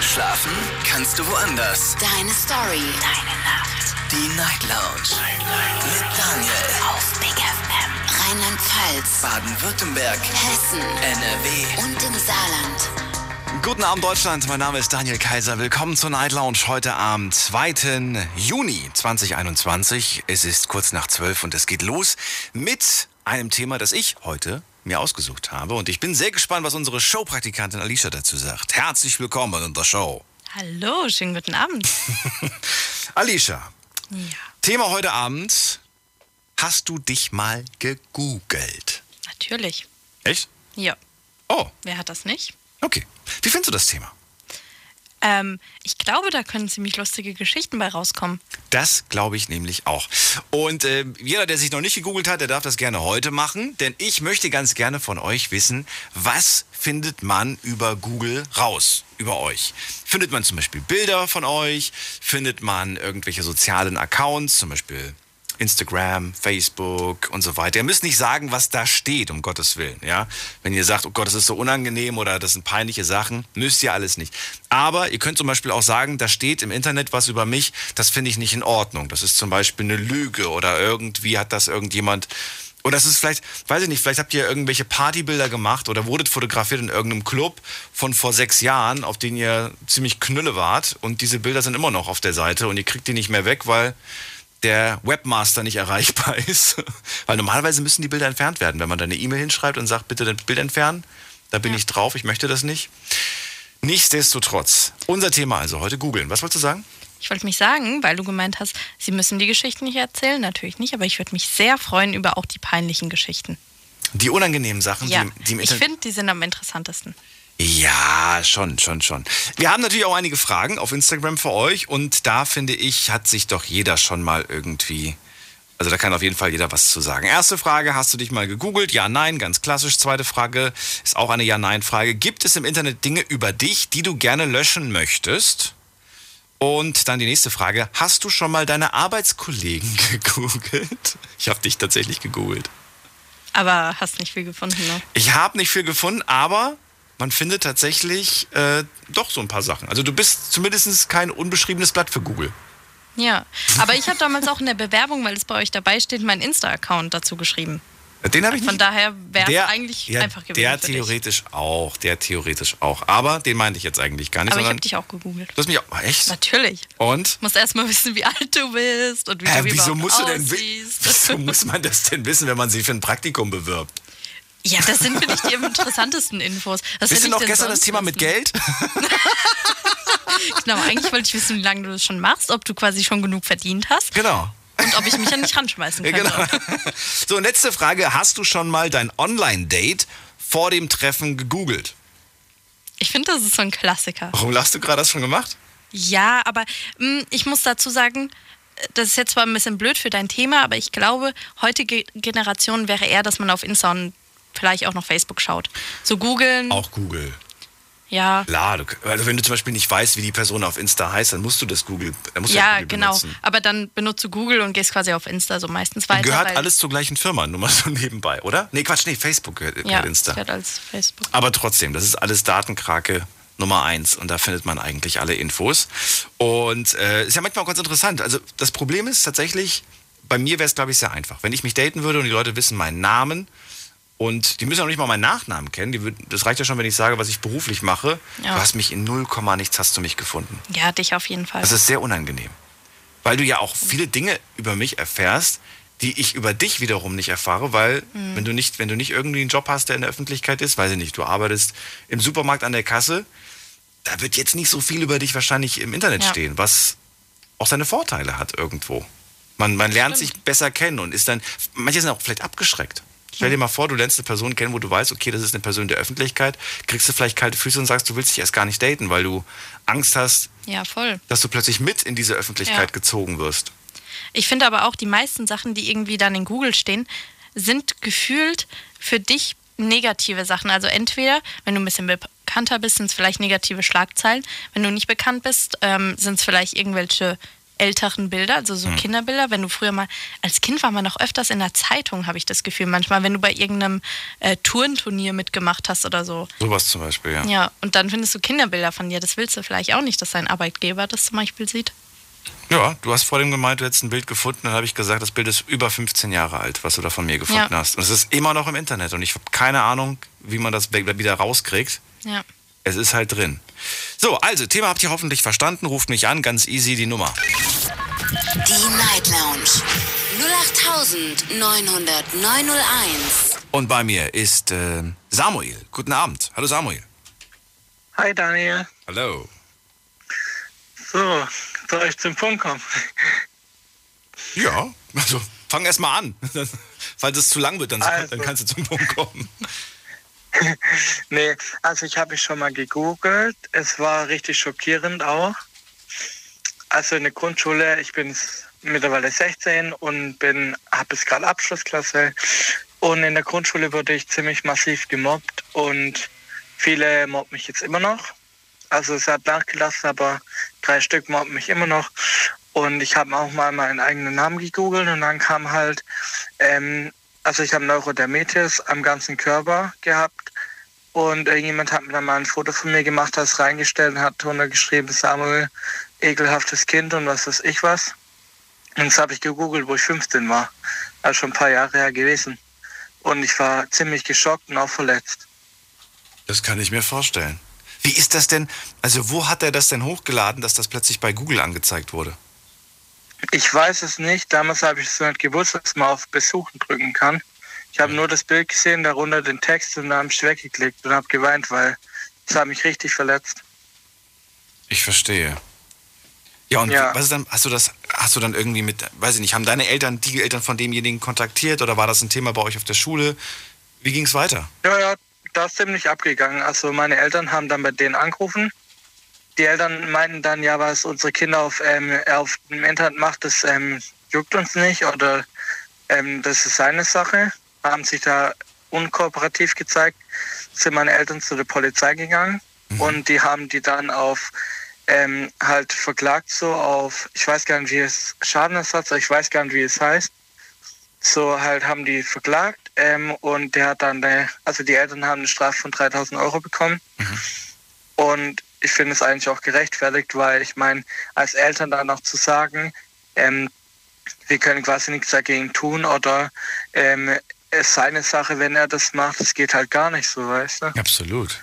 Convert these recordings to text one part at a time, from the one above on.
Schlafen kannst du woanders. Deine Story. Deine Nacht. Die Night Lounge. Mit Daniel. Auf Big FM. Rheinland-Pfalz. Baden-Württemberg. Hessen. NRW. Und im Saarland. Guten Abend Deutschland, mein Name ist Daniel Kaiser. Willkommen zur Night Lounge heute am 2. Juni 2021. Es ist kurz nach 12 und es geht los mit einem Thema, das ich heute mir ausgesucht habe. Und ich bin sehr gespannt, was unsere Showpraktikantin Alicia dazu sagt. Herzlich willkommen in der Show. Hallo, schönen guten Abend. Alicia, Ja. Thema heute Abend. Hast du dich mal gegoogelt? Natürlich. Echt? Ja. Oh, Wer hat das nicht? okay. Wie findest du das Thema? Ähm, ich glaube, da können ziemlich lustige Geschichten bei rauskommen. Das glaube ich nämlich auch. Und äh, jeder, der sich noch nicht gegoogelt hat, der darf das gerne heute machen, denn ich möchte ganz gerne von euch wissen, was findet man über Google raus, über euch? Findet man zum Beispiel Bilder von euch? Findet man irgendwelche sozialen Accounts, zum Beispiel Instagram, Facebook und so weiter. Ihr müsst nicht sagen, was da steht, um Gottes Willen. Ja? Wenn ihr sagt, oh Gott, das ist so unangenehm oder das sind peinliche Sachen, müsst ihr alles nicht. Aber ihr könnt zum Beispiel auch sagen, da steht im Internet was über mich, das finde ich nicht in Ordnung. Das ist zum Beispiel eine Lüge oder irgendwie hat das irgendjemand. Oder das ist vielleicht, weiß ich nicht, vielleicht habt ihr irgendwelche Partybilder gemacht oder wurdet fotografiert in irgendeinem Club von vor sechs Jahren, auf denen ihr ziemlich knülle wart und diese Bilder sind immer noch auf der Seite und ihr kriegt die nicht mehr weg, weil der Webmaster nicht erreichbar ist. Weil normalerweise müssen die Bilder entfernt werden, wenn man da eine E-Mail hinschreibt und sagt, bitte das Bild entfernen. Da bin Ja. ich drauf, ich möchte das nicht. Nichtsdestotrotz, unser Thema also heute googeln. Was wolltest du sagen? Ich wollte mich sagen, weil du gemeint hast, sie müssen die Geschichten nicht erzählen. Natürlich nicht, aber ich würde mich sehr freuen über auch die peinlichen Geschichten. Die unangenehmen Sachen, Ja, die, die im ich Internet. finde, die sind am interessantesten. Ja, schon, schon, schon. Wir haben natürlich auch einige Fragen auf Instagram für euch und da finde ich, hat sich doch jeder schon mal irgendwie. Also da kann auf jeden Fall jeder was zu sagen. Erste Frage, hast du dich mal gegoogelt? Ja, nein, ganz klassisch. Zweite Frage ist auch eine Ja-Nein-Frage. Gibt es im Internet Dinge über dich, die du gerne löschen möchtest? Und dann die nächste Frage, hast du schon mal deine Arbeitskollegen gegoogelt? Ich habe dich tatsächlich gegoogelt. Aber hast nicht viel gefunden, ne? Ich habe nicht viel gefunden, aber man findet tatsächlich äh, doch so ein paar Sachen. Also du bist zumindest kein unbeschriebenes Blatt für Google. Ja. Aber ich habe damals auch in der Bewerbung, weil es bei euch dabei steht, meinen Insta-Account dazu geschrieben. Den habe ich Von nicht. daher wäre es eigentlich ja, einfach gewesen. Der theoretisch auch, der theoretisch auch. Aber den meinte ich jetzt eigentlich gar nicht. Aber ich habe dich auch gegoogelt. du hast mich auch. Echt? Natürlich. Und? Du musst erstmal wissen, wie alt du bist und wie Hä, du wieso musst du denn wieso muss man das denn wissen, wenn man sich für ein Praktikum bewirbt? Ja, das sind für dich die interessantesten Infos. Was soll ihr noch ich gestern das Thema mit wissen? Geld? Genau, eigentlich wollte ich wissen, wie lange du das schon machst, ob du quasi schon genug verdient hast genau. und ob ich mich an dich ranschmeißen Ja, könnte. genau. So, letzte Frage. Hast du schon mal dein Online-Date vor dem Treffen gegoogelt? Ich finde, das ist so ein Klassiker. Warum lachst du gerade? Hast du schon gemacht? Ja, aber mh, ich muss dazu sagen, das ist jetzt zwar ein bisschen blöd für dein Thema, aber ich glaube, heutige Generation wäre eher, dass man auf Insta und vielleicht auch noch Facebook schaut. So googeln, Auch Google. ja. Klar, du, also wenn du zum Beispiel nicht weißt, wie die Person auf Insta heißt, dann musst du das Google, musst Ja, Google genau. benutzen. Aber dann benutzt du Google und gehst quasi auf Insta so meistens weiter. Gehört alles zur gleichen Firma, nur mal so nebenbei, oder? Nee, Quatsch, nee, Facebook gehört, ja, gehört Insta. gehört als Facebook. Aber trotzdem, das ist alles Datenkrake Nummer eins und da findet man eigentlich alle Infos. Und äh, ist ja manchmal auch ganz interessant. Also das Problem ist tatsächlich, bei mir wäre es, glaube ich, sehr einfach. Wenn ich mich daten würde und die Leute wissen meinen Namen und die müssen auch nicht mal meinen Nachnamen kennen, die das reicht ja schon, wenn ich sage, was ich beruflich mache. Ja. Du hast mich in 0, nichts hast du mich gefunden. Ja, dich auf jeden Fall. Das ist sehr unangenehm. Weil du ja auch viele Dinge über mich erfährst, die ich über dich wiederum nicht erfahre, weil Mhm. wenn du nicht, wenn du nicht irgendwie einen Job hast, der in der Öffentlichkeit ist, weiß ich nicht, du arbeitest im Supermarkt an der Kasse, da wird jetzt nicht so viel über dich wahrscheinlich im Internet Ja. stehen, was auch seine Vorteile hat irgendwo. Man, man lernt sich besser kennen und ist dann, manche sind auch vielleicht abgeschreckt. Stell dir mal vor, du lernst eine Person kennen, wo du weißt, okay, das ist eine Person der Öffentlichkeit, kriegst du vielleicht kalte Füße und sagst, du willst dich erst gar nicht daten, weil du Angst hast, ja, voll. dass du plötzlich mit in diese Öffentlichkeit Ja. gezogen wirst. Ich finde aber auch, die meisten Sachen, die irgendwie dann in Google stehen, sind gefühlt für dich negative Sachen. Also entweder, wenn du ein bisschen bekannter bist, sind es vielleicht negative Schlagzeilen. Wenn du nicht bekannt bist, ähm, sind es vielleicht irgendwelche älteren Bilder, also so Kinderbilder. Wenn du früher mal, als Kind war man noch öfters in der Zeitung, habe ich das Gefühl. Manchmal, wenn du bei irgendeinem äh, Turnturnier mitgemacht hast oder so. Sowas zum Beispiel, ja. Ja, und dann findest du Kinderbilder von dir. Das willst du vielleicht auch nicht, dass dein Arbeitgeber das zum Beispiel sieht. Ja, du hast vor dem gemeint, du hättest ein Bild gefunden, dann habe ich gesagt, das Bild ist über 15 Jahre alt, was du da von mir gefunden Ja. hast. Und es ist immer noch im Internet und ich habe keine Ahnung, wie man das wieder rauskriegt. Ja. Es ist halt drin. So, also, Thema habt ihr hoffentlich verstanden. Ruft mich an, ganz easy die Nummer. Die Night Lounge 0890901. Und bei mir ist äh, Samuel. Guten Abend. Hallo Samuel. Hi Daniel. Hallo. So, soll ich zum Punkt kommen? Ja, also fang erst mal an. Falls es zu lang wird, dann, Also. dann kannst du zum Punkt kommen. Nee, also ich habe mich schon mal gegoogelt. Es war richtig schockierend auch. Also in der Grundschule, ich bin mittlerweile 16 und bin habe jetzt gerade Abschlussklasse. Und in der Grundschule wurde ich ziemlich massiv gemobbt und viele mobben mich jetzt immer noch. Also es hat nachgelassen, aber drei Stück mobben mich immer noch. Und ich habe auch mal meinen eigenen Namen gegoogelt und dann kam halt, ähm, also ich habe Neurodermitis am ganzen Körper gehabt und irgendjemand hat mir dann mal ein Foto von mir gemacht, das reingestellt und hat drunter geschrieben, Samuel, ekelhaftes Kind und was weiß ich was. Und das habe ich gegoogelt, wo ich 15 war. Also schon ein paar Jahre her gewesen. Und ich war ziemlich geschockt und auch verletzt. Das kann ich mir vorstellen. Wie ist das denn? Also, wo hat er das denn hochgeladen, dass das plötzlich bei Google angezeigt wurde? Ich weiß es nicht. Damals habe ich es nicht gewusst, dass man auf Besuchen drücken kann. Ich habe nur das Bild gesehen, darunter den Text und dann habe ich weggeklickt und habe geweint, weil es hat mich richtig verletzt. Ich verstehe. Ja, und Ja. was ist dann, hast du das, hast du dann irgendwie mit, weiß ich nicht, haben deine Eltern die Eltern von demjenigen kontaktiert oder war das ein Thema bei euch auf der Schule? Wie ging es weiter? Ja, ja, da ist ziemlich abgegangen. Also meine Eltern haben dann bei denen angerufen. Die Eltern meinten dann, ja, was unsere Kinder auf, ähm, auf dem Internet macht, das ähm, juckt uns nicht oder ähm, das ist seine Sache. Haben sich da unkooperativ gezeigt, sind meine Eltern zu der Polizei gegangen und die haben die dann auf ähm, halt verklagt so auf, ich weiß gar nicht, wie es Schadenersatz, ich weiß gar nicht, wie es heißt. So halt haben die verklagt ähm, und der hat dann, eine, also die Eltern haben eine Strafe von 3000 Euro bekommen. Und ich finde es eigentlich auch gerechtfertigt, weil ich meine, als Eltern dann noch zu sagen, ähm, wir können quasi nichts dagegen tun oder ähm, es ist seine Sache, wenn er das macht, das geht halt gar nicht so, weißt du? Absolut.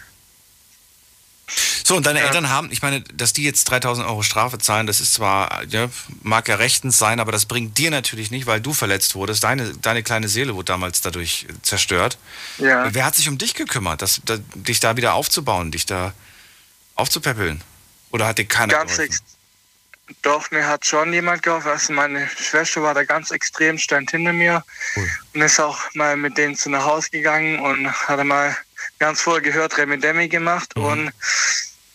So, und deine Ja. Eltern haben, ich meine, dass die jetzt 3000 Euro Strafe zahlen, das ist zwar, ja, mag ja rechtens sein, aber das bringt dir natürlich nicht, weil du verletzt wurdest. Deine, deine kleine Seele wurde damals dadurch zerstört. Ja. Wer hat sich um dich gekümmert, das, da, dich da wieder aufzubauen, dich da aufzupäppeln? Oder hat dir keiner Ganz geholfen? Doch, mir hat schon jemand geholfen. Also meine Schwester war da ganz extrem, stand hinter mir Cool. und ist auch mal mit denen zu nach Hause gegangen und hatte mal ganz vorher gehört, Remi Demi gemacht Mhm. und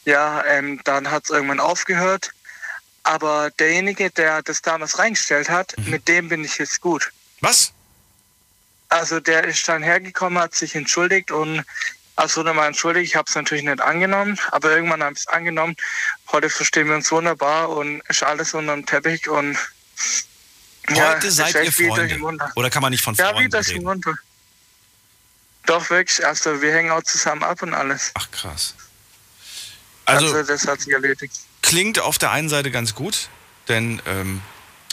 ja, ähm, dann hat es irgendwann aufgehört. Aber derjenige, der das damals reingestellt hat, Mhm. mit dem bin ich jetzt gut. Was? Also der ist dann hergekommen, hat sich entschuldigt und also nochmal entschuldigt, ich habe es natürlich nicht angenommen, aber irgendwann habe ich es angenommen. Heute verstehen wir uns wunderbar und ist alles unter dem Teppich und ja, Heute es seid ihr Freunde. Oder kann man nicht von Ja, Freunden das reden? Doch wirklich, also wir hängen auch zusammen ab und alles. Ach krass. Also, Also, das hat sich erledigt. klingt auf der einen Seite ganz gut, denn ähm,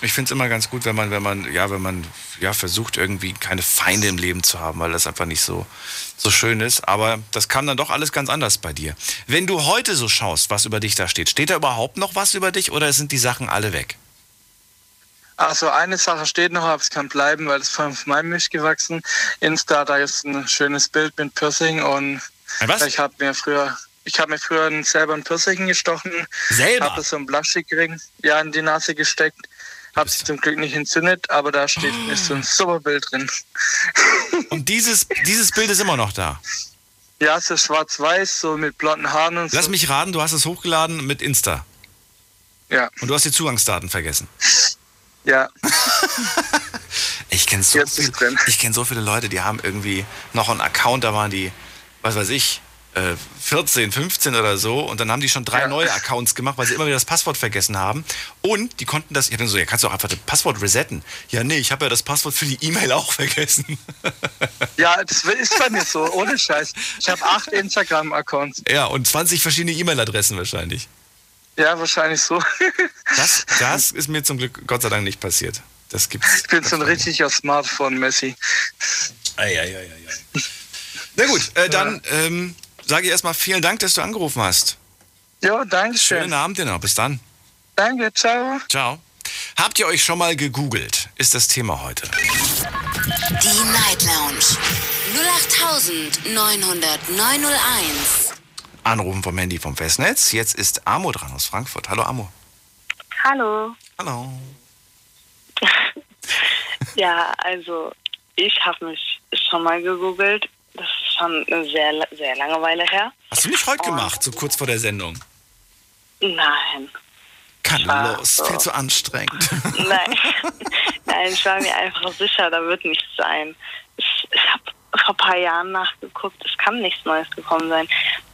ich finde es immer ganz gut, wenn man, wenn man, ja, wenn man ja versucht, irgendwie keine Feinde im Leben zu haben, weil das einfach nicht so, so schön ist. Aber das kam dann doch alles ganz anders bei dir. Wenn du heute so schaust, was über dich da steht, steht da überhaupt noch was über dich oder sind die Sachen alle weg? Also eine Sache steht noch, aber es kann bleiben, weil es von meinem Misch gewachsen. Insta, da ist ein schönes Bild mit Piercing und was? ich habe mir früher, ich habe mir früher selber ein Piercing gestochen, Selber? habe so einen Plastikring ja in die Nase gesteckt, habe sich zum Glück nicht entzündet, aber da steht ist so ein super Bild drin. Und dieses, dieses Bild ist immer noch da. Ja, so schwarz-weiß, so mit blonden Haaren und Lass so. mich raten, du hast es hochgeladen mit Insta. Ja, Und du hast die Zugangsdaten vergessen. Ja, Ich kenne so, viel, ich kenn so viele Leute, die haben irgendwie noch einen Account, da waren die, was weiß ich, äh, 14, 15 oder so und dann haben die schon drei Ja. neue Accounts gemacht, weil sie immer wieder das Passwort vergessen haben. Und die konnten das, ich hab dann so, ja, kannst du auch einfach das Passwort resetten. Ja, nee, ich habe ja das Passwort für die E-Mail auch vergessen. Ja, das ist bei mir so, ohne Scheiß. Ich habe acht Instagram-Accounts. ja, und 20 verschiedene E-Mail-Adressen wahrscheinlich. Ja, wahrscheinlich so. Das, das ist mir zum Glück Gott sei Dank nicht passiert. Das gibt's. Ich bin so ein richtiger Smartphone-Messi. Eieieiei. Na gut, äh, dann ähm, sage ich erstmal vielen Dank, dass du angerufen hast. Ja, danke schön. Schönen Abend dir noch. Bis dann. Danke, ciao. Ciao. Habt ihr euch schon mal gegoogelt? Ist das Thema heute. Die Night Lounge 08901. Anrufen vom Handy vom Festnetz. Jetzt ist Amo dran aus Frankfurt. Hallo Amo. Hallo. Hallo. Ja, also ich habe mich schon mal gegoogelt. Das ist schon eine sehr, sehr lange Weile her. Hast du nicht heute Oh. gemacht, so kurz vor der Sendung? Nein, Keine Ah, Lust, so. viel zu anstrengend. nein. nein, ich war mir einfach sicher, da wird nichts sein. Ich, ich habe vor ein paar Jahren nachgeguckt, es kann nichts Neues gekommen sein.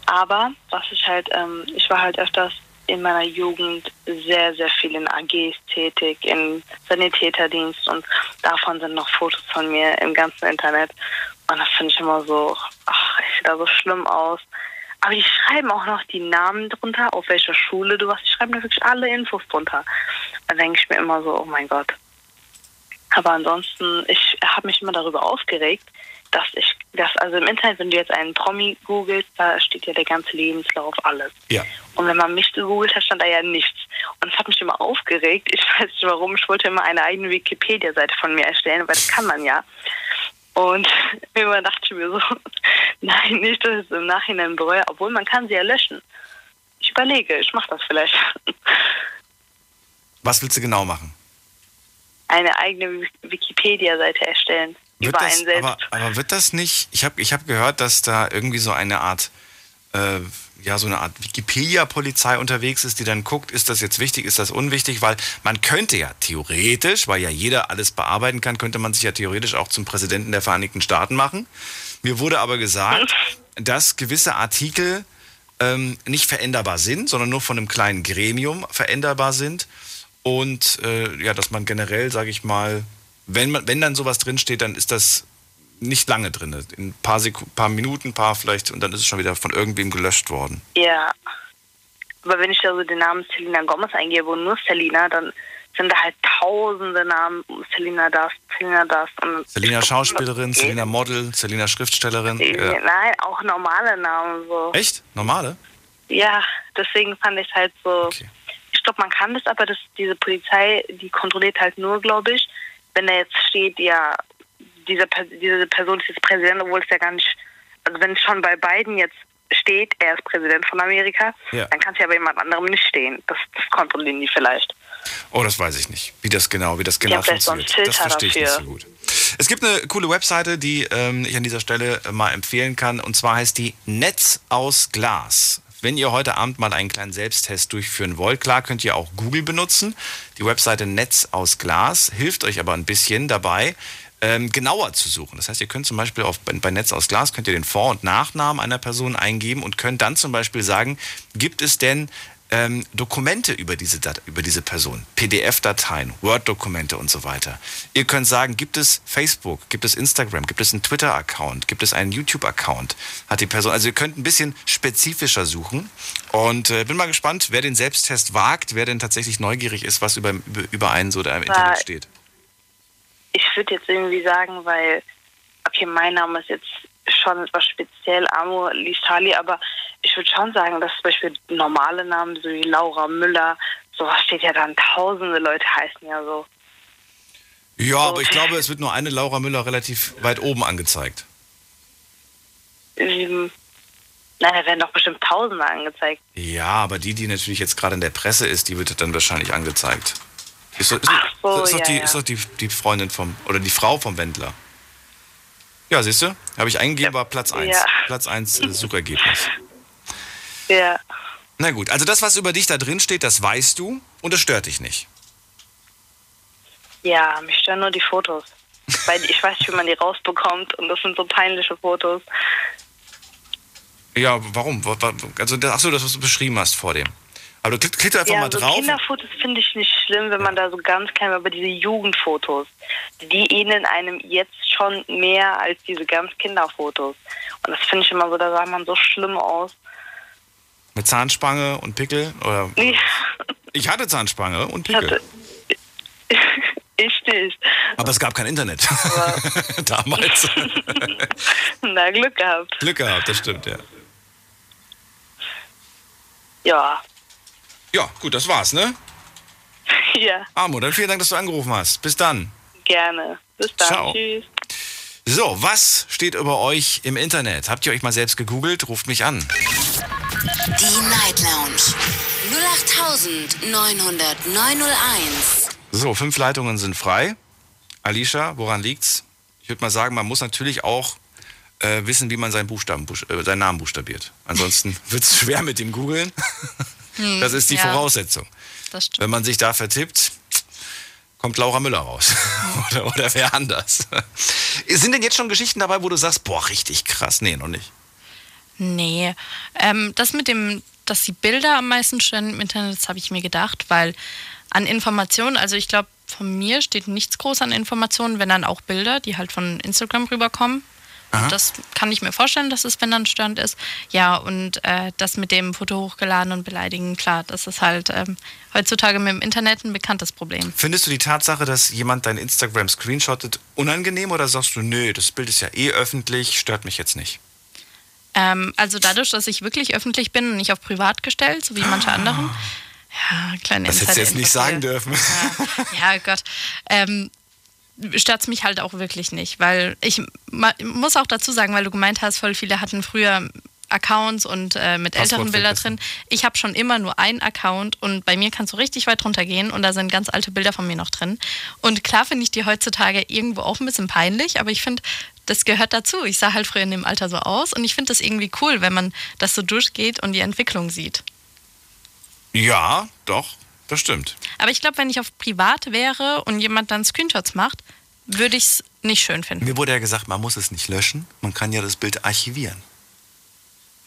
Aber was ich halt, ähm, ich war halt öfters in meiner Jugend sehr, sehr viel in AGs tätig, im Sanitäterdienst und davon sind noch Fotos von mir im ganzen Internet. Und das finde ich immer so, ach, ich sehe da so schlimm aus. Aber die schreiben auch noch die Namen drunter, auf welcher Schule du warst. Die schreiben da wirklich alle Infos drunter. Da denke ich mir immer so, oh mein Gott. Aber ansonsten, ich habe mich immer darüber aufgeregt, dass ich, dass also im Internet, wenn du jetzt einen Promi googelst, da steht ja der ganze Lebenslauf, alles. Ja. Und wenn man mich gegoogelt hat, stand da ja nichts. Und es hat mich immer aufgeregt. Ich weiß nicht warum. Ich wollte immer eine eigene Wikipedia-Seite von mir erstellen, weil das kann man ja. Und immer dachte ich mir so, nein, nicht, dass ich es im Nachhinein bereue, obwohl man kann sie ja löschen. Ich überlege, ich mache das vielleicht. Was willst du genau machen? Eine eigene Wikipedia-Seite erstellen. Wird das, aber, aber wird das nicht, ich habe ich hab gehört, dass da irgendwie so eine Art, äh, ja, so eine Art Wikipedia-Polizei unterwegs ist, die dann guckt, ist das jetzt wichtig, ist das unwichtig, weil man könnte ja theoretisch, weil ja jeder alles bearbeiten kann, könnte man sich ja theoretisch auch zum Präsidenten der Vereinigten Staaten machen. Mir wurde aber gesagt, dass gewisse Artikel ähm, nicht veränderbar sind, sondern nur von einem kleinen Gremium veränderbar sind. Und äh, ja, dass man generell, sage ich mal, wenn, man, wenn dann sowas drinsteht, dann ist das nicht lange drin. In ein paar, Seku paar Minuten, paar vielleicht, und dann ist es schon wieder von irgendwem gelöscht worden. Ja. Aber wenn ich da so den Namen Selena Gomez eingebe und nur Selena, dann sind da halt tausende Namen. Selena das, Selena das. Und Selina Schauspielerin, Selina Model, Selina Schriftstellerin. Ja. Nein, auch normale Namen so. Echt? Normale? Ja, deswegen fand ich halt so. Okay. Ich glaube, man kann das, aber das, diese Polizei, die kontrolliert halt nur, glaube ich, wenn da jetzt steht, ja, diese, diese Person ist jetzt Präsident, obwohl es ja gar nicht, also wenn es schon bei Biden jetzt steht, er ist Präsident von Amerika, Ja. dann kann es ja bei jemand anderem nicht stehen. Das, das kontrollieren die vielleicht. Oh, das weiß ich nicht, wie das genau, wie das genau Ja, funktioniert. Das verstehe ich nicht dafür. so gut. Es gibt eine coole Webseite, die ähm, ich an dieser Stelle mal empfehlen kann, und zwar heißt die Netz aus Glas. Wenn ihr heute Abend mal einen kleinen Selbsttest durchführen wollt, klar könnt ihr auch Google benutzen. Die Webseite Netz aus Glas hilft euch aber ein bisschen dabei, ähm, genauer zu suchen. Das heißt, ihr könnt zum Beispiel auf, bei Netz aus Glas könnt ihr den Vor- und Nachnamen einer Person eingeben und könnt dann zum Beispiel sagen, gibt es denn ähm, Dokumente über diese, Dat über diese Person, PDF-Dateien, Word-Dokumente und so weiter. Ihr könnt sagen, gibt es Facebook, gibt es Instagram, gibt es einen Twitter-Account, gibt es einen YouTube-Account, hat die Person. Also ihr könnt ein bisschen spezifischer suchen und äh, bin mal gespannt, wer den Selbsttest wagt, wer denn tatsächlich neugierig ist, was über, über, über einen so da im Internet steht. Ich würde jetzt irgendwie sagen, weil, okay, mein Name ist jetzt schon etwas speziell, Amo Listali, aber ich würde schon sagen, dass zum Beispiel normale Namen, so wie Laura Müller, sowas steht ja dann, tausende Leute heißen ja so. Ja, aber ich glaube, es wird nur eine Laura Müller relativ weit oben angezeigt. Ähm, nein, da werden doch bestimmt tausende angezeigt. Ja, aber die, die natürlich jetzt gerade in der Presse ist, die wird dann wahrscheinlich angezeigt. Ist, doch- ist, Ach so, ist doch, ja, die, ja. ist doch die, die Freundin vom, oder die Frau vom Wendler. Ja, siehst du? Habe ich eingegeben, war Platz 1. Ja. Platz 1 äh, Suchergebnis. Ja. Na gut, also das, was über dich da drin steht, das weißt du und das stört dich nicht. Ja, mich stören nur die Fotos. Weil ich weiß nicht, wie man die rausbekommt und das sind so peinliche Fotos. Ja, warum? Wa- wa- Also, das- ach so, das, was du beschrieben hast vor dem. Aber du klick, klick doch einfach Ja, mal so drauf. Kinderfotos finde ich nicht schlimm, wenn man da so ganz klein, aber diese Jugendfotos, die ähneln einem jetzt schon mehr als diese ganz Kinderfotos. Und das finde ich immer so, da sah man so schlimm aus. Mit Zahnspange und Pickel? Oder Ja, ich hatte Zahnspange und ich. Pickel. ich nicht. Aber es gab kein Internet. Damals. Na, Glück gehabt. Glück gehabt, das stimmt, ja. Ja. Ja, gut, das war's, ne? Ja, Amo, dann vielen Dank, dass du angerufen hast. Bis dann. gerne. Bis dann. Ciao. Tschüss. So, was steht über euch im Internet? Habt ihr euch mal selbst gegoogelt? Ruft mich an. Die Night Lounge 0890901. So, fünf Leitungen sind frei. Alicia, woran liegt's? Ich würde mal sagen, man muss natürlich auch äh, wissen, wie man seinen, Buchstaben, buch- äh, seinen Namen buchstabiert. Ansonsten wird's schwer mit dem Googeln. Das ist die Hm, ja. Voraussetzung. Das stimmt. Wenn man sich da vertippt, kommt Laura Müller raus. oder, oder wer anders. Sind denn jetzt schon Geschichten dabei, wo du sagst, boah, richtig krass? Nee, noch nicht. Nee, ähm, das mit dem, dass die Bilder am meisten stehen im Internet, das habe ich mir gedacht, weil an Informationen, also ich glaube, von mir steht nichts groß an Informationen, wenn dann auch Bilder, die halt von Instagram rüberkommen. Das kann ich mir vorstellen, dass es, wenn dann Stand ist. Ja, und äh, das mit dem Foto hochladen und beleidigen, klar, das ist halt ähm, heutzutage mit dem Internet ein bekanntes Problem. Findest du die Tatsache, dass jemand dein Instagram screenshottet, unangenehm oder sagst du, nö, das Bild ist ja eh öffentlich, stört mich jetzt nicht? Ähm, also dadurch, dass ich wirklich öffentlich bin und nicht auf privat gestellt, so wie manche anderen. Ja, kleine Das hättest du jetzt nicht sagen dürfen. Ja, ja Gott. Ähm, stört es mich halt auch wirklich nicht, weil ich muss auch dazu sagen, weil du gemeint hast, voll viele hatten früher Accounts und äh, mit Passwort älteren Bildern drin. Ich habe schon immer nur einen Account und bei mir kannst du richtig weit runtergehen und da sind ganz alte Bilder von mir noch drin. Und klar finde ich die heutzutage irgendwo auch ein bisschen peinlich, aber ich finde, das gehört dazu. Ich sah halt früher in dem Alter so aus und ich finde das irgendwie cool, wenn man das so durchgeht und die Entwicklung sieht. Ja, doch, das stimmt. Aber ich glaube, wenn ich auf privat wäre und jemand dann Screenshots macht, würde ich es nicht schön finden. Mir wurde ja gesagt, man muss es nicht löschen, man kann ja das Bild archivieren.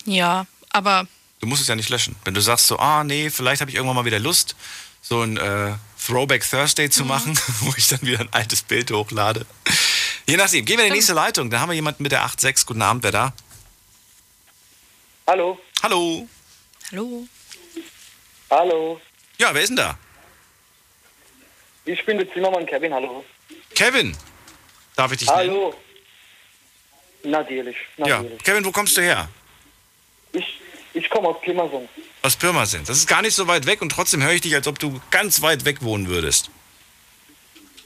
Ja, aber Du musst es ja nicht löschen. Wenn du sagst so, ah nee, vielleicht habe ich irgendwann mal wieder Lust, so ein äh, Throwback Thursday zu machen, wo ich dann wieder ein altes Bild hochlade. Je nachdem. Gehen wir in die nächste Leitung. Da haben wir jemanden mit der 86. Guten Abend, wer da? Hallo, Hallo. hallo. hallo. Ja, wer ist denn da? Ich bin der Zimmermann Kevin, hallo. Kevin. Darf ich dich nennen? Hallo. Natürlich, Ja. Kevin, wo kommst du her? Ich, ich komme aus Pirmasens. Aus Pirmasens. Das ist gar nicht so weit weg und trotzdem höre ich dich, als ob du ganz weit weg wohnen würdest.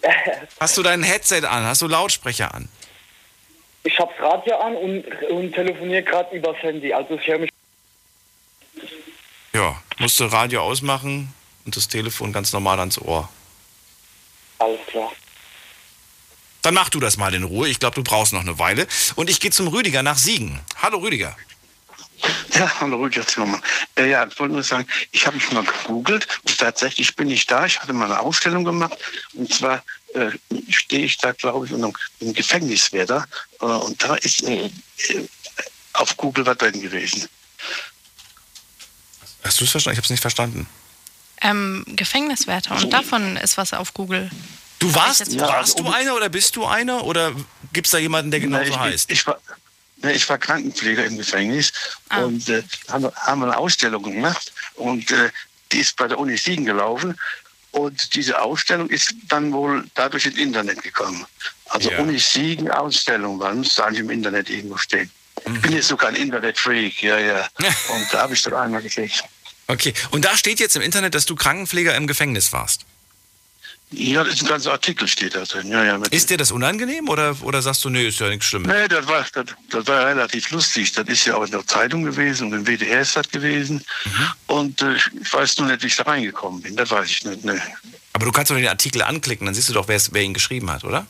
Hast du dein Headset an? Hast du Lautsprecher an? Ich hab's Radio an und, und telefoniere gerade übers Handy. Also ich höre mich. Ja. Musst du Radio ausmachen und das Telefon ganz normal ans Ohr. Alles klar. Dann mach du das mal in Ruhe. Ich glaube, du brauchst noch eine Weile. Und ich gehe zum Rüdiger nach Siegen. Hallo Rüdiger. Ja, hallo Rüdiger Zimmermann. Äh, ja, ich wollte nur sagen, ich habe mich mal gegoogelt und tatsächlich bin ich da. Ich hatte mal eine Ausstellung gemacht und zwar äh, stehe ich da, glaube ich, unter einem Gefängniswärter äh, und da ist äh, äh, auf Google was drin gewesen. Hast du es verstanden? Ich habe es nicht verstanden. Ähm, Gefängniswärter. Und davon ist was auf Google. Du warst, Ja, warst du einer oder bist du einer? Oder gibt es da jemanden, der genauso Na, ich, heißt? Ich, war, na, ich war Krankenpfleger im Gefängnis Ah. und äh, haben, haben eine Ausstellung gemacht und äh, die ist bei der Uni Siegen gelaufen. Und diese Ausstellung ist dann wohl dadurch ins Internet gekommen. Also Ja. Uni Siegen Ausstellung, weil müsste eigentlich im Internet irgendwo stehen. Mhm. Ich bin jetzt sogar ein Internet-Freak, ja, ja. Und da habe ich das einmal gekriegt. Okay. Und da steht jetzt im Internet, dass du Krankenpfleger im Gefängnis warst. Ja, das ist ein ganzer Artikel steht da drin. Ja, ja, Ist dir das unangenehm oder, oder sagst du, nee, ist ja nichts Schlimmes? Nee, das war, das, das war relativ lustig. Das ist ja auch in der Zeitung gewesen und im WDR ist das gewesen. Und äh, ich weiß nur nicht, wie ich da reingekommen bin. Das weiß ich nicht. Nee. Aber du kannst doch den Artikel anklicken, dann siehst du doch, wer ihn geschrieben hat, oder?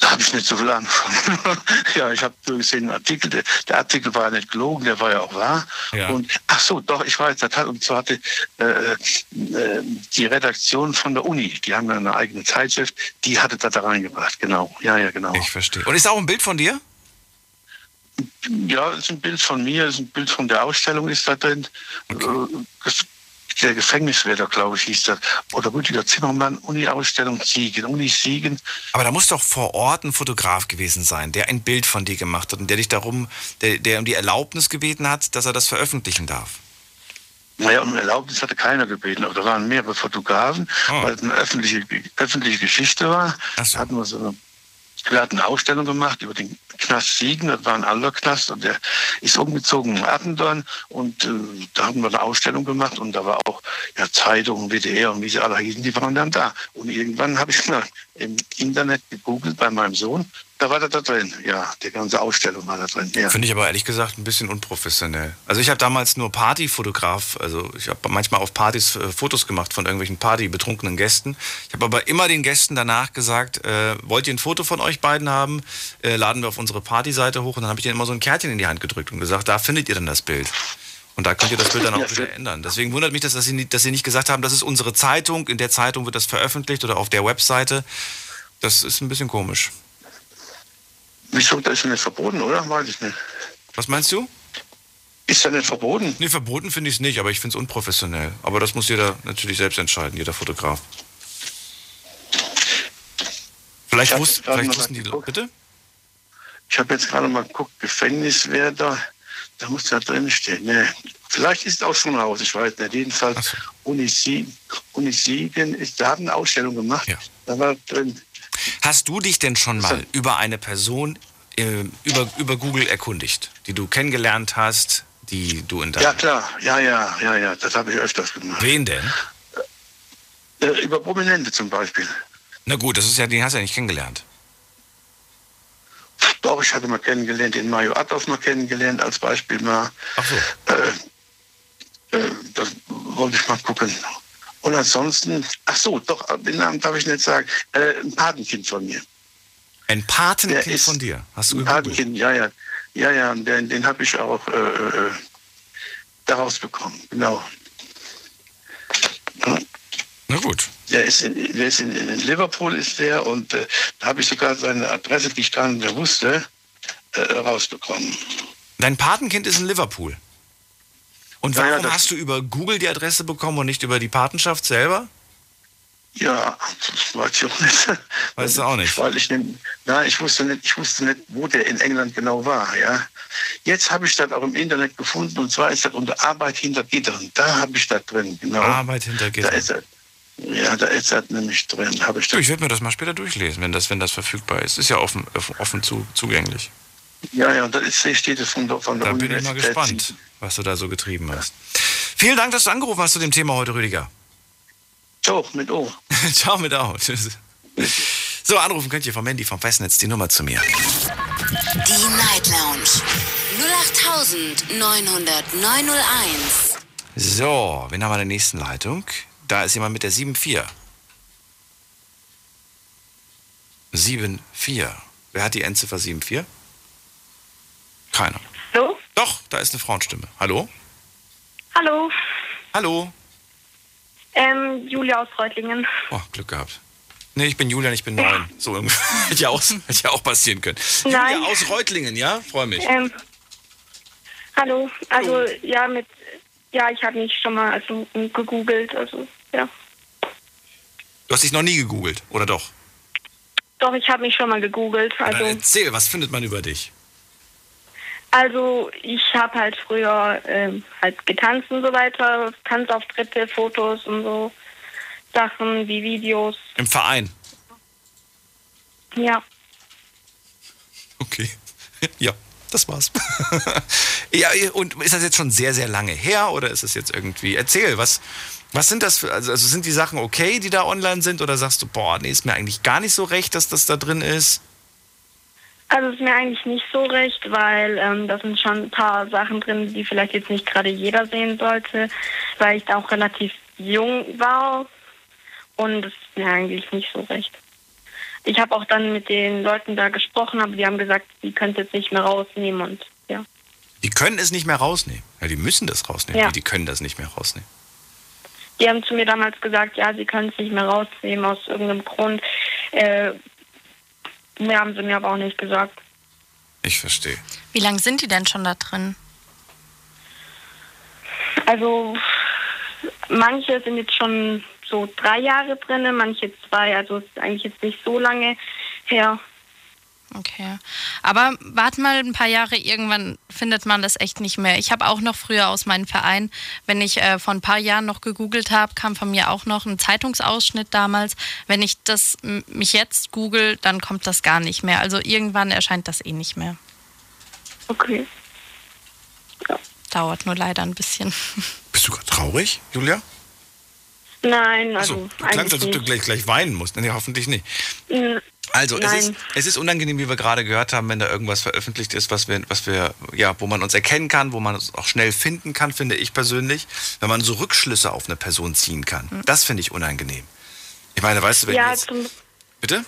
Da habe ich nicht so viel angefangen. ja, ich habe nur gesehen, einen Artikel. Der, der Artikel war ja nicht gelogen, der war ja auch wahr. Ja. Und ach so, doch, ich weiß, das hat, und zwar hatte äh, äh, die Redaktion von der Uni, die haben eine eigene Zeitschrift, die hatte das da reingebracht. Genau. Ja, ja, genau. Ich verstehe. Und ist da auch ein Bild von dir? Ja, ist ein Bild von mir, ist ein Bild von der Ausstellung ist da drin. Äh, das- Der Gefängniswärter, glaube ich, hieß das. Oder Rüdiger Zimmermann, Uni-Ausstellung Siegen. Uni Siegen. Aber da muss doch vor Ort ein Fotograf gewesen sein, der ein Bild von dir gemacht hat und der dich darum, der, der um die Erlaubnis gebeten hat, dass er das veröffentlichen darf. Naja, um Erlaubnis hatte keiner gebeten, aber da waren mehrere Fotografen, Oh. weil es eine öffentliche, öffentliche Geschichte war. So. Hatten wir so eine, wir hatten eine Ausstellung gemacht über den Knast Siegen, das war ein alter Knast und der ist umgezogen in Attendorn und äh, da haben wir eine Ausstellung gemacht und da war auch ja, Zeitungen, WDR und wie sie alle hießen, die waren dann da. Und irgendwann habe ich mal im Internet gegoogelt bei meinem Sohn, da war das da drin, ja, die ganze Ausstellung war da drin. Ja. Finde ich aber ehrlich gesagt ein bisschen unprofessionell. Also ich habe damals nur Partyfotograf, also ich habe manchmal auf Partys äh, Fotos gemacht von irgendwelchen Party-betrunkenen Gästen. Ich habe aber immer den Gästen danach gesagt, äh, wollt ihr ein Foto von euch beiden haben, äh, laden wir auf unsere Partyseite hoch und dann habe ich denen immer so ein Kärtchen in die Hand gedrückt und gesagt, da findet ihr dann das Bild. Und da könnt ihr das Bild dann auch Ja, wieder ändern. Deswegen wundert mich, das, dass sie, nicht, dass sie nicht gesagt haben, das ist unsere Zeitung, in der Zeitung wird das veröffentlicht oder auf der Webseite. Das ist ein bisschen komisch. Wieso, das ist ja nicht verboten, oder? Weiß ich nicht. Was meinst du? Ist ja nicht verboten. Nee, verboten finde ich es nicht, aber ich finde es unprofessionell. Aber das muss jeder natürlich selbst entscheiden, jeder Fotograf. Vielleicht, wus gerade vielleicht wussten die geguckt. Bitte? Ich habe jetzt gerade mal geguckt, Gefängniswärter, da muss da drin stehen. Nee, vielleicht ist es auch schon raus, ich weiß nicht. Jedenfalls so. Unisiegen, Unisiegen ist, da hat eine Ausstellung gemacht, Ja. da war drin. Hast du dich denn schon mal über eine Person äh, über, über Google erkundigt, die du kennengelernt hast, die du in Ja deinem... klar, ja, ja, ja, ja, das habe ich öfters gemacht. Wen denn? Äh, über Prominente zum Beispiel. Na gut, das ist ja, den hast du ja nicht kennengelernt. Doch, ich hatte mal kennengelernt, den Mario Adolf mal kennengelernt, als Beispiel mal. Ach so. Äh, äh, das wollte ich mal gucken. Und ansonsten, ach so, doch, den Namen darf ich nicht sagen, äh, ein Patenkind von mir. Ein Der Patenkind ist von dir. Hast du ein? Patenkind, ja, ja. Ja, ja, den, den habe ich auch äh, äh, daraus bekommen, genau. Na gut. Der ist in, der ist in, in Liverpool, ist der, und äh, da habe ich sogar seine Adresse, die ich gar nicht mehr wusste, äh, rausbekommen. Dein Patenkind ist in Liverpool. Und Ja, ja, warum das- hast du über Google die Adresse bekommen und nicht über die Patenschaft selber? Ja, das weiß ich auch nicht. Weißt du auch nicht. Weil ich, na, ich, wusste nicht, ich wusste nicht, wo der in England genau war. Ja. Jetzt habe ich das auch im Internet gefunden und zwar ist das unter Arbeit hinter Gittern. Da habe ich das drin. Genau. Arbeit hinter da Gittern. ist das. Ja, da ist das nämlich drin. Habe ich das. ich werde mir das mal später durchlesen, wenn das, wenn das verfügbar ist. Ist ja offen, offen, offen zu, zugänglich. Ja, ja, da steht es von, der- von der Da bin ich mal gespannt, was du da so getrieben hast. Vielen Dank, dass du angerufen hast zu dem Thema heute, Rüdiger. So, mit O. Ciao mit Au. Tschüss. So, anrufen könnt ihr vom Handy, vom Festnetz, die Nummer zu mir. Die Night Lounge 0890901. So, wen haben wir in der nächsten Leitung? Da ist jemand mit der 74. 74. Wer hat die Endziffer 74? Keiner. Hallo? Doch, da ist eine Frauenstimme. Hallo? Hallo, Hallo? ähm, Julia aus Reutlingen. Oh, Glück gehabt. Nee, ich bin Julian, ich bin neun. So hätte, ja auch, hätte ja auch passieren können. Nein. Julia aus Reutlingen, ja? Freue mich. Ähm, hallo, also ja, mit, ja, ich habe mich schon mal also, gegoogelt, also ja. Du hast dich noch nie gegoogelt, oder doch? Doch, ich habe mich schon mal gegoogelt. Dann Also, erzähl, was findet man über dich? Also ich habe halt früher ähm, halt getanzt und so weiter, Tanzauftritte, Fotos und so Sachen wie Videos. Im Verein. Ja, Okay. Ja, das war's. ja, und ist das jetzt schon sehr, sehr lange her oder ist es jetzt irgendwie? Erzähl, was, was sind das für, also, also sind die Sachen okay, die da online sind oder sagst du, boah, nee, ist mir eigentlich gar nicht so recht, dass das da drin ist? Also ist mir eigentlich nicht so recht, weil ähm, da sind schon ein paar Sachen drin, die vielleicht jetzt nicht gerade jeder sehen sollte, weil ich da auch relativ jung war und das ist mir eigentlich nicht so recht. Ich habe auch dann mit den Leuten da gesprochen, aber die haben gesagt, die können es jetzt nicht mehr rausnehmen und ja. Die können es nicht mehr rausnehmen. Ja, die müssen das rausnehmen. Ja. Die, die können das nicht mehr rausnehmen. Die haben zu mir damals gesagt, ja, sie können es nicht mehr rausnehmen aus irgendeinem Grund. Äh, mehr haben sie mir aber auch nicht gesagt. Ich verstehe. Wie lange sind die denn schon da drin? Also manche sind jetzt schon so drei Jahre drin, manche zwei. Also ist eigentlich jetzt nicht so lange her. Okay. Aber warte mal ein paar Jahre, irgendwann findet man das echt nicht mehr. Ich habe auch noch früher aus meinem Verein, wenn ich äh, vor ein paar Jahren noch gegoogelt habe, kam von mir auch noch ein Zeitungsausschnitt damals. Wenn ich das mich jetzt google, dann kommt das gar nicht mehr. Also irgendwann erscheint das eh nicht mehr. Okay. Dauert nur leider ein bisschen. Bist du gerade traurig, Julia? Nein, Achso, also du klangst, als ob du gleich, gleich weinen musst. Nee, hoffentlich nicht. Also, es ist, es ist unangenehm, wie wir gerade gehört haben, wenn da irgendwas veröffentlicht ist, was wir, was wir, ja, wo man uns erkennen kann, wo man uns auch schnell finden kann, finde ich persönlich. Wenn man so Rückschlüsse auf eine Person ziehen kann. Das finde ich unangenehm. Ich meine, weißt du, wenn Ja, jetzt. zum, Bitte?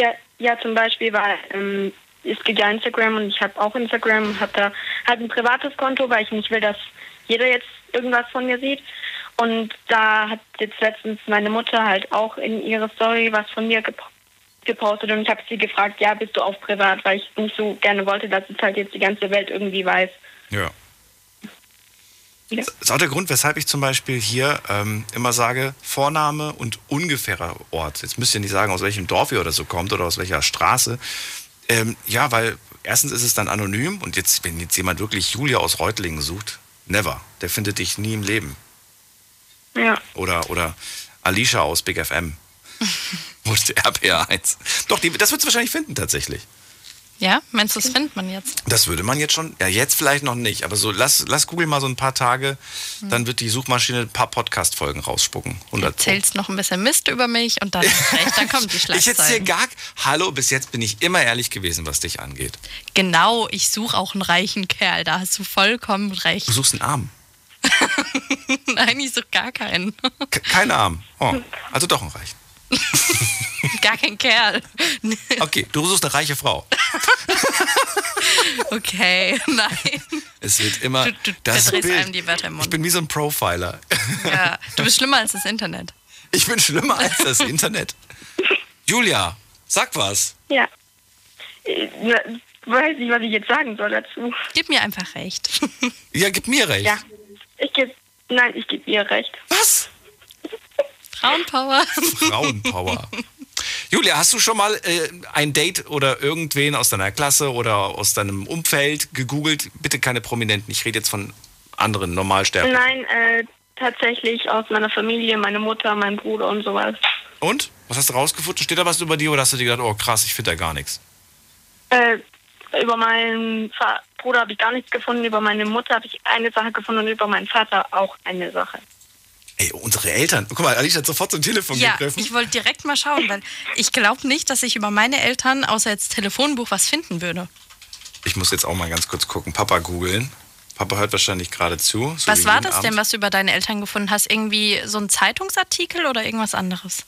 ja, ja, zum Beispiel, weil ähm, es gibt ja Instagram und ich habe auch Instagram und habe da halt ein privates Konto, weil ich nicht will, dass jeder jetzt irgendwas von mir sieht. Und da hat jetzt letztens meine Mutter halt auch in ihre Story was von mir gepostet und ich habe sie gefragt, ja, bist du auch privat, weil ich nicht so gerne wollte, dass es halt jetzt die ganze Welt irgendwie weiß. Ja. Ja. Das ist auch der Grund, weshalb ich zum Beispiel hier ähm, immer sage, Vorname und ungefährer Ort. Jetzt müsst ihr nicht sagen, aus welchem Dorf ihr oder so kommt oder aus welcher Straße. Ähm, ja, weil erstens ist es dann anonym und jetzt, wenn jetzt jemand wirklich Julia aus Reutlingen sucht, never. Der findet dich nie im Leben. Ja. Oder, oder Alicia aus Big FM. Oder RPR1. Doch, die, das wird es wahrscheinlich finden tatsächlich. Ja, meinst du, das findet man jetzt? Das würde man jetzt schon, ja jetzt vielleicht noch nicht, aber so lass, lass Google mal so ein paar Tage, dann wird die Suchmaschine ein paar Podcast-Folgen rausspucken. 100 Pro. Erzählst noch ein bisschen Mist über mich und dann, recht, dann kommt die Ich erzähle Schlagzeile. gar, hallo, bis jetzt bin ich immer ehrlich gewesen, was dich angeht. Genau, ich suche auch einen reichen Kerl, da hast du vollkommen recht. Du suchst einen Arm. Nein, ich suche gar keinen. Ke- Kein Arm. Oh, also doch ein Reich. Gar kein Kerl. Okay, du suchst eine reiche Frau. Okay, nein. Es wird immer Du, du das Bild. einem die Wörter im Ich Mund. bin wie so ein Profiler. Ja, du bist schlimmer als das Internet. Ich bin schlimmer als das Internet. Julia, sag was. Ja. Weiß nicht, was ich jetzt sagen soll dazu. Gib mir einfach recht. Ja, gib mir recht. Ja. Ich gebe, nein, ich gebe ihr recht. Was? Frauenpower. Frauenpower. Julia, hast du schon mal äh, ein Date oder irgendwen aus deiner Klasse oder aus deinem Umfeld gegoogelt? Bitte keine Prominenten, ich rede jetzt von anderen Normalsterblichen. Nein, äh, tatsächlich aus meiner Familie, meine Mutter, mein Bruder und sowas. Und? Was hast du rausgefunden? Steht da was über die oder hast du dir gedacht, oh krass, ich finde da gar nichts? Äh, über meinen Fa Bruder habe ich gar nichts gefunden, über meine Mutter habe ich eine Sache gefunden und über meinen Vater auch eine Sache. Ey, unsere Eltern. Guck mal, Alicia hat sofort zum Telefon Ja, gegriffen. ich wollte direkt mal schauen, weil ich glaube nicht, dass ich über meine Eltern außer jetzt Telefonbuch was finden würde. Ich muss jetzt auch mal ganz kurz gucken. Papa googeln. Papa hört wahrscheinlich gerade zu. so was war das denn, Abend. was du über deine Eltern gefunden hast? Irgendwie so ein Zeitungsartikel oder irgendwas anderes?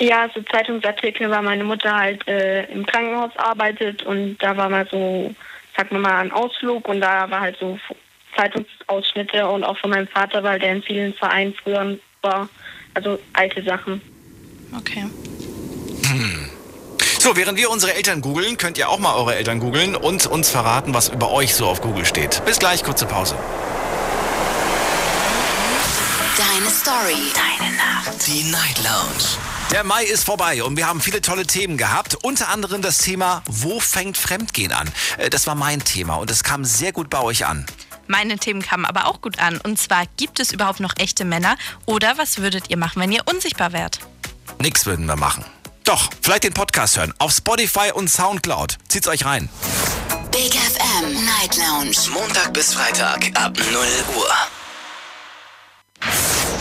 Ja, so Zeitungsartikel, weil meine Mutter halt äh, im Krankenhaus arbeitet und da war mal so, sag mal mal, ein Ausflug und da war halt so Zeitungsausschnitte und auch von meinem Vater, weil der in vielen Vereinen früher war. Also alte Sachen. Okay. So, während wir unsere Eltern googeln, könnt ihr auch mal eure Eltern googeln und uns verraten, was über euch so auf Google steht. Bis gleich, kurze Pause. Deine Story. Deine Nacht. Die Night Lounge. Der Mai ist vorbei und wir haben viele tolle Themen gehabt. Unter anderem das Thema, wo fängt Fremdgehen an? Äh, Das war mein Thema und es kam sehr gut bei euch an. Meine Themen kamen aber auch gut an. Und zwar, gibt es überhaupt noch echte Männer? Oder was würdet ihr machen, wenn ihr unsichtbar wärt? Nix würden wir machen. Doch, vielleicht den Podcast hören. Auf Spotify und Soundcloud. Zieht's euch rein. Big FM Night Lounge. Montag bis Freitag ab 0 Uhr.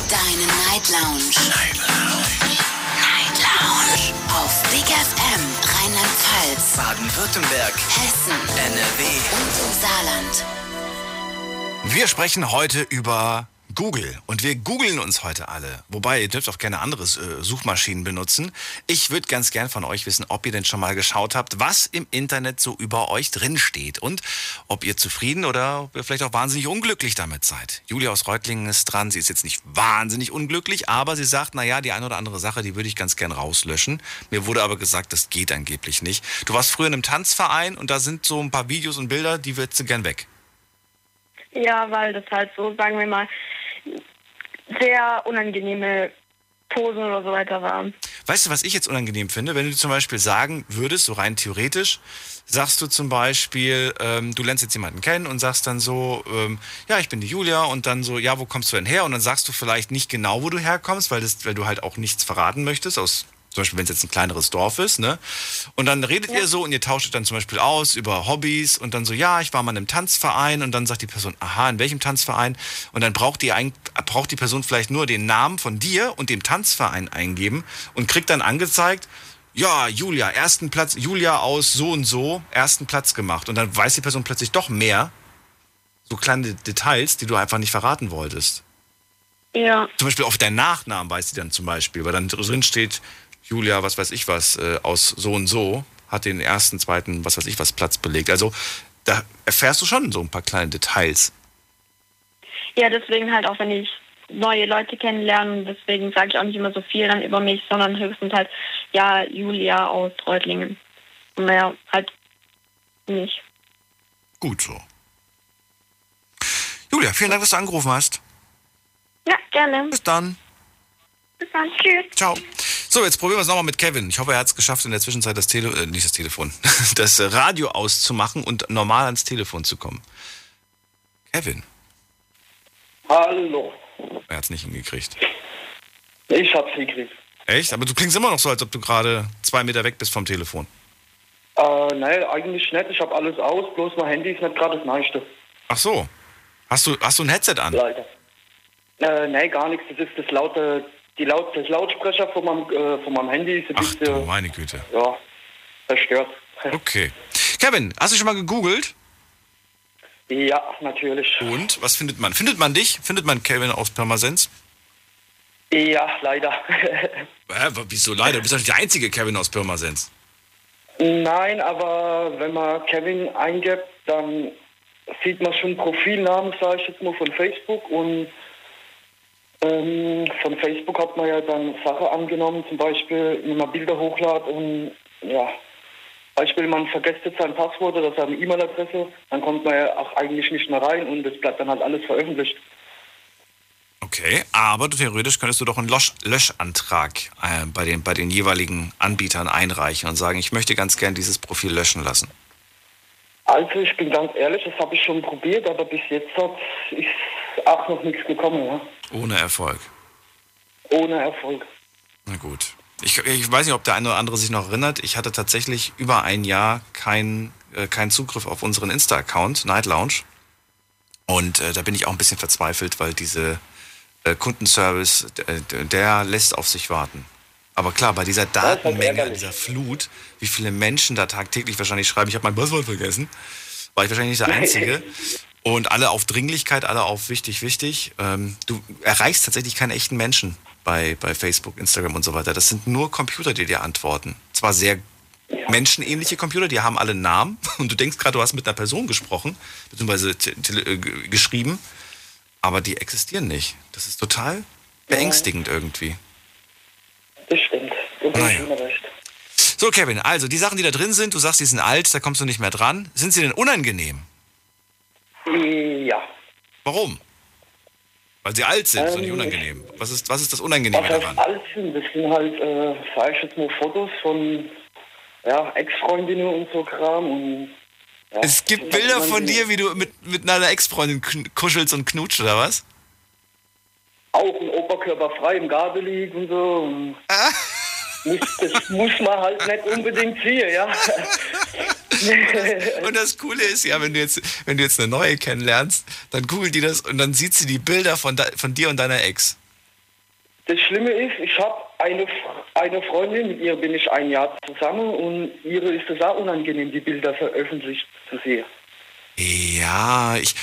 Deine Night Lounge. Night Lounge. Night Lounge. Auf Big FM Rheinland-Pfalz, Baden-Württemberg, Hessen NRW. und im Saarland. Wir sprechen heute über Google. Und wir googeln uns heute alle. Wobei, ihr dürft auch gerne andere äh, Suchmaschinen benutzen. Ich würde ganz gern von euch wissen, ob ihr denn schon mal geschaut habt, was im Internet so über euch drinsteht. Und ob ihr zufrieden oder ihr vielleicht auch wahnsinnig unglücklich damit seid. Julia aus Reutlingen ist dran. Sie ist jetzt nicht wahnsinnig unglücklich, aber sie sagt, naja, die eine oder andere Sache, die würde ich ganz gern rauslöschen. Mir wurde aber gesagt, das geht angeblich nicht. Du warst früher in einem Tanzverein und da sind so ein paar Videos und Bilder, die würdest du gern weg. Ja, weil das halt so, sagen wir mal, sehr unangenehme Posen oder so weiter waren. Weißt du, was ich jetzt unangenehm finde? Wenn du zum Beispiel sagen würdest, so rein theoretisch, sagst du zum Beispiel, ähm, du lernst jetzt jemanden kennen und sagst dann so, ähm, ja, ich bin die Julia und dann so, ja, wo kommst du denn her? Und dann sagst du vielleicht nicht genau, wo du herkommst, weil, das, weil du halt auch nichts verraten möchtest, aus zum Beispiel, wenn es jetzt ein kleineres Dorf ist, ne? Und dann redet ja. ihr so und ihr tauscht dann zum Beispiel aus über Hobbys und dann so, ja, ich war mal in einem Tanzverein und dann sagt die Person, aha, in welchem Tanzverein? Und dann braucht die, braucht die Person vielleicht nur den Namen von dir und dem Tanzverein eingeben und kriegt dann angezeigt, ja, Julia, ersten Platz, Julia aus so und so, ersten Platz gemacht. Und dann weiß die Person plötzlich doch mehr, so kleine Details, die du einfach nicht verraten wolltest. Ja. Zum Beispiel auf deinen Nachnamen weiß sie dann zum Beispiel, weil dann drin steht, Julia, was weiß ich was, äh, aus so und so, hat den ersten, zweiten, was weiß ich was, Platz belegt. Also da erfährst du schon so ein paar kleine Details. Ja, deswegen halt auch, wenn ich neue Leute kennenlerne, deswegen sage ich auch nicht immer so viel dann über mich, sondern höchstens halt, ja, Julia aus Reutlingen. Und naja, halt nicht. Gut so. Julia, vielen Dank, dass du angerufen hast. Ja, gerne. Bis dann. Bis dann. Tschüss. Ciao. So, jetzt probieren wir es nochmal mit Kevin. Ich hoffe, er hat es geschafft, in der Zwischenzeit das Tele äh, nicht das Telefon, das Radio auszumachen und normal ans Telefon zu kommen. Kevin. Hallo. Er hat es nicht hingekriegt. Ich hab's hingekriegt. Echt? Aber du klingst immer noch so, als ob du gerade zwei Meter weg bist vom Telefon. Äh, nein, eigentlich nicht. Ich habe alles aus, bloß mein Handy ist nicht gerade das Neueste. Ach so. Hast du, hast du ein Headset an? Leider. Äh, nein, gar nichts. Das ist das laute die Laut, das Lautsprecher von meinem, äh, von meinem Handy ist ein Ach bisschen, du meine Güte. ja, zerstört. Okay. Kevin, hast du schon mal gegoogelt? Ja, natürlich. Und was findet man? Findet man dich? Findet man Kevin aus Pirmasens? Ja, leider. Hä, wieso leider? Du bist doch nicht der einzige Kevin aus Pirmasens. Nein, aber wenn man Kevin eingibt, dann sieht man schon Profilnamen, sage ich jetzt mal, von Facebook und ähm, von Facebook hat man ja dann Sachen angenommen, zum Beispiel, wenn man Bilder hochladet und ja, Beispiel, man vergisst jetzt sein Passwort oder seine E-Mail-Adresse, dann kommt man ja auch eigentlich nicht mehr rein und es bleibt dann halt alles veröffentlicht. Okay, aber theoretisch könntest du doch einen Lösch Löschantrag äh, bei, den, bei den jeweiligen Anbietern einreichen und sagen, ich möchte ganz gern dieses Profil löschen lassen. Also ich bin ganz ehrlich, das habe ich schon probiert, aber bis jetzt hat ist auch noch nichts gekommen. Ja? Ohne Erfolg. Ohne Erfolg. Na gut. Ich, ich, weiß nicht, ob der eine oder andere sich noch erinnert. Ich hatte tatsächlich über ein Jahr keinen äh, kein Zugriff auf unseren Insta-Account, Night Lounge. Und äh, da bin ich auch ein bisschen verzweifelt, weil diese äh, Kundenservice, der, der lässt auf sich warten. Aber klar, bei dieser Datenmenge, dieser Flut, wie viele Menschen da tagtäglich wahrscheinlich schreiben, ich habe mein Passwort vergessen, war ich wahrscheinlich nicht der Einzige. Und alle auf Dringlichkeit, alle auf wichtig, wichtig. Ähm, du erreichst tatsächlich keine echten Menschen bei, bei Facebook, Instagram und so weiter. Das sind nur Computer, die dir antworten. Zwar sehr menschenähnliche Computer, die haben alle Namen und du denkst gerade, du hast mit einer Person gesprochen, beziehungsweise äh, geschrieben, aber die existieren nicht. Das ist total beängstigend ja. irgendwie. Das stimmt. Du hast naja. recht. So, Kevin, also die Sachen, die da drin sind, du sagst, die sind alt, da kommst du nicht mehr dran. Sind sie denn unangenehm? Ja. Warum? Weil sie alt sind, ähm, ist nicht unangenehm. Was ist, was ist das Unangenehme was daran? alt sind, das sind halt, äh, sag ich jetzt mal, Fotos von ja, Ex-Freundinnen und so Kram. Und, ja, es gibt Bilder von dir, wie du mit, mit einer Ex-Freundin kuschelst und knutscht, oder was? Auch ein Oberkörper frei im Garten liegt und so. Und ah. das muss man halt nicht unbedingt sehen, ja. und das Coole ist ja, wenn du jetzt, wenn du jetzt eine neue kennenlernst, dann googelt die das und dann sieht sie die Bilder von, von dir und deiner Ex. Das Schlimme ist, ich habe eine, eine Freundin, mit ihr bin ich ein Jahr zusammen und ihre ist es auch unangenehm, die Bilder veröffentlicht zu sehen. Ja, ich.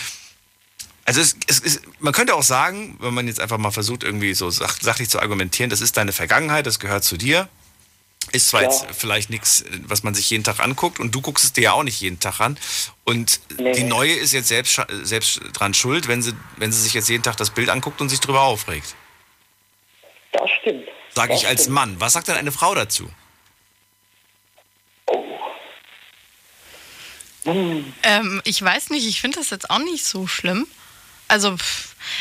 Also es, es, es, man könnte auch sagen, wenn man jetzt einfach mal versucht, irgendwie so sach, sachlich zu argumentieren, das ist deine Vergangenheit, das gehört zu dir. Ist zwar Ja. jetzt vielleicht nichts, was man sich jeden Tag anguckt und du guckst es dir ja auch nicht jeden Tag an. Und Nee, die neue ist jetzt selbst, selbst dran schuld, wenn sie, wenn sie sich jetzt jeden Tag das Bild anguckt und sich drüber aufregt. Das stimmt. Sage Das ich als stimmt. Mann. Was sagt denn eine Frau dazu? Oh. Hm. Ähm, ich weiß nicht, ich finde das jetzt auch nicht so schlimm. Also,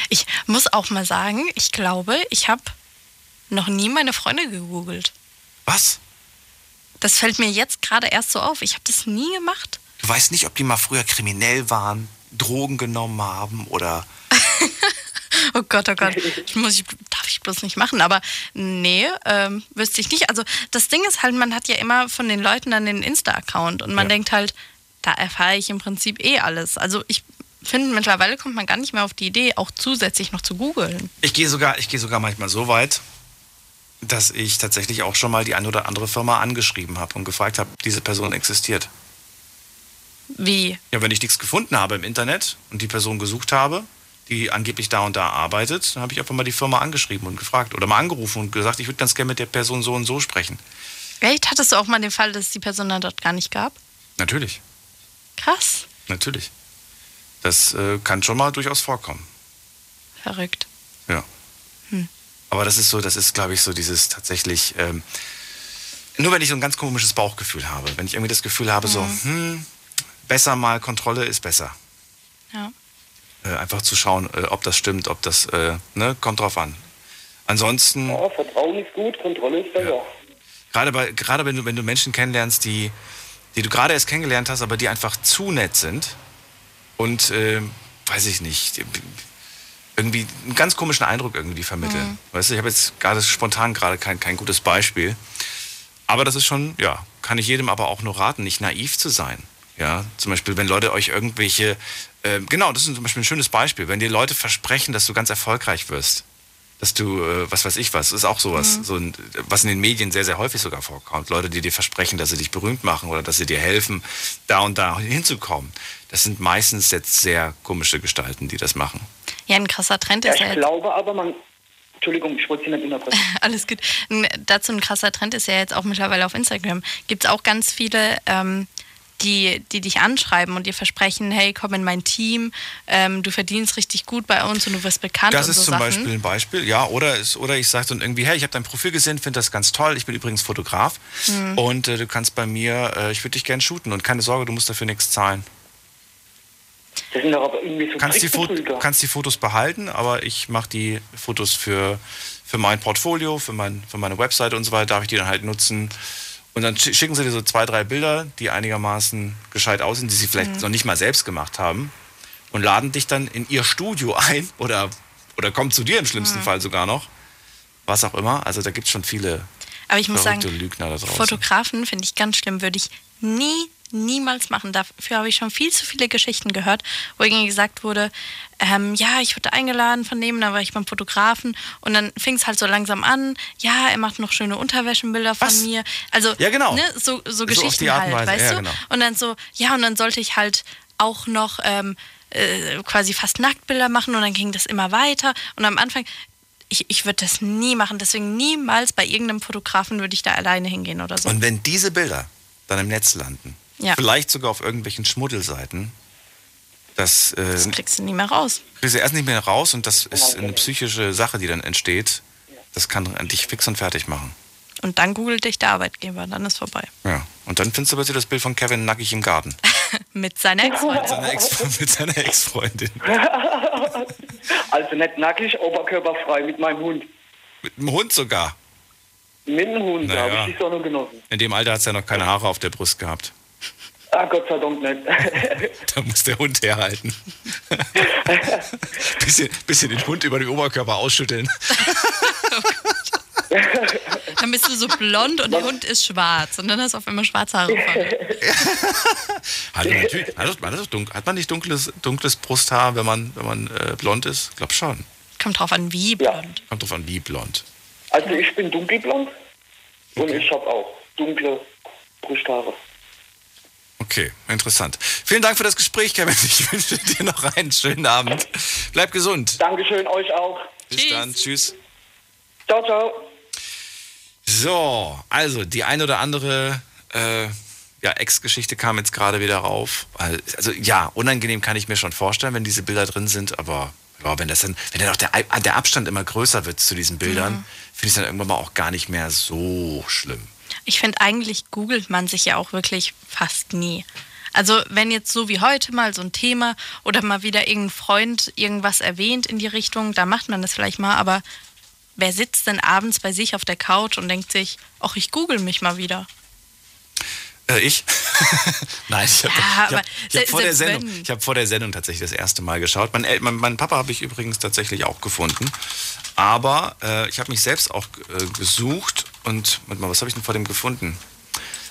ich muss auch mal sagen, ich glaube, ich habe noch nie meine Freunde gegoogelt. Was? Das fällt mir jetzt gerade erst so auf. Ich habe das nie gemacht. Du weißt nicht, ob die mal früher kriminell waren, Drogen genommen haben oder. Oh Gott, oh Gott. Das muss ich, darf ich bloß nicht machen. Aber nee, ähm, wüsste ich nicht. Also das Ding ist halt, man hat ja immer von den Leuten dann den Insta-Account und man Ja. denkt halt, da erfahre ich im Prinzip eh alles. Also ich finde, mittlerweile kommt man gar nicht mehr auf die Idee, auch zusätzlich noch zu googeln. Ich gehe sogar, ich gehe sogar manchmal so weit, dass ich tatsächlich auch schon mal die eine oder andere Firma angeschrieben habe und gefragt habe, diese Person existiert. Wie? Ja, wenn ich nichts gefunden habe im Internet und die Person gesucht habe, die angeblich da und da arbeitet, dann habe ich einfach mal die Firma angeschrieben und gefragt oder mal angerufen und gesagt, ich würde ganz gerne mit der Person so und so sprechen. Echt? Hattest du auch mal den Fall, dass es die Person dann dort gar nicht gab? Natürlich, Krass. natürlich. Das äh, kann schon mal durchaus vorkommen. Verrückt. Ja. Aber das ist so, das ist, glaube ich, so dieses tatsächlich, ähm, nur wenn ich so ein ganz komisches Bauchgefühl habe, wenn ich irgendwie das Gefühl habe, so, hm, besser mal, Kontrolle ist besser. Ja. Äh, einfach zu schauen, äh, ob das stimmt, ob das, äh, ne, kommt drauf an. Ansonsten, Ja, Vertrauen ist gut, Kontrolle ist besser. gerade bei, gerade wenn du, wenn du Menschen kennenlernst, die, die du gerade erst kennengelernt hast, aber die einfach zu nett sind und, äh, weiß ich nicht, die- irgendwie einen ganz komischen Eindruck irgendwie vermitteln. Weißt du, ich habe jetzt gerade spontan gerade kein, kein gutes Beispiel. Aber das ist schon, ja, kann ich jedem aber auch nur raten, nicht naiv zu sein. Ja, zum Beispiel, wenn Leute euch irgendwelche, äh, genau, das ist zum Beispiel ein schönes Beispiel, wenn dir Leute versprechen, dass du ganz erfolgreich wirst, dass du, äh, was weiß ich was, ist auch sowas, so ein, was in den Medien sehr, sehr häufig sogar vorkommt. Leute, die dir versprechen, dass sie dich berühmt machen oder dass sie dir helfen, da und da hinzukommen. Das sind meistens jetzt sehr komische Gestalten, die das machen. Ja, ein krasser Trend Ja, ist ja ich jetzt. glaube aber, man. Entschuldigung, ich wollte Sie nicht unterbrechen. Alles gut. Dazu ein krasser Trend ist ja jetzt auch mittlerweile auf Instagram. Gibt es auch ganz viele, ähm, die, die dich anschreiben und dir versprechen, hey, komm in mein Team, ähm, du verdienst richtig gut bei uns und du wirst bekannt Das und ist so zum Sachen. Beispiel ein Beispiel, ja. Oder, ist, oder ich sage dann irgendwie, hey, ich habe dein Profil gesehen, finde das ganz toll. Ich bin übrigens Fotograf Mhm. und äh, du kannst bei mir, äh, ich würde dich gerne shooten und keine Sorge, du musst dafür nichts zahlen. Das sind doch aber irgendwie so Kannst die, kannst die Fotos behalten, aber ich mache die Fotos für, für mein Portfolio, für, mein, für meine Webseite und so weiter, darf ich die dann halt nutzen. Und dann schi- schicken sie dir so zwei, drei Bilder, die einigermaßen gescheit aussehen, die sie vielleicht Mhm. noch nicht mal selbst gemacht haben und laden dich dann in ihr Studio ein oder, oder kommen zu dir im schlimmsten Mhm. Fall sogar noch. Was auch immer. Also da gibt es schon viele Aber ich muss sagen, verrückte Lügner da draußen. Fotografen finde ich ganz schlimm, würde ich nie, niemals machen. Dafür habe ich schon viel zu viele Geschichten gehört, wo irgendwie gesagt wurde, ähm, ja, ich wurde eingeladen von dem, da war ich beim Fotografen und dann fing es halt so langsam an, ja, er macht noch schöne Unterwäschenbilder von Was? mir. Also, Ja, genau. ne, so, so So Geschichten halt, Weise, weißt ja, du? genau. Und dann so, ja, und dann sollte ich halt auch noch ähm, äh, quasi fast Nacktbilder machen und dann ging das immer weiter und am Anfang, ich, ich würde das nie machen, deswegen niemals bei irgendeinem Fotografen würde ich da alleine hingehen oder so. Und wenn diese Bilder dann im Netz landen, Ja. vielleicht sogar auf irgendwelchen Schmuddelseiten, das, äh, Das kriegst du nie mehr raus. kriegst du erst nicht mehr raus und das ist eine psychische Sache, die dann entsteht. Das kann dich fix und fertig machen. Und dann googelt dich der Arbeitgeber, dann ist vorbei. Ja. Und dann findest du plötzlich das Bild von Kevin nackig im Garten. Mit seiner Ex-Freundin. Mit seiner Ex-Freundin. Also nicht nackig, oberkörperfrei mit meinem Hund. Mit dem Hund sogar. Mit dem Hund, da Naja. habe ich die Sonne genossen. In dem Alter hat es ja noch keine Haare auf der Brust gehabt. Ah, Gott sei Dank nicht. Da muss der Hund herhalten. bisschen, bisschen den Hund über den Oberkörper ausschütteln. Dann bist du so blond und der Hund ist schwarz. Und dann hast du auf einmal schwarze Haare. Hat, man natürlich, hat, man, dunkel, hat man nicht dunkles, dunkles Brusthaar, wenn man, wenn man äh, blond ist? Ich glaube schon. Kommt drauf an, wie blond. Kommt drauf an, wie blond. Also ich bin dunkelblond und ich habe auch dunkle Brusthaare. Okay, interessant. Vielen Dank für das Gespräch, Kevin. Ich wünsche dir noch einen schönen Abend. Bleib gesund. Dankeschön, euch auch. Bis dann. Tschüss. Ciao, ciao. So, also die ein oder andere äh, ja, Ex-Geschichte kam jetzt gerade wieder rauf. Also ja, unangenehm kann ich mir schon vorstellen, wenn diese Bilder drin sind, aber ja, wenn das dann, wenn dann auch der, der Abstand immer größer wird zu diesen Bildern, Mhm. finde ich es dann irgendwann mal auch gar nicht mehr so schlimm. Ich finde, eigentlich googelt man sich ja auch wirklich fast nie. Also wenn jetzt so wie heute mal so ein Thema oder mal wieder irgendein Freund irgendwas erwähnt in die Richtung, da macht man das vielleicht mal, aber wer sitzt denn abends bei sich auf der Couch und denkt sich, ach, ich google mich mal wieder? Äh, ich? Nein, ich habe Ja, hab, hab vor, der Sendung- ich hab vor der Sendung tatsächlich das erste Mal geschaut. Mein, mein, meinen Papa habe ich übrigens tatsächlich auch gefunden. Aber äh, ich habe mich selbst auch äh, gesucht und warte mal, was habe ich denn vor dem gefunden?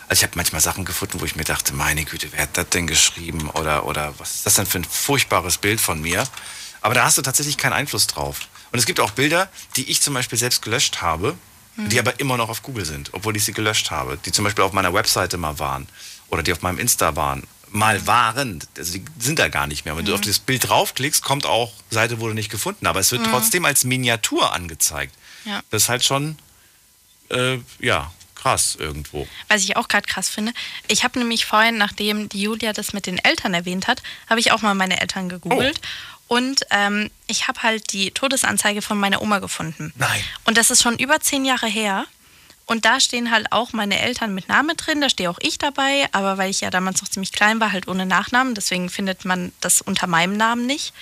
Also ich habe manchmal Sachen gefunden, wo ich mir dachte, meine Güte, wer hat das denn geschrieben? Oder, oder was ist das denn für ein furchtbares Bild von mir? Aber da hast du tatsächlich keinen Einfluss drauf. Und es gibt auch Bilder, die ich zum Beispiel selbst gelöscht habe, Hm. die aber immer noch auf Google sind, obwohl ich sie gelöscht habe. Die zum Beispiel auf meiner Webseite mal waren oder die auf meinem Insta waren. Mal waren, also die sind da gar nicht mehr. Wenn du Mhm. auf das Bild draufklickst, kommt auch, Seite wurde nicht gefunden. Aber es wird Mhm. trotzdem als Miniatur angezeigt. Ja. Das ist halt schon, äh, ja, krass irgendwo. Was ich auch gerade krass finde, ich habe nämlich vorhin, nachdem die Julia das mit den Eltern erwähnt hat, habe ich auch mal meine Eltern gegoogelt. Und ähm, ich habe halt die Todesanzeige von meiner Oma gefunden. Nein. Und das ist schon über zehn Jahre her. Und da stehen halt auch meine Eltern mit Name drin, da stehe auch ich dabei, aber weil ich ja damals noch ziemlich klein war, halt ohne Nachnamen, deswegen findet man das unter meinem Namen nicht.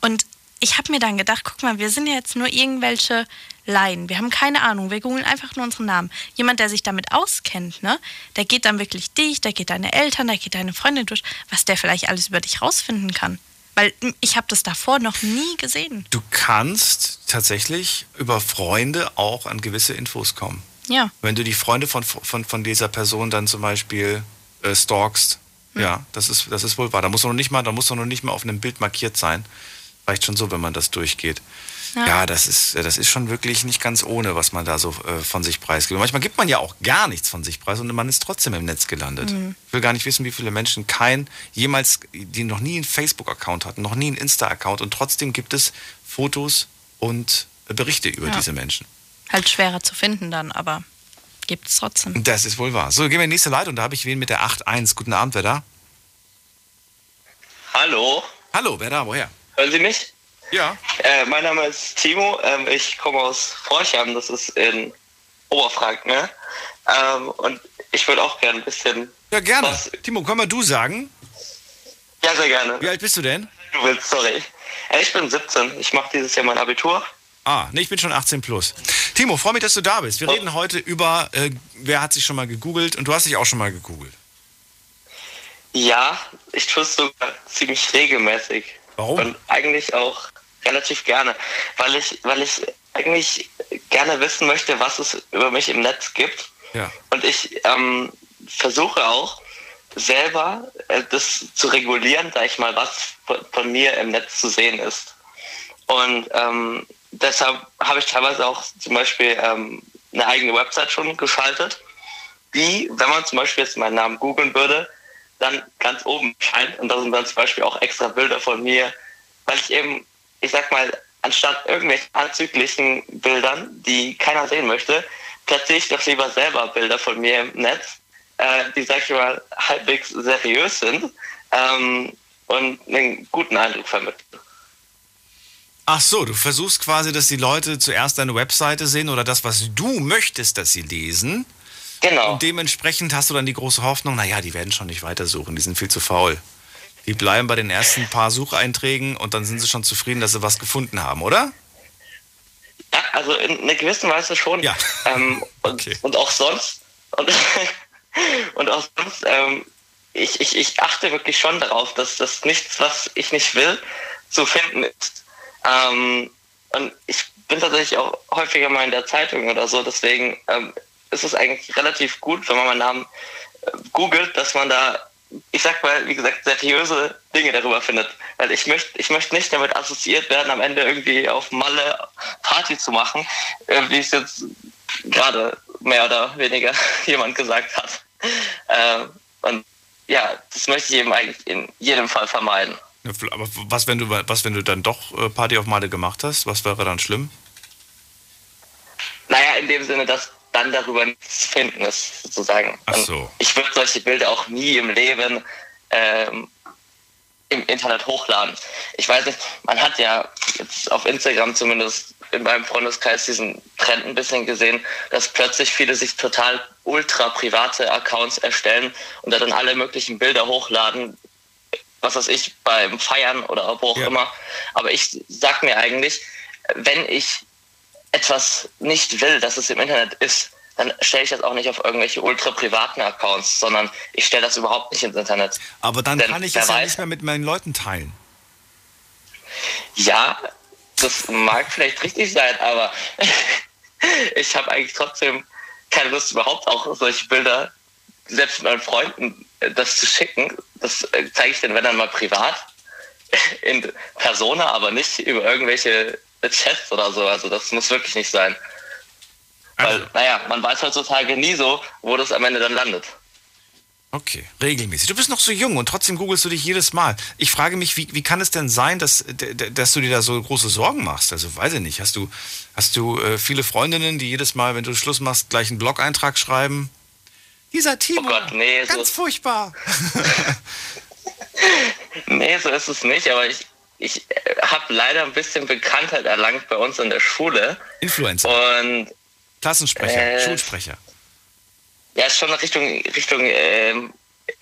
Und ich habe mir dann gedacht, guck mal, wir sind ja jetzt nur irgendwelche Laien. Wir haben keine Ahnung. Wir googeln einfach nur unseren Namen. Jemand, der sich damit auskennt, ne, der geht dann wirklich dich, der geht deine Eltern, der geht deine Freundin durch, was der vielleicht alles über dich rausfinden kann. Weil ich habe das davor noch nie gesehen. Du kannst tatsächlich über Freunde auch an gewisse Infos kommen. Ja. Wenn du die Freunde von, von, von dieser Person dann zum Beispiel äh, stalkst, ja, das ist, das ist wohl wahr. Da muss noch nicht mal, da muss noch nicht mal auf einem Bild markiert sein. Reicht schon so, wenn man das durchgeht. Ja. Ja, das, ist, das ist schon wirklich nicht ganz ohne, was man da so äh, von sich preisgibt. Manchmal gibt man ja auch gar nichts von sich preis und man ist trotzdem im Netz gelandet. Mhm. Ich will gar nicht wissen, wie viele Menschen kein, jemals, die noch nie einen Facebook-Account hatten, noch nie einen Insta-Account und trotzdem gibt es Fotos und äh, Berichte über Ja. diese Menschen. Halt schwerer zu finden dann, aber gibt es trotzdem. Das ist wohl wahr. So, gehen wir in die nächste Leitung. Da habe ich wen mit der 8.1. Guten Abend, wer da? Hallo, Hallo, wer da? Woher? hören Sie mich? Ja. Äh, mein Name ist Timo, ähm, ich komme aus Forchheim, das ist in Oberfranken. Ne? Ähm, und ich würde auch gerne ein bisschen. Ja, gerne. Timo, können wir du sagen? Ja, sehr gerne. Wie alt bist du denn? Du willst, sorry. Äh, ich bin 17, ich mache dieses Jahr mein Abitur. Ah, nee, ich bin schon 18 plus. Timo, freue mich, dass du da bist. Wir reden heute über, äh, wer hat sich schon mal gegoogelt und du hast dich auch schon mal gegoogelt. Ja, ich tue es sogar ziemlich regelmäßig. Warum? Und eigentlich auch relativ gerne, weil ich, weil ich eigentlich gerne wissen möchte, was es über mich im Netz gibt. Ja. Und ich ähm, versuche auch selber äh, das zu regulieren, sag ich mal, was von, von mir im Netz zu sehen ist. Und ähm, deshalb habe ich teilweise auch zum Beispiel ähm, eine eigene Website schon geschaltet, die, wenn man zum Beispiel jetzt meinen Namen googeln würde, dann ganz oben scheint. Und da sind dann zum Beispiel auch extra Bilder von mir, weil ich eben, ich sag mal, anstatt irgendwelchen anzüglichen Bildern, die keiner sehen möchte, platziere ich doch lieber selber Bilder von mir im Netz, äh, die, sag ich mal, halbwegs seriös sind ähm, und einen guten Eindruck vermitteln. Ach so, du versuchst quasi, dass die Leute zuerst deine Webseite sehen oder das, was du möchtest, dass sie lesen. Genau. Und dementsprechend hast du dann die große Hoffnung, naja, die werden schon nicht weitersuchen, die sind viel zu faul. Die bleiben bei den ersten paar Sucheinträgen und dann sind sie schon zufrieden, dass sie was gefunden haben, oder? Ja, also in einer gewissen Weise schon. Ja. Ähm, und, und auch sonst. Und, und auch sonst, ähm, ich, ich, ich achte wirklich schon darauf, dass das nichts, was ich nicht will, zu finden ist. Ähm, und ich bin tatsächlich auch häufiger mal in der Zeitung oder so, deswegen ähm, ist es eigentlich relativ gut, wenn man meinen Namen äh, googelt, dass man da, ich sag mal, wie gesagt, seriöse Dinge darüber findet. Weil ich möchte ich möchte nicht damit assoziiert werden, am Ende irgendwie auf Malle Party zu machen, äh, wie es jetzt gerade mehr oder weniger jemand gesagt hat. Äh, und ja, das möchte ich eben eigentlich in jedem Fall vermeiden. Aber was, wenn du, was, wenn du dann doch äh, Party auf Male gemacht hast? Was wäre dann schlimm? Naja, in dem Sinne, dass dann darüber nichts finden ist, sozusagen. Ach so. Ich würde solche Bilder auch nie im Leben ähm, im Internet hochladen. Ich weiß nicht, man hat ja jetzt auf Instagram zumindest in meinem Freundeskreis diesen Trend ein bisschen gesehen, dass plötzlich viele sich total ultra private Accounts erstellen und da dann alle möglichen Bilder hochladen, was weiß ich, beim Feiern oder wo auch Ja. immer. Aber ich sag mir eigentlich, wenn ich etwas nicht will, dass es im Internet ist, dann stelle ich das auch nicht auf irgendwelche ultra privaten Accounts, sondern ich stelle das überhaupt nicht ins Internet. Aber dann Denn kann ich es ja nicht mehr mit meinen Leuten teilen. Ja, das mag vielleicht richtig sein, aber ich habe eigentlich trotzdem keine Lust, überhaupt auch solche Bilder, selbst meinen Freunden, äh, das zu schicken. Das äh, zeige ich dann, wenn dann mal privat, in Persona, aber nicht über irgendwelche Chats oder so. Also das muss wirklich nicht sein. Also, Weil, naja, man weiß heutzutage nie so, wo das am Ende dann landet. okay, regelmäßig. Du bist noch so jung und trotzdem googelst du dich jedes Mal. Ich frage mich, wie, wie kann es denn sein, dass, dass du dir da so große Sorgen machst? Also weiß ich nicht. Hast du, hast du äh, viele Freundinnen, die jedes Mal, wenn du Schluss machst, gleich einen Blog-Eintrag schreiben? Dieser Timo, Oh Gott, nee, so- ganz furchtbar. Nee, so ist es nicht, aber ich, ich habe leider ein bisschen Bekanntheit erlangt bei uns in der Schule. Influencer, Und Klassensprecher, Äh, Schulsprecher. ja, ist schon Richtung, Richtung ähm,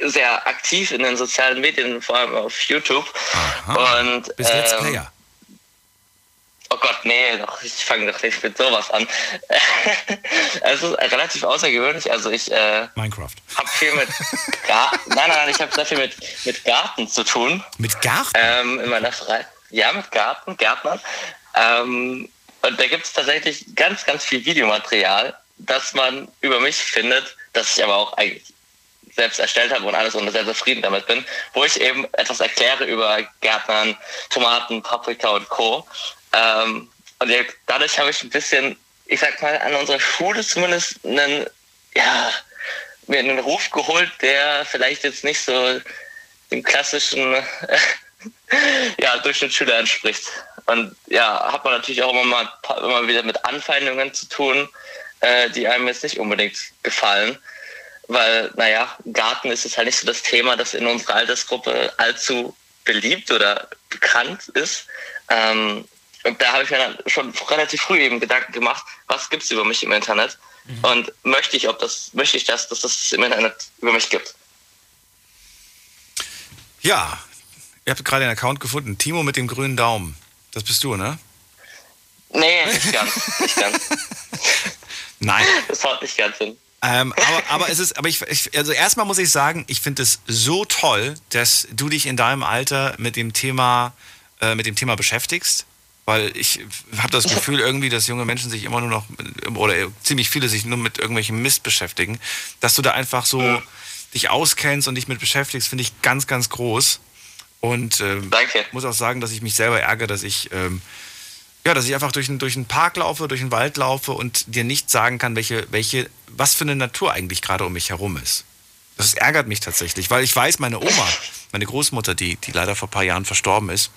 sehr aktiv in den sozialen Medien, vor allem auf YouTube. Und Bist Let's ähm, Player. Oh Gott, nee, doch, ich fange doch nicht mit sowas an. es ist relativ außergewöhnlich. Also ich äh, Minecraft. habe viel mit Garten, nein, nein, nein, ich habe sehr viel mit, mit Garten zu tun. Mit Garten? Ähm, in meiner Freizeit. Ja, mit Garten, Gärtnern. Ähm, und da gibt es tatsächlich ganz, ganz viel Videomaterial, das man über mich findet, das ich aber auch eigentlich selbst erstellt habe und alles und sehr zufrieden damit bin, wo ich eben etwas erkläre über Gärtnern, Tomaten, Paprika und Co. Ähm, und dadurch habe ich ein bisschen, ich sag mal, an unserer Schule zumindest einen, ja, mir einen Ruf geholt, der vielleicht jetzt nicht so dem klassischen ja, Durchschnittsschüler entspricht. Und ja, hat man natürlich auch immer mal immer wieder mit Anfeindungen zu tun, äh, die einem jetzt nicht unbedingt gefallen. Weil, naja, Garten ist jetzt halt nicht so das Thema, das in unserer Altersgruppe allzu beliebt oder bekannt ist. Ähm, und da habe ich mir dann schon relativ früh eben Gedanken gemacht, was gibt es über mich im Internet? Und möchte ich, ob das, möchte ich das, dass das im Internet über mich gibt? Ja, ihr habt gerade einen Account gefunden. Timo mit dem grünen Daumen. Das bist du, ne? Nee, nicht ganz. nicht ganz. Nein. Das haut nicht ganz hin. Ähm, aber, aber es ist, aber ich, ich also erstmal muss ich sagen, ich finde es so toll, dass du dich in deinem Alter mit dem Thema, äh, mit dem Thema beschäftigst. Weil ich habe das Gefühl irgendwie, dass junge Menschen sich immer nur noch, oder ziemlich viele sich nur mit irgendwelchem Mist beschäftigen. Dass du da einfach so dich auskennst und dich mit beschäftigst, finde ich ganz, ganz groß. Und ähm, muss auch sagen, dass ich mich selber ärgere, dass ich, ähm, ja, dass ich einfach durch, einen- durch einen Park laufe, durch einen Wald laufe und dir nicht sagen kann, welche, welche, was für eine Natur eigentlich gerade um mich herum ist. Das ärgert mich tatsächlich, weil ich weiß, meine Oma, meine Großmutter, die, die leider vor ein paar Jahren verstorben ist,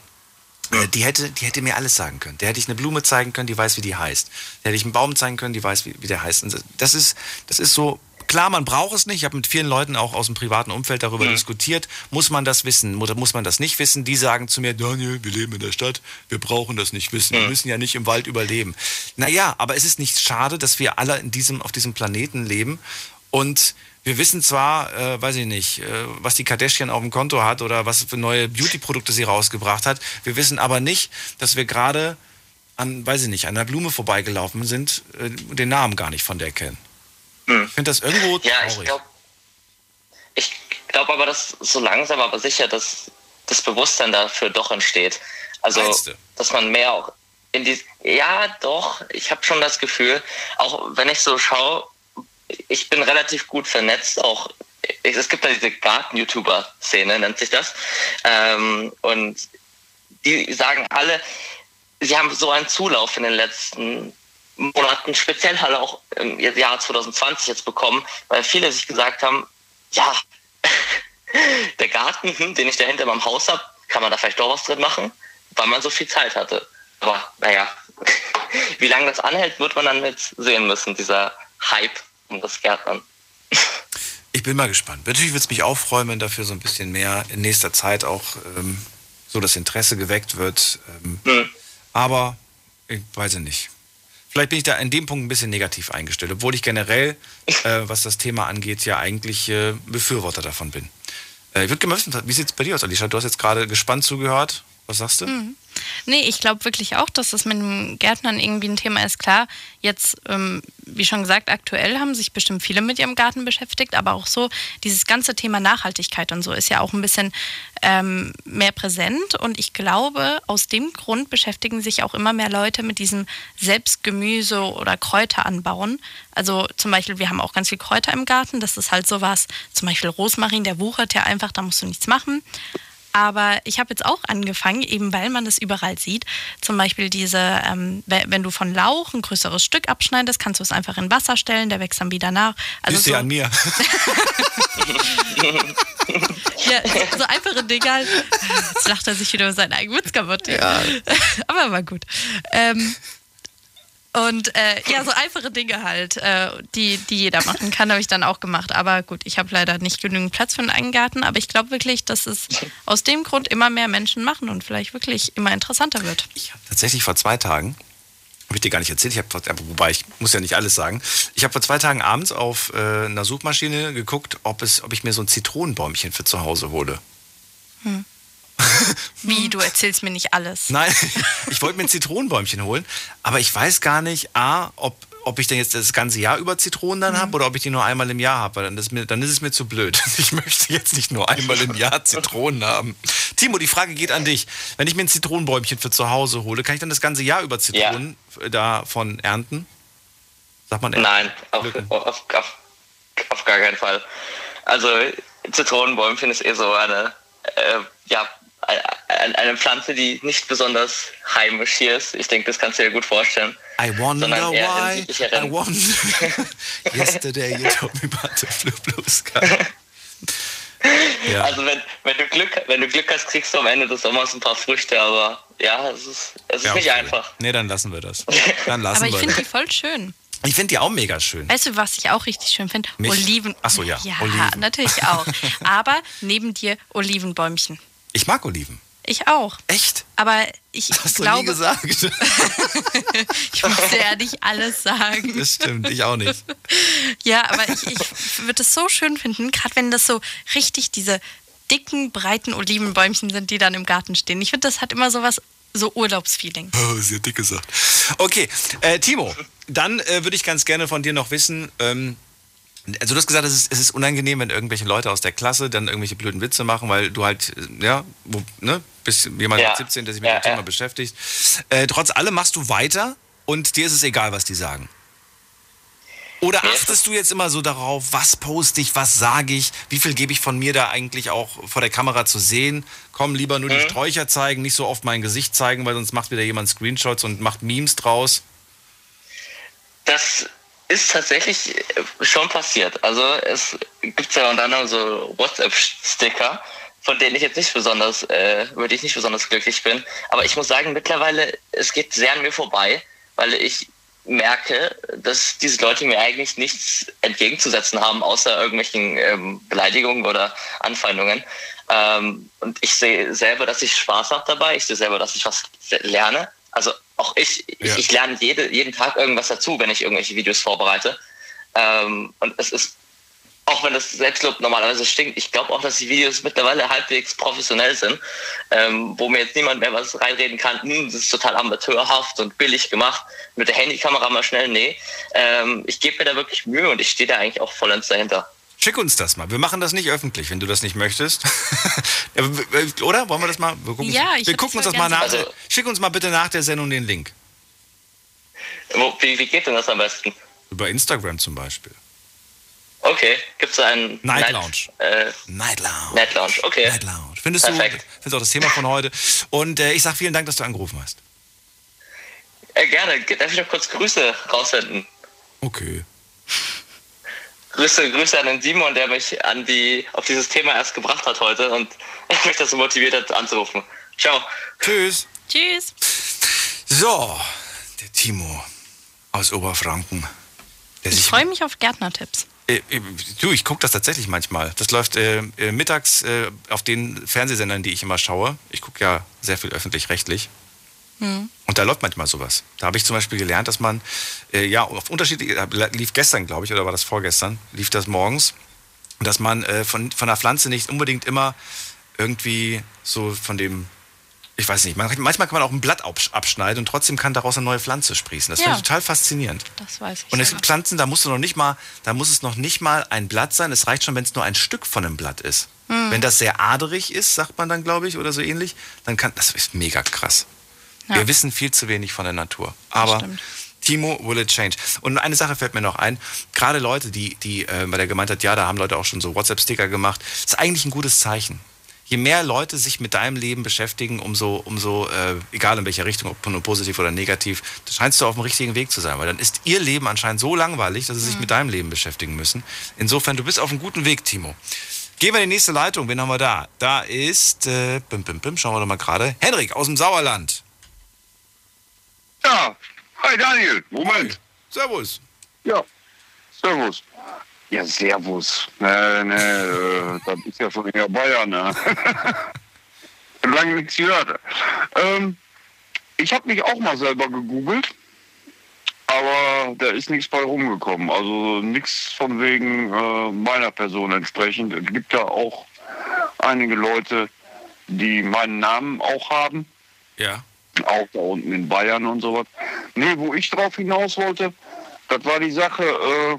äh, die hätte, die hätte mir alles sagen können. Der hätte ich eine Blume zeigen können, die weiß, wie die heißt. Der hätte ich einen Baum zeigen können, die weiß, wie, wie der heißt. Und das ist, das ist so, klar, man braucht es nicht. Ich habe mit vielen Leuten auch aus dem privaten Umfeld darüber diskutiert. Muss man das wissen oder muss man das nicht wissen? Die sagen zu mir, Daniel, wir leben in der Stadt, wir brauchen das nicht wissen. Wir müssen ja nicht im Wald überleben. Naja, aber es ist nicht schade, dass wir alle in diesem, auf diesem Planeten leben und wir wissen zwar, äh, weiß ich nicht, äh, was die Kardashian auf dem Konto hat oder was für neue Beauty-Produkte sie rausgebracht hat. Wir wissen aber nicht, dass wir gerade an, weiß ich nicht, an einer Blume vorbeigelaufen sind, äh, und den Namen gar nicht von der kennen. Ich finde das irgendwo Ja, ich traurig. glaube ich glaub aber, dass so langsam aber sicher dass das Bewusstsein dafür doch entsteht. Also, Meinst du? dass man mehr auch in die. Ja, doch, ich habe schon das Gefühl, auch wenn ich so schaue, ich bin relativ gut vernetzt, auch es gibt da diese Garten-YouTuber-Szene, nennt sich das. Ähm, und die sagen alle, sie haben so einen Zulauf in den letzten Monaten, speziell halt auch im Jahr 2020 jetzt bekommen, weil viele sich gesagt haben, ja, der Garten, hm, den ich da hinter meinem Haus habe, kann man da vielleicht doch was drin machen, weil man so viel Zeit hatte. Aber naja, wie lange das anhält, wird man dann jetzt sehen müssen, dieser Hype um das Gärtnern. Ich bin mal gespannt. Natürlich wird es mich auch freuen, wenn dafür so ein bisschen mehr in nächster Zeit auch ähm, so das Interesse geweckt wird. Ähm, Hm. Aber ich weiß es nicht. Vielleicht bin ich da in dem Punkt ein bisschen negativ eingestellt, obwohl ich generell, äh, was das Thema angeht, ja eigentlich äh, Befürworter davon bin. Äh, ich würde gerne wissen, wie sieht es bei dir aus, Alicia? Du hast jetzt gerade gespannt zugehört. Was sagst du? Mhm. Nee, ich glaube wirklich auch, dass das mit dem Gärtnern irgendwie ein Thema ist. Klar, jetzt, ähm, wie schon gesagt, aktuell haben sich bestimmt viele mit ihrem Garten beschäftigt, aber auch so dieses ganze Thema Nachhaltigkeit und so ist ja auch ein bisschen ähm, mehr präsent. Und ich glaube, aus dem Grund beschäftigen sich auch immer mehr Leute mit diesem Selbstgemüse oder Kräuter anbauen. Also zum Beispiel, wir haben auch ganz viel Kräuter im Garten. Das ist halt sowas, zum Beispiel Rosmarin, der wuchert ja einfach, da musst du nichts machen. Aber ich habe jetzt auch angefangen, eben weil man das überall sieht. Zum Beispiel diese, ähm, we- wenn du von Lauch ein größeres Stück abschneidest, kannst du es einfach in Wasser stellen, der wächst dann wieder nach. Also du so, ja an mir. ja, so, so einfache Dinge halt. Jetzt lacht er sich wieder über seinen eigenen Witz kaputt. Ja. Aber war gut. Ähm, und äh, ja, so einfache Dinge halt, äh, die, die jeder machen kann, habe ich dann auch gemacht. Aber gut, ich habe leider nicht genügend Platz für einen eigenen Garten. Aber ich glaube wirklich, dass es aus dem Grund immer mehr Menschen machen und vielleicht wirklich immer interessanter wird. Tatsächlich vor zwei Tagen, habe ich dir gar nicht erzählt, ich hab, wobei ich muss ja nicht alles sagen. Ich habe vor zwei Tagen abends auf äh, einer Suchmaschine geguckt, ob, es, ob ich mir so ein Zitronenbäumchen für zu Hause hole. Hm. Wie, du erzählst mir nicht alles. Nein, ich wollte mir ein Zitronenbäumchen holen, aber ich weiß gar nicht, A, ob, ob ich denn jetzt das ganze Jahr über Zitronen dann habe oder ob ich die nur einmal im Jahr habe, weil dann ist, mir, dann ist es mir zu blöd. Ich möchte jetzt nicht nur einmal im Jahr Zitronen haben. Timo, die Frage geht an dich. Wenn ich mir ein Zitronenbäumchen für zu Hause hole, kann ich dann das ganze Jahr über Zitronen äh, davon ernten? Sagt man? Nein, auf, auf, auf, auf gar keinen Fall. Also Zitronenbäumchen ist eh so eine, äh, ja, eine, eine Pflanze, die nicht besonders heimisch hier ist. Ich denke, das kannst du dir gut vorstellen. I wonder Sondern eher in why, südlicheren- I wonder. Yesterday you told me about the blue, blue sky. Ja. Also wenn, wenn, du Glück, wenn du Glück hast, kriegst du am Ende des Sommers ein paar Früchte, aber ja, es ist, es ist Ja, nicht okay. einfach. Nee, dann lassen wir das. Dann lassen Aber ich finde die voll schön. Ich finde die auch mega schön. Weißt du, was ich auch richtig schön finde? Oliven. Ach so, ja, Ja, Oliven. natürlich auch. Aber neben dir Olivenbäumchen. Ich mag Oliven. Ich auch. Echt? Aber ich Hast du glaube, nie gesagt. ich muss dir ja nicht alles sagen. Das stimmt, ich auch nicht. Ja, aber ich, ich würde es so schön finden, gerade wenn das so richtig diese dicken, breiten Olivenbäumchen sind, die dann im Garten stehen. Ich finde, das hat immer so was, so Urlaubsfeeling. Oh, sehr dick gesagt. Okay, äh, Timo, dann äh, würde ich ganz gerne von dir noch wissen, ähm, also du hast gesagt, es ist, es ist unangenehm, wenn irgendwelche Leute aus der Klasse dann irgendwelche blöden Witze machen, weil du halt, äh, ja, wo, ne, bist jemand Ja. mit 17, der sich mit Ja, dem Thema ja. beschäftigt. Äh, trotz allem machst du weiter und dir ist es egal, was die sagen. Oder achtest du jetzt immer so darauf, was poste ich, was sage ich, wie viel gebe ich von mir da eigentlich auch vor der Kamera zu sehen? Komm, lieber nur die Mhm. Sträucher zeigen, nicht so oft mein Gesicht zeigen, weil sonst macht wieder jemand Screenshots und macht Memes draus. Das ist tatsächlich äh, schon passiert. Also es gibt ja unter anderem so WhatsApp-Sticker, von denen ich jetzt nicht besonders, äh, über ich nicht besonders glücklich bin. Aber ich muss sagen, mittlerweile, es geht sehr an mir vorbei, weil ich merke, dass diese Leute mir eigentlich nichts entgegenzusetzen haben, außer irgendwelchen ähm, Beleidigungen oder Anfeindungen. Ähm, und ich sehe selber, dass ich Spaß habe dabei. Ich sehe selber, dass ich was lerne. Also auch ich, Ja. ich, ich lerne jede, jeden Tag irgendwas dazu, wenn ich irgendwelche Videos vorbereite. Ähm, und es ist, auch wenn das Selbstlob normalerweise stinkt, ich glaube auch, dass die Videos mittlerweile halbwegs professionell sind, ähm, wo mir jetzt niemand mehr was reinreden kann, hm, das ist total amateurhaft und billig gemacht, mit der Handykamera mal schnell, nee. Ähm, ich gebe mir da wirklich Mühe und ich stehe da eigentlich auch vollends dahinter. Schick uns das mal. Wir machen das nicht öffentlich, wenn du das nicht möchtest. Oder? Wollen wir das mal? Wir gucken, Ja, ich wir gucken uns das mal nach. sehen. Schick uns mal bitte nach der Sendung den Link. Wo, wie, wie geht denn das am besten? Über Instagram zum Beispiel. Okay, gibt es einen Night Lounge. Äh, Night Lounge. Night Lounge, okay. Night Lounge. Findest Perfekt. du? Findest auch das Thema von heute. Und äh, ich sag vielen Dank, dass du angerufen hast. Äh, gerne. Darf ich noch kurz Grüße raussenden? Okay. Grüße, Grüße an den Simon, der mich an die, auf dieses Thema erst gebracht hat heute und mich dazu motiviert hat, anzurufen. Ciao. Tschüss. Tschüss. So, der Timo aus Oberfranken. Der Ich freue mich auf Gärtnertipps. Äh, äh, du, ich gucke das tatsächlich manchmal. Das läuft äh, äh, mittags äh, auf den Fernsehsendern, die ich immer schaue. Ich gucke ja sehr viel öffentlich-rechtlich. Hm. Und da läuft manchmal sowas. Da habe ich zum Beispiel gelernt, dass man, äh, ja, auf unterschiedliche, äh, lief gestern, glaube ich, oder war das vorgestern, lief das morgens, dass man äh, von, von der Pflanze nicht unbedingt immer irgendwie so von dem, ich weiß nicht, man, manchmal kann man auch ein Blatt absch- abschneiden und trotzdem kann daraus eine neue Pflanze sprießen. Das Ja. finde ich total faszinierend. Das weiß ich. Und es gibt Pflanzen, da musst du noch nicht mal, da muss es noch nicht mal ein Blatt sein. Es reicht schon, wenn es nur ein Stück von einem Blatt ist. Hm. Wenn das sehr aderig ist, sagt man dann, glaube ich, oder so ähnlich, dann kann, das ist mega krass. Ja. Wir wissen viel zu wenig von der Natur. Aber. Timo will it change. Und eine Sache fällt mir noch ein. Gerade Leute, die, die, äh, weil der gemeint hat, ja, da haben Leute auch schon so WhatsApp-Sticker gemacht, ist eigentlich ein gutes Zeichen. Je mehr Leute sich mit deinem Leben beschäftigen, umso, umso äh, egal in welcher Richtung, ob nur positiv oder negativ, da scheinst du auf dem richtigen Weg zu sein, weil dann ist ihr Leben anscheinend so langweilig, dass sie sich mit deinem Leben beschäftigen müssen. Insofern, du bist auf einem guten Weg, Timo. Gehen wir in die nächste Leitung. Wen haben wir da? Da ist, äh, bim, bim, bim, schauen wir doch mal gerade. Henrik aus dem Sauerland. Ja, hi Daniel, Moment. Servus. Ja, Servus. Ja, Servus. Ne, ne, äh, das ist ja von eher Bayern, ne? Lange nichts gehört. Ähm, ich habe mich auch mal selber gegoogelt, aber da ist nichts bei rumgekommen. Also nichts von wegen äh, meiner Person entsprechend. Es gibt ja auch einige Leute, die meinen Namen auch haben. Ja. Auch da unten in Bayern und sowas. Nee, wo ich drauf hinaus wollte, das war die Sache, äh,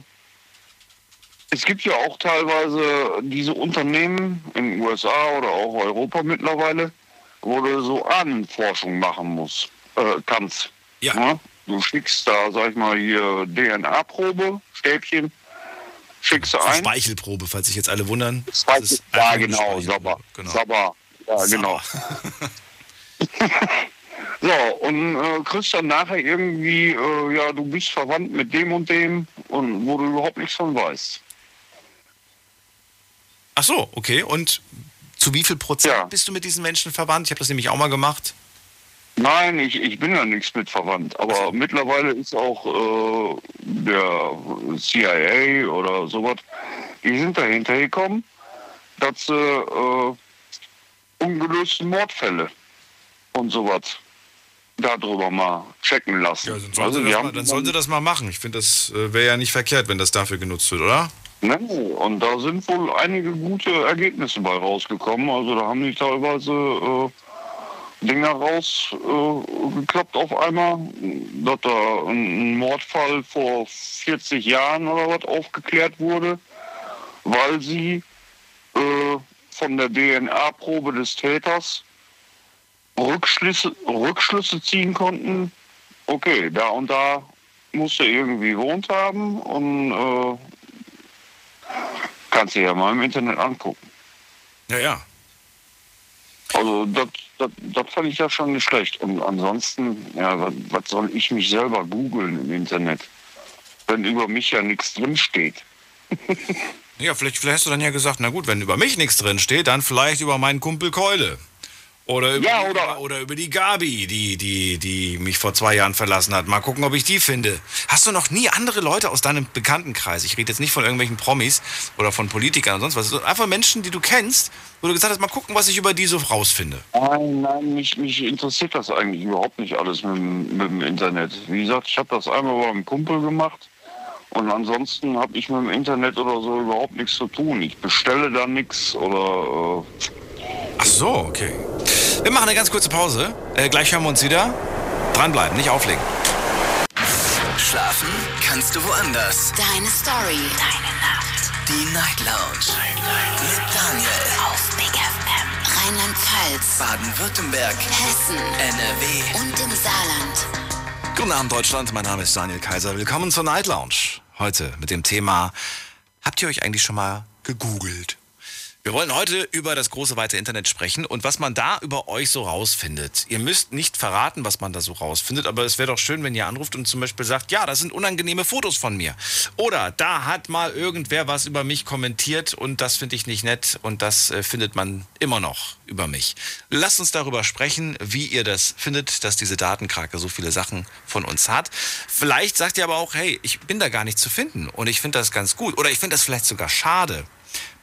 es gibt ja auch teilweise diese Unternehmen in den USA oder auch Europa mittlerweile, wo du so Ahnenforschung machen musst, äh, kannst. Ja. Du schickst da, sag ich mal, hier DNA-Probe, Stäbchen, schickst du ein. Speichelprobe, falls sich jetzt alle wundern. Das Speichel- ja, einfach nur genau. Sabber. Genau. Sabber. Ja, genau. So, und äh, kriegst dann nachher irgendwie, äh, ja, du bist verwandt mit dem und dem und wo du überhaupt nichts von weißt. Ach so, okay. Und zu wie viel Prozent bist du mit diesen Menschen verwandt? Ich habe das nämlich auch mal gemacht. Nein, ich, ich bin ja nichts mit verwandt, aber mittlerweile ist auch äh, der CIA oder sowas, die sind dahinter gekommen, dass sie äh, ungelöste Mordfälle und sowas darüber mal checken lassen. Ja, dann sollen, sie, das mal, dann sollen sie das mal machen. Ich finde, das äh, wäre ja nicht verkehrt, wenn das dafür genutzt wird, oder? Ne, und da sind wohl einige gute Ergebnisse bei rausgekommen. Also da haben die teilweise äh, Dinger rausgeklappt äh, geklappt auf einmal, dass da ein Mordfall vor 40 Jahren oder was aufgeklärt wurde, weil sie äh, von der DNA-Probe des Täters Rückschlüsse, Rückschlüsse ziehen konnten. Okay, da und da muss er irgendwie gewohnt haben und äh, kannst du ja mal im Internet angucken. Ja, ja. Also das, das, das fand ich ja schon nicht schlecht. Und ansonsten, ja, was, was soll ich mich selber googeln im Internet, wenn über mich ja nichts drinsteht? Ja, vielleicht, vielleicht hast du dann ja gesagt, na gut, wenn über mich nichts drin steht, dann vielleicht über meinen Kumpel Keule. Oder über, Ja, die, oder, oder über die Gabi, die, die, die mich vor zwei Jahren verlassen hat. Mal gucken, ob ich die finde. Hast du noch nie andere Leute aus deinem Bekanntenkreis? Ich rede jetzt nicht von irgendwelchen Promis oder von Politikern und sonst was. Einfach Menschen, die du kennst, wo du gesagt hast, mal gucken, was ich über die so rausfinde. Nein, nein, mich, mich interessiert das eigentlich überhaupt nicht alles mit, dem- mit dem Internet. Wie gesagt, ich habe das einmal beim Kumpel gemacht und ansonsten habe ich mit dem Internet oder so überhaupt nichts zu tun. Ich bestelle da nichts oder... Äh Ach so, okay. Wir machen eine ganz kurze Pause. Äh, gleich hören wir uns wieder. Dranbleiben, nicht auflegen. Schlafen kannst du woanders. Deine Story. Deine Nacht. Die Night Lounge. Mit Daniel. Auf Big FM. Rheinland-Pfalz. Baden-Württemberg. Hessen. NRW. Und im Saarland. Guten Abend, Deutschland. Mein Name ist Daniel Kaiser. Willkommen zur Night Lounge. Heute mit dem Thema: Habt ihr euch eigentlich schon mal gegoogelt? Wir wollen heute über das große weite Internet sprechen und was man da über euch so rausfindet. Ihr müsst nicht verraten, was man da so rausfindet, aber es wäre doch schön, wenn ihr anruft und zum Beispiel sagt, ja, das sind unangenehme Fotos von mir. Oder da hat mal irgendwer was über mich kommentiert und das finde ich nicht nett und das äh, findet man immer noch über mich. Lasst uns darüber sprechen, wie ihr das findet, dass diese Datenkrake so viele Sachen von uns hat. Vielleicht sagt ihr aber auch, hey, ich bin da gar nicht zu finden und ich finde das ganz gut oder ich finde das vielleicht sogar schade.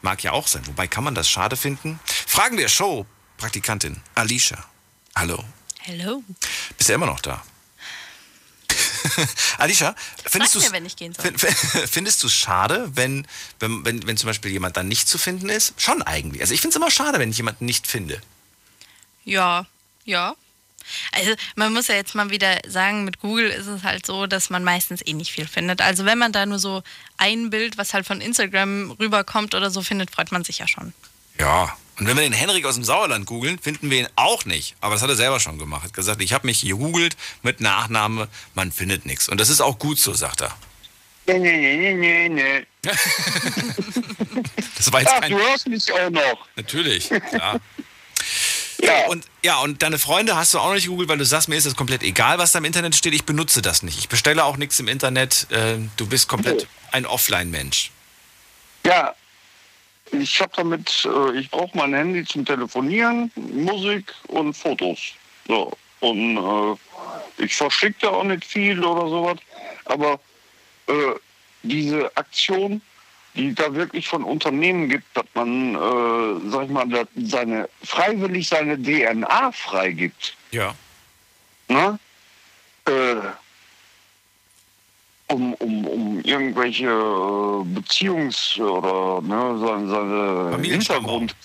Mag ja auch sein. Wobei kann man das schade finden? Fragen wir Show-Praktikantin Alicia. Hallo. Hello. Bist du immer noch da? Alicia, findest du es schade, wenn, wenn, wenn, wenn zum Beispiel jemand dann nicht zu finden ist? Schon eigentlich. Also ich finde es immer schade, wenn ich jemanden nicht finde. Ja, ja. Also man muss ja jetzt mal wieder sagen, mit Google ist es halt so, dass man meistens eh nicht viel findet. Also wenn man da nur so ein Bild, was halt von Instagram rüberkommt oder so findet, freut man sich ja schon. Ja. Und wenn wir den Henrik aus dem Sauerland googeln, finden wir ihn auch nicht. Aber das hat er selber schon gemacht. Er hat gesagt, ich habe mich gegoogelt mit Nachname, man findet nichts. Und das ist auch gut so, sagt er. Nee, nee, nee, nee, nee. Das war jetzt Ach, kein... du hörst mich auch noch. Natürlich, ja. Ja. Und, ja, und deine Freunde hast du auch nicht gegoogelt, weil du sagst, mir ist das komplett egal, was da im Internet steht. Ich benutze das nicht. Ich bestelle auch nichts im Internet. Äh, Du bist komplett ein Offline-Mensch. Ja, ich habe damit, äh, ich brauche mein Handy zum Telefonieren, Musik und Fotos. So. Und äh, ich verschicke da auch nicht viel oder sowas. Aber äh, diese Aktion, die da wirklich von Unternehmen gibt, dass man, äh, sag ich mal, seine, freiwillig seine DNA freigibt. Ja. Ne? Äh, um, um, um irgendwelche äh, Beziehungs- oder ne, seine, seine Hintergrund.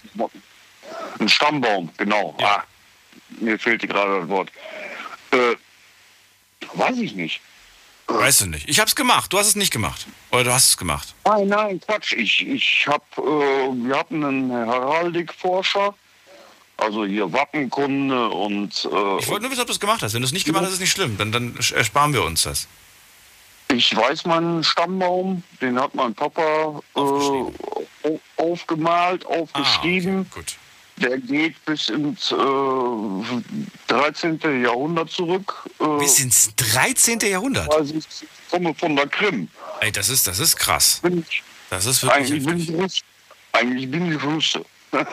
Ein Stammbaum, genau. Ah, mir fehlte gerade das Wort. Äh, weiß ich nicht. Weißt du nicht. Ich hab's gemacht. Du hast es nicht gemacht. Oder du hast es gemacht. Nein, nein, Quatsch. Ich, ich hab, äh, wir hatten einen Heraldikforscher, also hier Wappenkunde und. Äh, Ich wollte nur wissen, ob du es gemacht hast. Wenn du es nicht gemacht hast, ist es nicht schlimm. Dann, dann ersparen wir uns das. Ich weiß meinen Stammbaum, den hat mein Papa äh, au- aufgemalt, aufgeschrieben. gut. Der geht bis ins äh, 13. Jahrhundert zurück. Äh, Bis ins 13. Jahrhundert? Also ich komme von der Krim. Ey, das ist, das ist krass. Das ist wirklich eigentlich, bin ich eigentlich bin ich Russe.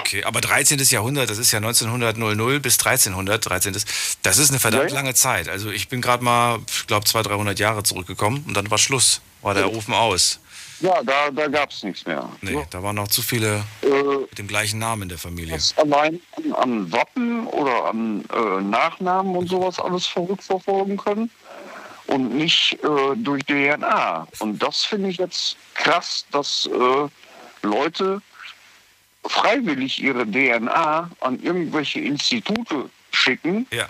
Okay, aber 13. Jahrhundert, das ist ja 1900 00 bis 1300, 13. Das ist eine verdammt Ja. lange Zeit. Also ich bin gerade mal, ich glaube, 200, 300 Jahre zurückgekommen und dann war Schluss. War der Ofen aus. Ja, da, da gab es nichts mehr. Nee, da waren noch zu viele Äh, mit dem gleichen Namen in der Familie. was allein an, an Wappen oder an äh, Nachnamen und sowas alles verrückverfolgen können und nicht äh, durch DNA. Und das finde ich jetzt krass, dass äh, Leute freiwillig ihre DNA an irgendwelche Institute schicken, Ja.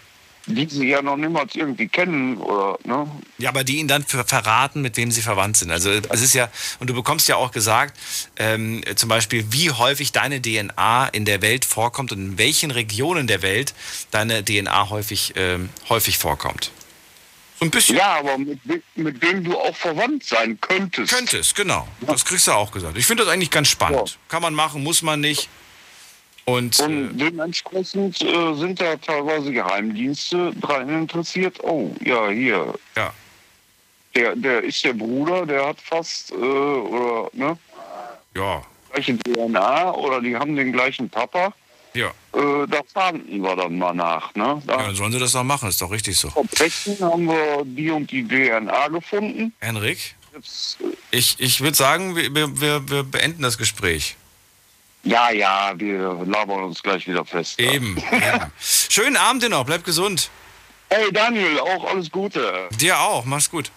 Die sie ja noch niemals irgendwie kennen oder ne? Ja, aber die ihnen dann ver- verraten, mit wem sie verwandt sind. Also es ist ja, und du bekommst ja auch gesagt, ähm, zum Beispiel, wie häufig deine DNA in der Welt vorkommt und in welchen Regionen der Welt deine DNA häufig, ähm, häufig vorkommt. So ein bisschen. Ja, aber mit, mit wem du auch verwandt sein könntest. Könntest, genau. Das kriegst du auch gesagt. Ich finde das eigentlich ganz spannend. Kann man machen, muss man nicht. Und, Und dementsprechend äh, sind da teilweise Geheimdienste dran interessiert. Oh, ja, hier. Ja. Der, der ist der Bruder, der hat fast, äh, oder, ne? Ja. Gleiche DNA oder die haben den gleichen Papa. Ja. Äh, da fahnden wir dann mal nach, ne? Da Ja, dann sollen sie das doch machen, ist doch richtig so. Verbrechen haben wir die und die DNA gefunden. Henrik, Jetzt, ich, ich würde sagen, wir- wir, wir beenden das Gespräch. Ja, ja, wir labern uns gleich wieder fest. Eben. eben. Schönen Abend dir noch, bleib gesund. Hey Daniel, auch alles Gute. Dir auch, mach's gut.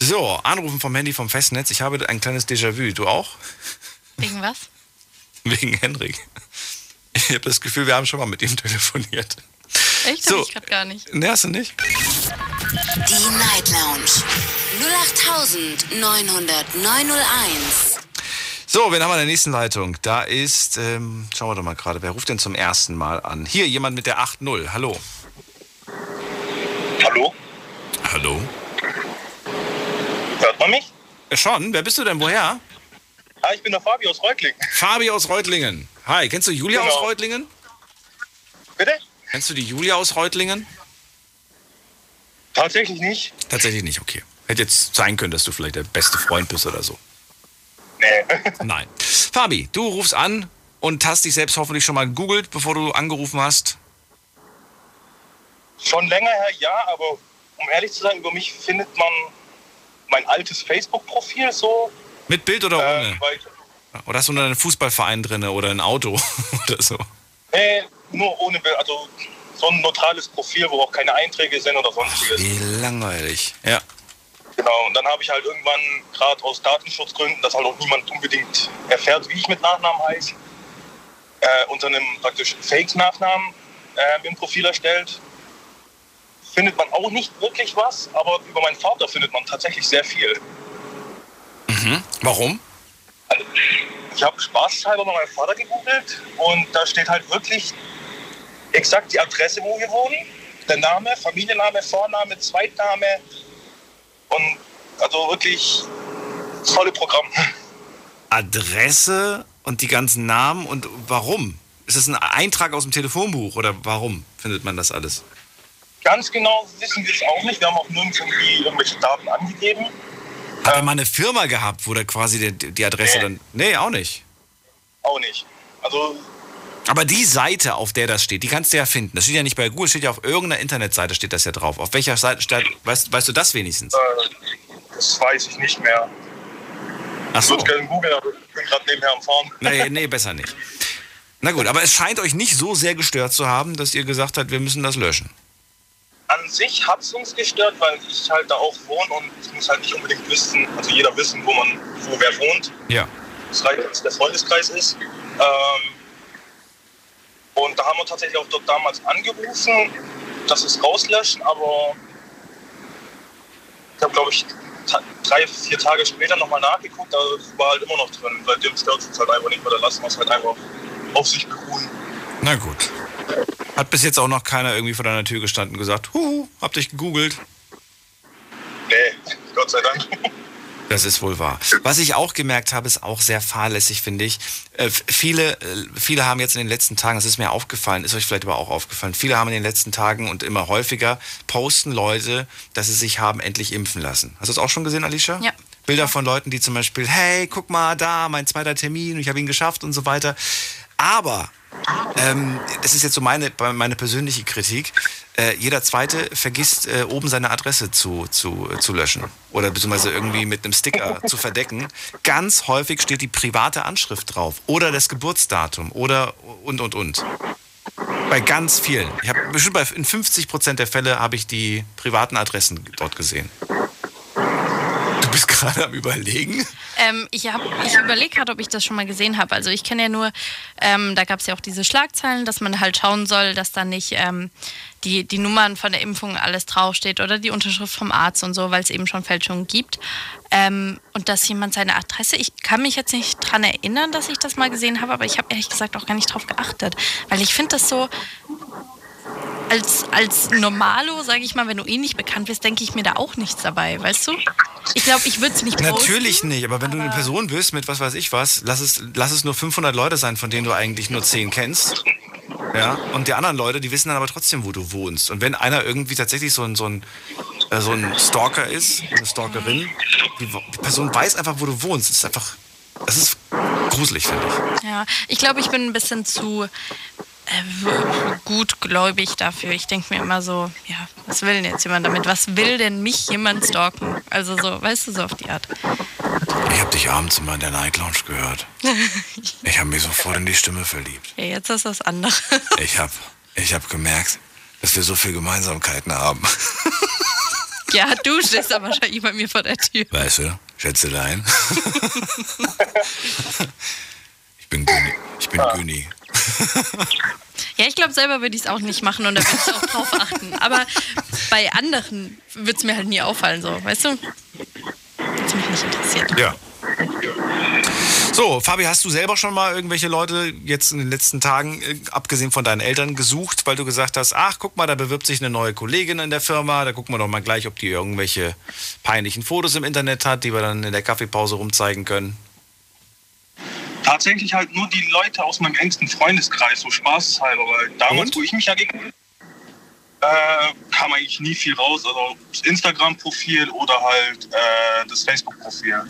So, Anrufen vom Handy vom Festnetz. Ich habe ein kleines Déjà-vu. Du auch? Wegen was? Wegen Henrik. Ich habe das Gefühl, wir haben schon mal mit ihm telefoniert. Echt? So. Hab ich gerade gar nicht. Ne, hast du nicht? Die Night Lounge 0890901. So, wen haben wir in der nächsten Leitung? Da ist, ähm, schauen wir doch mal gerade, wer ruft denn zum ersten Mal an? Hier, jemand mit der 8.0. Hallo. Hallo? Hallo? Hört man mich? Äh, schon? Wer bist du denn? Woher? Hi, ich bin der Fabi aus Reutlingen. Fabi aus Reutlingen. Hi, kennst du Julia Genau. aus Reutlingen? Bitte? Kennst du die Julia aus Reutlingen? Tatsächlich nicht. Tatsächlich nicht, okay. Hätte jetzt sein können, dass du vielleicht der beste Freund bist oder so. Nee. Nein. Fabi, du rufst an und hast dich selbst hoffentlich schon mal gegoogelt, bevor du angerufen hast. Schon länger her, ja, aber um ehrlich zu sein, über mich findet man mein altes Facebook-Profil so. Mit Bild oder Äh, ohne? weil, Oder hast du nur einen Fußballverein drin oder ein Auto oder so? nee, nur ohne Bild, also so ein neutrales Profil, wo auch keine Einträge sind oder sonstiges. Wie langweilig. Ja. Genau, und dann habe ich halt irgendwann, gerade aus Datenschutzgründen, dass halt auch niemand unbedingt erfährt, wie ich mit Nachnamen heiße, äh, unter einem praktisch Fake-Nachnamen äh, im Profil erstellt. Findet man auch nicht wirklich was, aber über meinen Vater findet man tatsächlich sehr viel. Mhm. Warum? Ich habe spaßhalber mal meinen Vater gegoogelt und da steht halt wirklich exakt die Adresse, wo wir wohnen, der Name, Familienname, Vorname, Zweitname und also wirklich tolle Programm. Adresse und die ganzen Namen und warum? Ist das ein Eintrag aus dem Telefonbuch oder warum findet man das alles? Ganz genau wissen wir es auch nicht. Wir haben auch nirgends irgendwie irgendwelche Daten angegeben. Hat er mal eine Firma gehabt, wo da quasi die, die Adresse Nee. dann. Nee, auch nicht. Auch nicht. Also Aber die Seite, auf der das steht, die kannst du ja finden. Das steht ja nicht bei Google, steht ja auf irgendeiner Internetseite steht das ja drauf. Auf welcher Seite steht, weißt, weißt du das wenigstens? äh, das weiß ich nicht mehr. Ach Ich so. würde gerne googeln, aber ich bin gerade nebenher am Fahren. Nee, nee, besser nicht. Na gut, aber es scheint euch nicht so sehr gestört zu haben, dass ihr gesagt habt, wir müssen das löschen. An sich hat es uns gestört, weil ich halt da auch wohne und ich muss halt nicht unbedingt wissen, also jeder wissen, wo man, wo wer wohnt. Ja. Es reicht, dass der Freundeskreis ist. Ähm, und da haben wir tatsächlich auch dort damals angerufen, dass es rauslöschen, aber ich habe, glaube ich, drei, vier Tage später nochmal nachgeguckt, da war halt immer noch drin. Seitdem stört es uns halt einfach nicht mehr, da lassen wir es halt einfach auf sich beruhen. Na gut. Hat bis jetzt auch noch keiner irgendwie vor deiner Tür gestanden und gesagt, huhu, hab dich gegoogelt. Nee, Gott sei Dank. Das ist wohl wahr. Was ich auch gemerkt habe, ist auch sehr fahrlässig, finde ich. Äh, viele, äh, viele haben jetzt in den letzten Tagen, das ist mir aufgefallen, ist euch vielleicht aber auch aufgefallen, viele haben in den letzten Tagen und immer häufiger posten Leute, dass sie sich haben endlich impfen lassen. Hast du das auch schon gesehen, Alicia? Ja. Bilder von Leuten, die zum Beispiel, hey, guck mal da, mein zweiter Termin, ich habe ihn geschafft und so weiter. Aber, ähm, das ist jetzt so meine, meine persönliche Kritik, äh, jeder Zweite vergisst äh, oben seine Adresse zu, zu, äh, zu löschen oder beziehungsweise irgendwie mit einem Sticker zu verdecken. Ganz häufig steht die private Anschrift drauf oder das Geburtsdatum oder und und und. Bei ganz vielen. Ich habe bestimmt bei in 50 Prozent der Fälle habe ich die privaten Adressen dort gesehen. Bist gerade am überlegen. Ähm, ich ich überlege gerade, ob ich das schon mal gesehen habe. Also ich kenne ja nur, ähm, da gab es ja auch diese Schlagzeilen, dass man halt schauen soll, dass da nicht ähm, die, die Nummern von der Impfung alles draufsteht oder die Unterschrift vom Arzt und so, weil es eben schon Fälschungen gibt. Ähm, und dass jemand seine Adresse, ich kann mich jetzt nicht dran erinnern, dass ich das mal gesehen habe, aber ich habe ehrlich gesagt auch gar nicht drauf geachtet. Weil ich finde das so, als, als Normalo, sage ich mal, wenn du eh nicht bekannt bist, denke ich mir da auch nichts dabei, weißt du? Ich glaube, ich würde es nicht posten. Natürlich nicht, aber wenn du eine Person bist mit was weiß ich was, lass es, lass es nur 500 Leute sein, von denen du eigentlich nur 10 kennst. Ja, und die anderen Leute, die wissen dann aber trotzdem, wo du wohnst. Und wenn einer irgendwie tatsächlich so ein, so ein, äh, so ein Stalker ist, eine Stalkerin, die, die Person weiß einfach, wo du wohnst. Das ist einfach, das ist gruselig, finde ich. Ja, ich glaube, ich bin ein bisschen zu gutgläubig dafür. Ich denke mir immer so, ja, was will denn jetzt jemand damit? Was will denn mich jemand stalken? Also so, weißt du, so auf die Art. Ich habe dich abends immer in der Night Lounge gehört. Ich habe mich sofort in die Stimme verliebt. ja, jetzt ist das andere. Ich habe ich hab gemerkt, dass wir so viele Gemeinsamkeiten haben. ja, du stehst da wahrscheinlich bei mir vor der Tür. Weißt du, Schätzelein. ich bin Güni. Ich bin Güni. Ja, ich glaube, selber würde ich es auch nicht machen und da würde ich auch drauf achten. Aber bei anderen würde es mir halt nie auffallen, so, weißt du? Was mich nicht interessiert. Ja. So, Fabi, hast du selber schon mal irgendwelche Leute jetzt in den letzten Tagen, äh, abgesehen von deinen Eltern, gesucht, weil du gesagt hast, ach, guck mal, da bewirbt sich eine neue Kollegin in der Firma, da gucken wir doch mal gleich, ob die irgendwelche peinlichen Fotos im Internet hat, die wir dann in der Kaffeepause rumzeigen können. Tatsächlich halt nur die Leute aus meinem engsten Freundeskreis, so spaßhalber, weil damals, Und? wo ich mich ja gegen äh, kam eigentlich nie viel raus. Also das Instagram-Profil oder halt äh, das Facebook-Profil.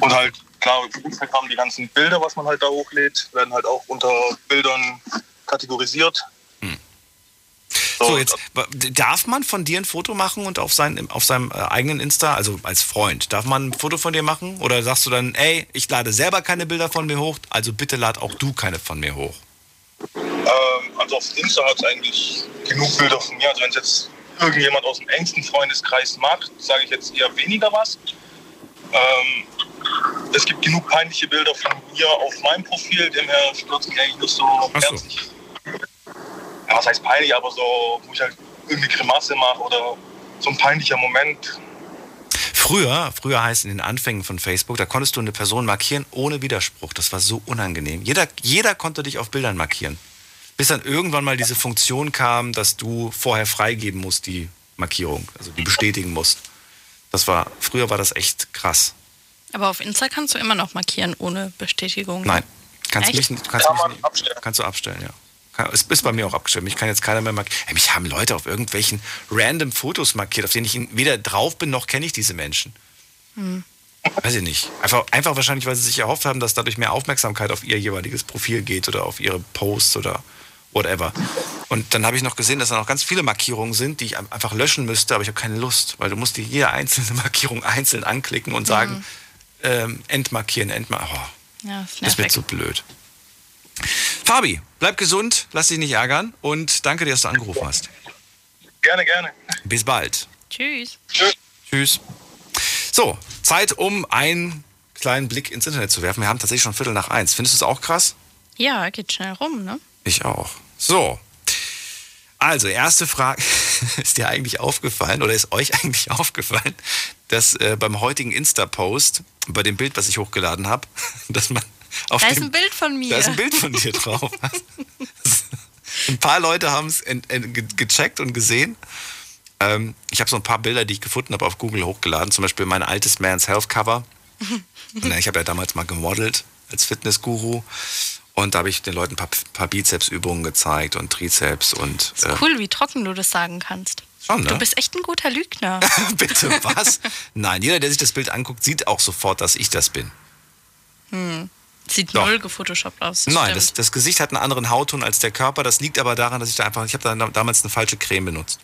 Und halt, klar, auf Instagram die ganzen Bilder, was man halt da hochlädt, werden halt auch unter Bildern kategorisiert. So, jetzt wa- darf man von dir ein Foto machen und auf, sein, auf seinem äh, eigenen Insta, also als Freund, darf man ein Foto von dir machen? Oder sagst du dann, ey, ich lade selber keine Bilder von mir hoch, also bitte lad auch du keine von mir hoch? Ähm, also auf Insta hat es eigentlich genug Bilder von mir. Also wenn es jetzt irgendjemand aus dem engsten Freundeskreis mag, sage ich jetzt eher weniger was. Ähm, es gibt genug peinliche Bilder von mir auf meinem Profil, demher stürzt mich eigentlich nur so herzlich. Ja, was heißt peinlich, aber so, wo ich halt irgendeine Grimasse mache oder so ein peinlicher Moment. Früher, früher heißt in den Anfängen von Facebook, da konntest du eine Person markieren ohne Widerspruch. Das war so unangenehm. Jeder, jeder konnte dich auf Bildern markieren. Bis dann irgendwann mal diese Funktion kam, dass du vorher freigeben musst, die Markierung, also die bestätigen musst. Das war, früher war das echt krass. Aber auf Insta kannst du immer noch markieren ohne Bestätigung. Nein, kannst Echt? mich, nicht- kannst mich nicht, kannst du abstellen, ja. Es ist bei mir auch abgestellt. Mich kann jetzt keiner mehr markieren. Hey, mich haben Leute auf irgendwelchen random Fotos markiert, auf denen ich weder drauf bin, noch kenne ich diese Menschen. Hm. Weiß ich nicht. Einfach, einfach wahrscheinlich, weil sie sich erhofft haben, dass dadurch mehr Aufmerksamkeit auf ihr jeweiliges Profil geht oder auf ihre Posts oder whatever. Und dann habe ich noch gesehen, dass da noch ganz viele Markierungen sind, die ich ein- einfach löschen müsste, aber ich habe keine Lust, weil du musst dir jede einzelne Markierung einzeln anklicken und sagen, ähm, entmarkieren, entmarkieren. Oh, Ja, ist das wird so blöd. Fabi, bleib gesund, lass dich nicht ärgern und danke dir, dass du angerufen hast. Gerne, gerne. Bis bald. Tschüss. Tschüss. So, Zeit, um einen kleinen Blick ins Internet zu werfen. Wir haben tatsächlich schon Viertel nach eins. Findest du es auch krass? Ja, geht schnell rum, ne? Ich auch. So. Also, erste Frage. Ist dir eigentlich aufgefallen oder ist euch eigentlich aufgefallen, dass äh, beim heutigen Insta-Post, bei dem Bild, was ich hochgeladen habe, dass man auf Da dem, ist ein Bild von mir. Da ist ein Bild von dir drauf. ein paar Leute haben es gecheckt und gesehen. Ähm, ich habe so ein paar Bilder, die ich gefunden habe, auf Google hochgeladen. Zum Beispiel mein altes Man's Health Cover. Und ich habe ja damals mal gemodelt als Fitnessguru. Und da habe ich den Leuten ein paar, paar Bizepsübungen gezeigt und Trizeps und. äh, Cool, wie trocken du das sagen kannst. Schon, ne? Du bist echt ein guter Lügner. Bitte, was? Nein, jeder, der sich das Bild anguckt, sieht auch sofort, dass ich das bin. Hm. Sieht Doch. null gefotoshoppt aus. Nein, stimmt. das, das Gesicht hat einen anderen Hautton als der Körper. Das liegt aber daran, dass ich da einfach, ich habe da damals eine falsche Creme benutzt.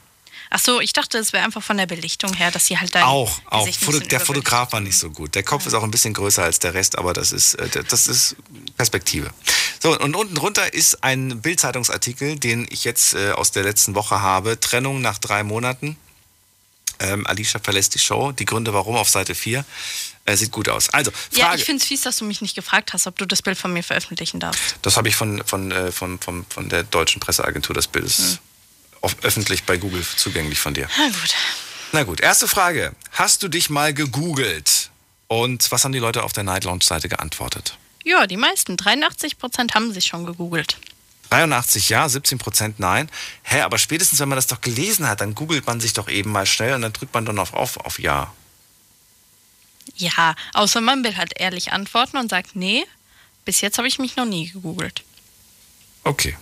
Ach so, ich dachte, es wäre einfach von der Belichtung her, dass sie halt dein auch, auch. Foto, der. Fotograf war nicht so gut. Der Kopf ist auch ein bisschen größer als der Rest, aber das ist, äh, das ist Perspektive. So, und unten drunter ist ein Bildzeitungsartikel, den ich jetzt äh, aus der letzten Woche habe. Trennung nach drei Monaten. Ähm, Alicia verlässt die Show. Die Gründe warum auf Seite 4. Äh, sieht gut aus. Also, Ja, Frage. ich finde es fies, dass du mich nicht gefragt hast, ob du das Bild von mir veröffentlichen darfst. das habe ich von, von, äh, von, von, von der deutschen Presseagentur. Das Bild ist Hm. öffentlich bei Google zugänglich von dir. Na gut. Na gut, erste Frage. Hast du dich mal gegoogelt? Und was haben die Leute auf der Night Lounge Seite geantwortet? Ja, die meisten, 83 Prozent haben sich schon gegoogelt. 83 ja, 17 Prozent nein. Hä, aber spätestens, wenn man das doch gelesen hat, dann googelt man sich doch eben mal schnell und dann drückt man dann auf, auf, auf Ja. Ja, außer man will halt ehrlich antworten und sagt, nee, bis jetzt habe ich mich noch nie gegoogelt. Okay.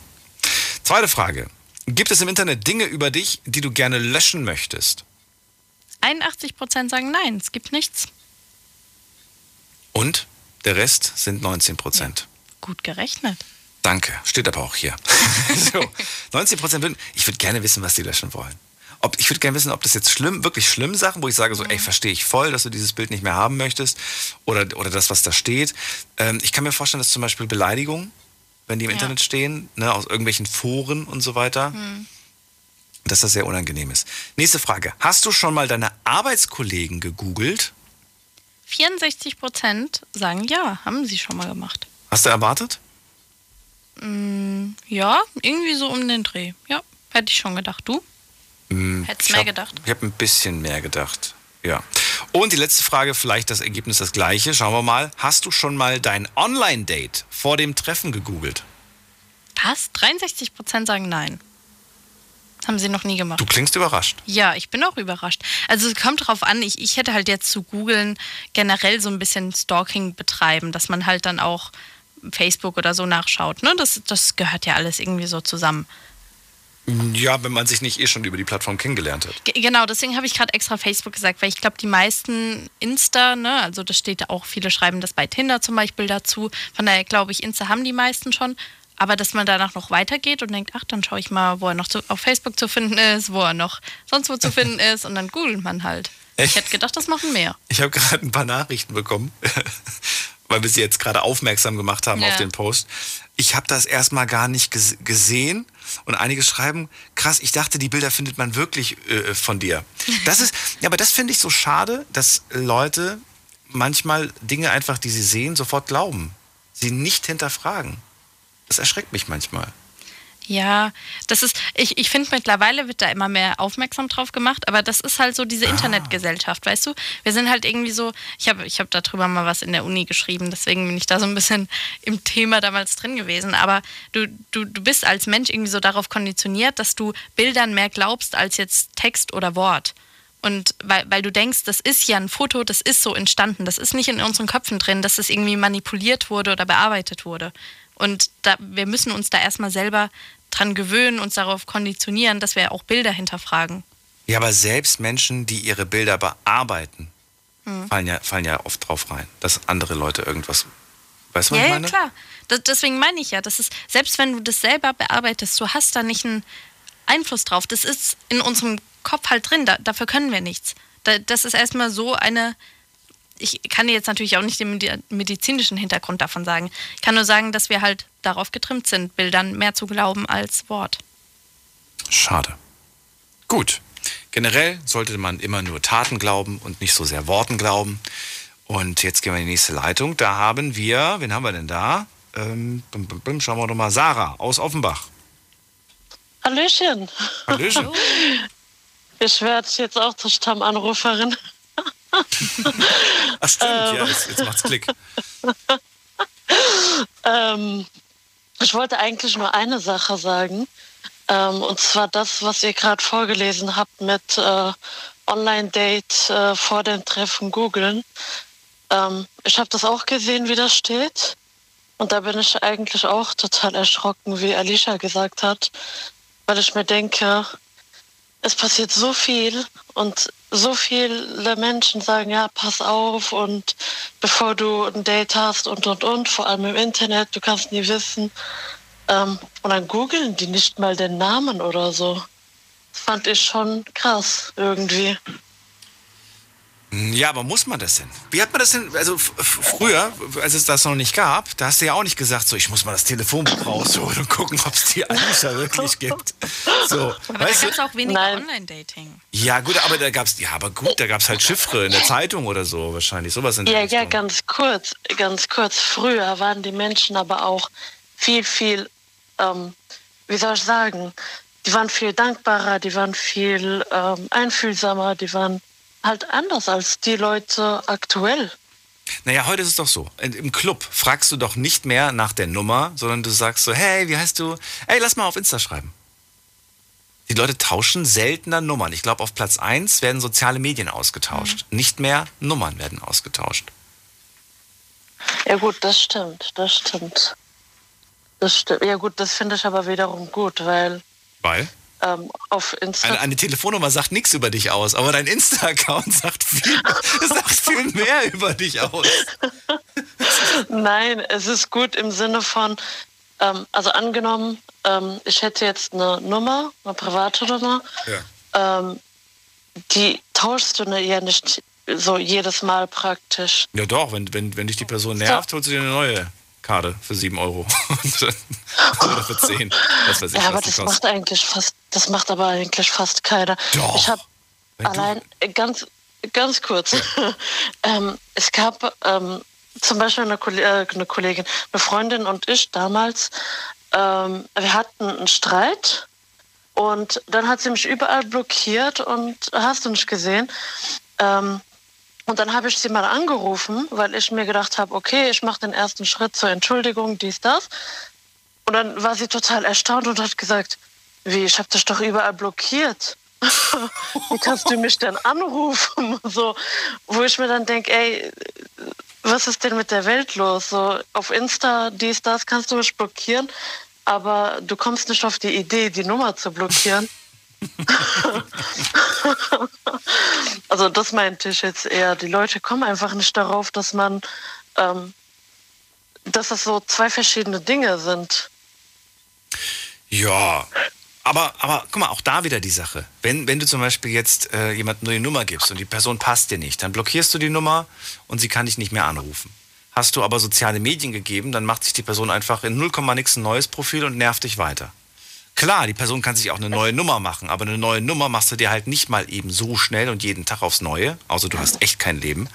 Zweite Frage. Gibt es im Internet Dinge über dich, die du gerne löschen möchtest? 81 Prozent sagen nein, es gibt nichts. Und der Rest sind 19 Prozent. Gut gerechnet. Danke, steht aber auch hier. so, 19 Prozent würden, ich würde gerne wissen, was die löschen wollen. Ob, ich würde gerne wissen, ob das jetzt schlimm, wirklich schlimm Sachen, wo ich sage so, ey, verstehe ich voll, dass du dieses Bild nicht mehr haben möchtest oder, oder das, was da steht. Ähm, ich kann mir vorstellen, dass zum Beispiel Beleidigungen, wenn die im Ja. Internet stehen, ne, aus irgendwelchen Foren und so weiter, Hm. dass das sehr unangenehm ist. Nächste Frage. Hast du schon mal deine Arbeitskollegen gegoogelt? 64 Prozent sagen ja, haben sie schon mal gemacht. Hast du erwartet? Mm, ja, irgendwie so um den Dreh. Ja, hätte ich schon gedacht. Du? Hm, Hättest ich mehr hab- gedacht. Ich habe ein bisschen mehr gedacht. Ja. Und die letzte Frage, vielleicht das Ergebnis das gleiche. Schauen wir mal. Hast du schon mal dein Online-Date vor dem Treffen gegoogelt? Was? 63 Prozent sagen nein. Haben sie noch nie gemacht. Du klingst überrascht. Ja, ich bin auch überrascht. Also es kommt drauf an, ich, ich hätte halt jetzt zu googeln generell so ein bisschen Stalking betreiben, dass man halt dann auch Facebook oder so nachschaut. Ne? Das, das gehört ja alles irgendwie so zusammen. Ja, wenn man sich nicht eh schon über die Plattform kennengelernt hat. Ge- Genau, deswegen habe ich gerade extra Facebook gesagt, weil ich glaube, die meisten Insta, ne, also das steht auch, viele schreiben das bei Tinder zum Beispiel dazu. Von daher glaube ich, Insta haben die meisten schon. Aber dass man danach noch weitergeht und denkt, ach, dann schaue ich mal, wo er noch zu, auf Facebook zu finden ist, wo er noch sonst wo zu finden ist und dann googelt man halt. Ich hätte gedacht, das machen mehr. Ich habe gerade ein paar Nachrichten bekommen, weil wir sie jetzt gerade aufmerksam gemacht haben Ja. auf den Post. Ich habe das erstmal gar nicht ges gesehen und einige schreiben, krass, ich dachte, die Bilder findet man wirklich äh, von dir. Das ist, ja, aber das finde ich so schade, dass Leute manchmal Dinge einfach, die sie sehen, sofort glauben. Sie nicht hinterfragen. Das erschreckt mich manchmal. Ja, das ist, ich, ich finde mittlerweile wird da immer mehr aufmerksam drauf gemacht, aber das ist halt so diese Internetgesellschaft, weißt du? Wir sind halt irgendwie so, ich habe ich hab darüber mal was in der Uni geschrieben, deswegen bin ich da so ein bisschen im Thema damals drin gewesen. Aber du, du, du bist als Mensch irgendwie so darauf konditioniert, dass du Bildern mehr glaubst als jetzt Text oder Wort. Und weil, weil du denkst, das ist ja ein Foto, das ist so entstanden, das ist nicht in unseren Köpfen drin, dass es irgendwie manipuliert wurde oder bearbeitet wurde. Und da, wir müssen uns da erstmal selber dran gewöhnen, uns darauf konditionieren, dass wir auch Bilder hinterfragen. Ja, aber selbst Menschen, die ihre Bilder bearbeiten, Mhm. fallen, ja, fallen ja oft drauf rein, dass andere Leute irgendwas. Weißt du, was Ja, ich ja, meine? klar. Das, deswegen meine ich ja, das ist, selbst wenn du das selber bearbeitest, du hast da nicht einen Einfluss drauf. Das ist in unserem Kopf halt drin, da, dafür können wir nichts. Da, das ist erstmal so eine. Ich kann dir jetzt natürlich auch nicht den medi- medizinischen Hintergrund davon sagen. Ich kann nur sagen, dass wir halt darauf getrimmt sind, Bildern mehr zu glauben als Wort. Schade. Gut. Generell sollte man immer nur Taten glauben und nicht so sehr Worten glauben. Und jetzt gehen wir in die nächste Leitung. Da haben wir, wen haben wir denn da? Ähm, bim, bim, bim, schauen wir doch mal. Sarah aus Offenbach. Hallöchen. Hallöchen. Ich werde jetzt auch zur Stammanruferin. Ach stimmt, ja, jetzt, jetzt macht's Klick. Ähm, ich wollte eigentlich nur eine Sache sagen. Ähm, und zwar das, was ihr gerade vorgelesen habt mit äh, Online-Date äh, vor dem Treffen googeln. Ähm, ich habe das auch gesehen, wie das steht. Und da bin ich eigentlich auch total erschrocken, wie Alicia gesagt hat, weil ich mir denke, es passiert so viel und so viele Menschen sagen, ja, pass auf und bevor du ein Date hast und und und, vor allem im Internet, du kannst nie wissen. Ähm, und dann googeln die nicht mal den Namen oder so. Das fand ich schon krass irgendwie. Ja, aber muss man das denn? Wie hat man das denn? Also früher, als es das noch nicht gab, da hast du ja auch nicht gesagt, so ich muss mal das Telefonbuch rausholen und gucken, ob es die Alicia wirklich gibt. So, Aber da weißt gab es auch weniger Online-Dating. Ja, gut, aber da gab's, ja, aber gut, da gab's halt Chiffre in der Zeitung oder so wahrscheinlich, sowas in der Ja, Richtung. ja, ganz kurz, ganz kurz. Früher waren die Menschen aber auch viel, viel, ähm, wie soll ich sagen, die waren viel dankbarer, die waren viel ähm, einfühlsamer, die waren halt anders als die Leute aktuell. Naja, heute ist es doch so. Im Club fragst du doch nicht mehr nach der Nummer, sondern du sagst so, hey, wie heißt du? Ey, lass mal auf Insta schreiben. Die Leute tauschen seltener Nummern. Ich glaube, auf Platz 1 werden soziale Medien ausgetauscht. Nicht mehr Nummern werden ausgetauscht. Ja gut, das stimmt, das stimmt. Das stimmt. Ja gut, das finde ich aber wiederum gut, weil Weil? Ähm, auf Insta... Eine, eine Telefonnummer sagt nichts über dich aus, aber dein Insta-Account sagt viel, sagt viel mehr über dich aus. Nein, es ist gut im Sinne von, ähm, also angenommen, ähm, ich hätte jetzt eine Nummer, eine private Nummer, Ja. ähm, die tauschst du ne- ja nicht so jedes Mal praktisch. Ja doch, wenn, wenn, wenn dich die Person nervt, holst du dir eine neue Karte für 7 Euro. Oder für 10. Was weiß ich, ja, aber das macht eigentlich fast, das macht aber eigentlich fast keiner. Doch. Ich habe allein äh, ganz, ganz kurz. ähm, es gab ähm, zum Beispiel eine, äh, eine Kollegin, eine Freundin und ich damals. Ähm, wir hatten einen Streit und dann hat sie mich überall blockiert und hast du nicht gesehen. Ähm, und dann habe ich sie mal angerufen, weil ich mir gedacht habe, okay, ich mache den ersten Schritt zur Entschuldigung, dies, das. Und dann war sie total erstaunt und hat gesagt, wie, ich habe dich doch überall blockiert. wie kannst du mich denn anrufen? So, wo ich mir dann denke, ey, was ist denn mit der Welt los? So auf Insta, dies, das kannst du mich blockieren, aber du kommst nicht auf die Idee, die Nummer zu blockieren. also das meinte ich jetzt eher. Die Leute kommen einfach nicht darauf, dass man, ähm, dass das so zwei verschiedene Dinge sind. Ja, aber, aber guck mal, auch da wieder die Sache. Wenn, wenn du zum Beispiel jetzt äh, jemandem nur die Nummer gibst und die Person passt dir nicht, dann blockierst du die Nummer und sie kann dich nicht mehr anrufen. Hast du aber soziale Medien gegeben, dann macht sich die Person einfach in 0, nix ein neues Profil und nervt dich weiter. Klar, die Person kann sich auch eine neue Nummer machen, aber eine neue Nummer machst du dir halt nicht mal eben so schnell und jeden Tag aufs Neue, außer du hast echt kein Leben.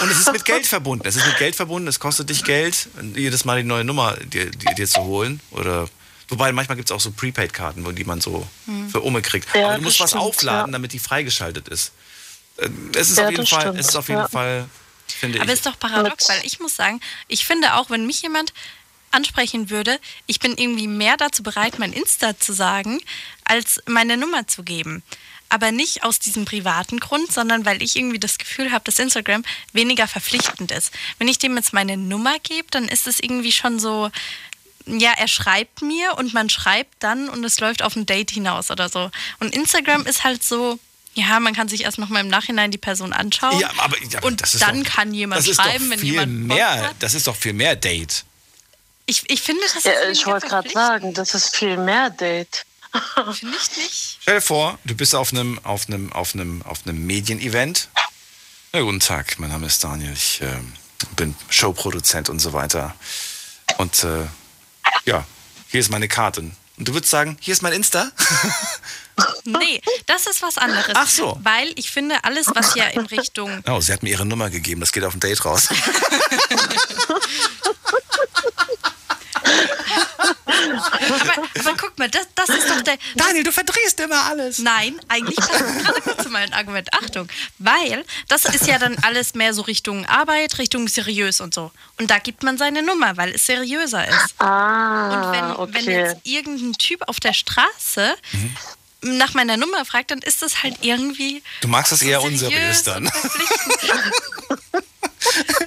Und es ist mit Geld verbunden. Es ist mit Geld verbunden, es kostet dich Geld, jedes Mal die neue Nummer dir, dir, dir zu holen. Oder wobei manchmal gibt es auch so Prepaid-Karten, wo die man so Hm. für Umme kriegt. Ja, aber du musst das was stimmt, aufladen, ja. damit die freigeschaltet ist. Äh, Es ist Ja, auf jeden Fall, stimmt, es ist auf jeden ja. Fall, finde Aber ich. ist doch paradox, weil ich muss sagen, ich finde auch, wenn mich jemand ansprechen würde, ich bin irgendwie mehr dazu bereit, mein Insta zu sagen, als meine Nummer zu geben. Aber nicht aus diesem privaten Grund, sondern weil ich irgendwie das Gefühl habe, dass Instagram weniger verpflichtend ist. Wenn ich dem jetzt meine Nummer gebe, dann ist es irgendwie schon so, ja, er schreibt mir und man schreibt dann und es läuft auf ein Date hinaus oder so. Und Instagram ist halt so, ja, man kann sich erst noch mal im Nachhinein die Person anschauen. Ja, aber, ja, und dann doch, kann jemand schreiben, wenn jemand mehr, hat. Das ist doch viel mehr Date. Ich, ich finde, das ist Ja, ich weniger wollte gerade sagen, das ist viel mehr Date. Finde ich nicht. Stell dir vor, du bist auf einem, auf einem, auf einem, auf einem Medienevent. Ja, guten Tag, mein Name ist Daniel, ich äh, bin Showproduzent und so weiter. Und äh, ja, hier ist meine Karte. Und du würdest sagen, hier ist mein Insta? Nee, das ist was anderes. Ach so. Weil ich finde, alles, was ja in Richtung. Oh, sie hat mir ihre Nummer gegeben, das geht auf ein Date raus. Aber, aber guck mal, das, das ist doch der. Daniel, du verdrehst immer alles. Nein, eigentlich passt es gerade gut zu meinem Argument. Achtung, weil das ist ja dann alles mehr so Richtung Arbeit, Richtung seriös und so. Und da gibt man seine Nummer, weil es seriöser ist. Ah, Und wenn, wenn okay. jetzt irgendein Typ auf der Straße nach meiner Nummer fragt, dann ist das halt irgendwie. Du magst das eher seriös unseriös dann.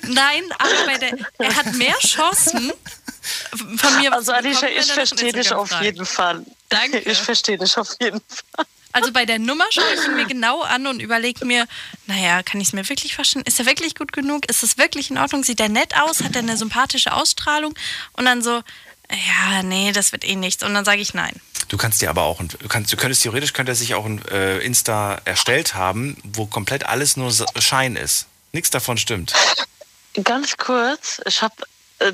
Nein, aber bei der, er hat mehr Chancen von mir. Also Alicia, ich er verstehe dich auf jeden Fall. Danke. Ich verstehe dich auf jeden Fall. Also bei der Nummer schaue ich ihn mir genau an und überlege mir, naja, kann ich es mir wirklich vorstellen? Ist er wirklich gut genug? Ist es wirklich in Ordnung? Sieht er nett aus? Hat er eine sympathische Ausstrahlung? Und dann so, ja, nee, das wird eh nichts. Und dann sage ich nein. Du kannst dir aber auch, du, kannst, du könntest theoretisch könnte er sich auch ein äh, Insta erstellt haben, wo komplett alles nur Schein ist. Nichts davon stimmt. Ganz kurz, ich habe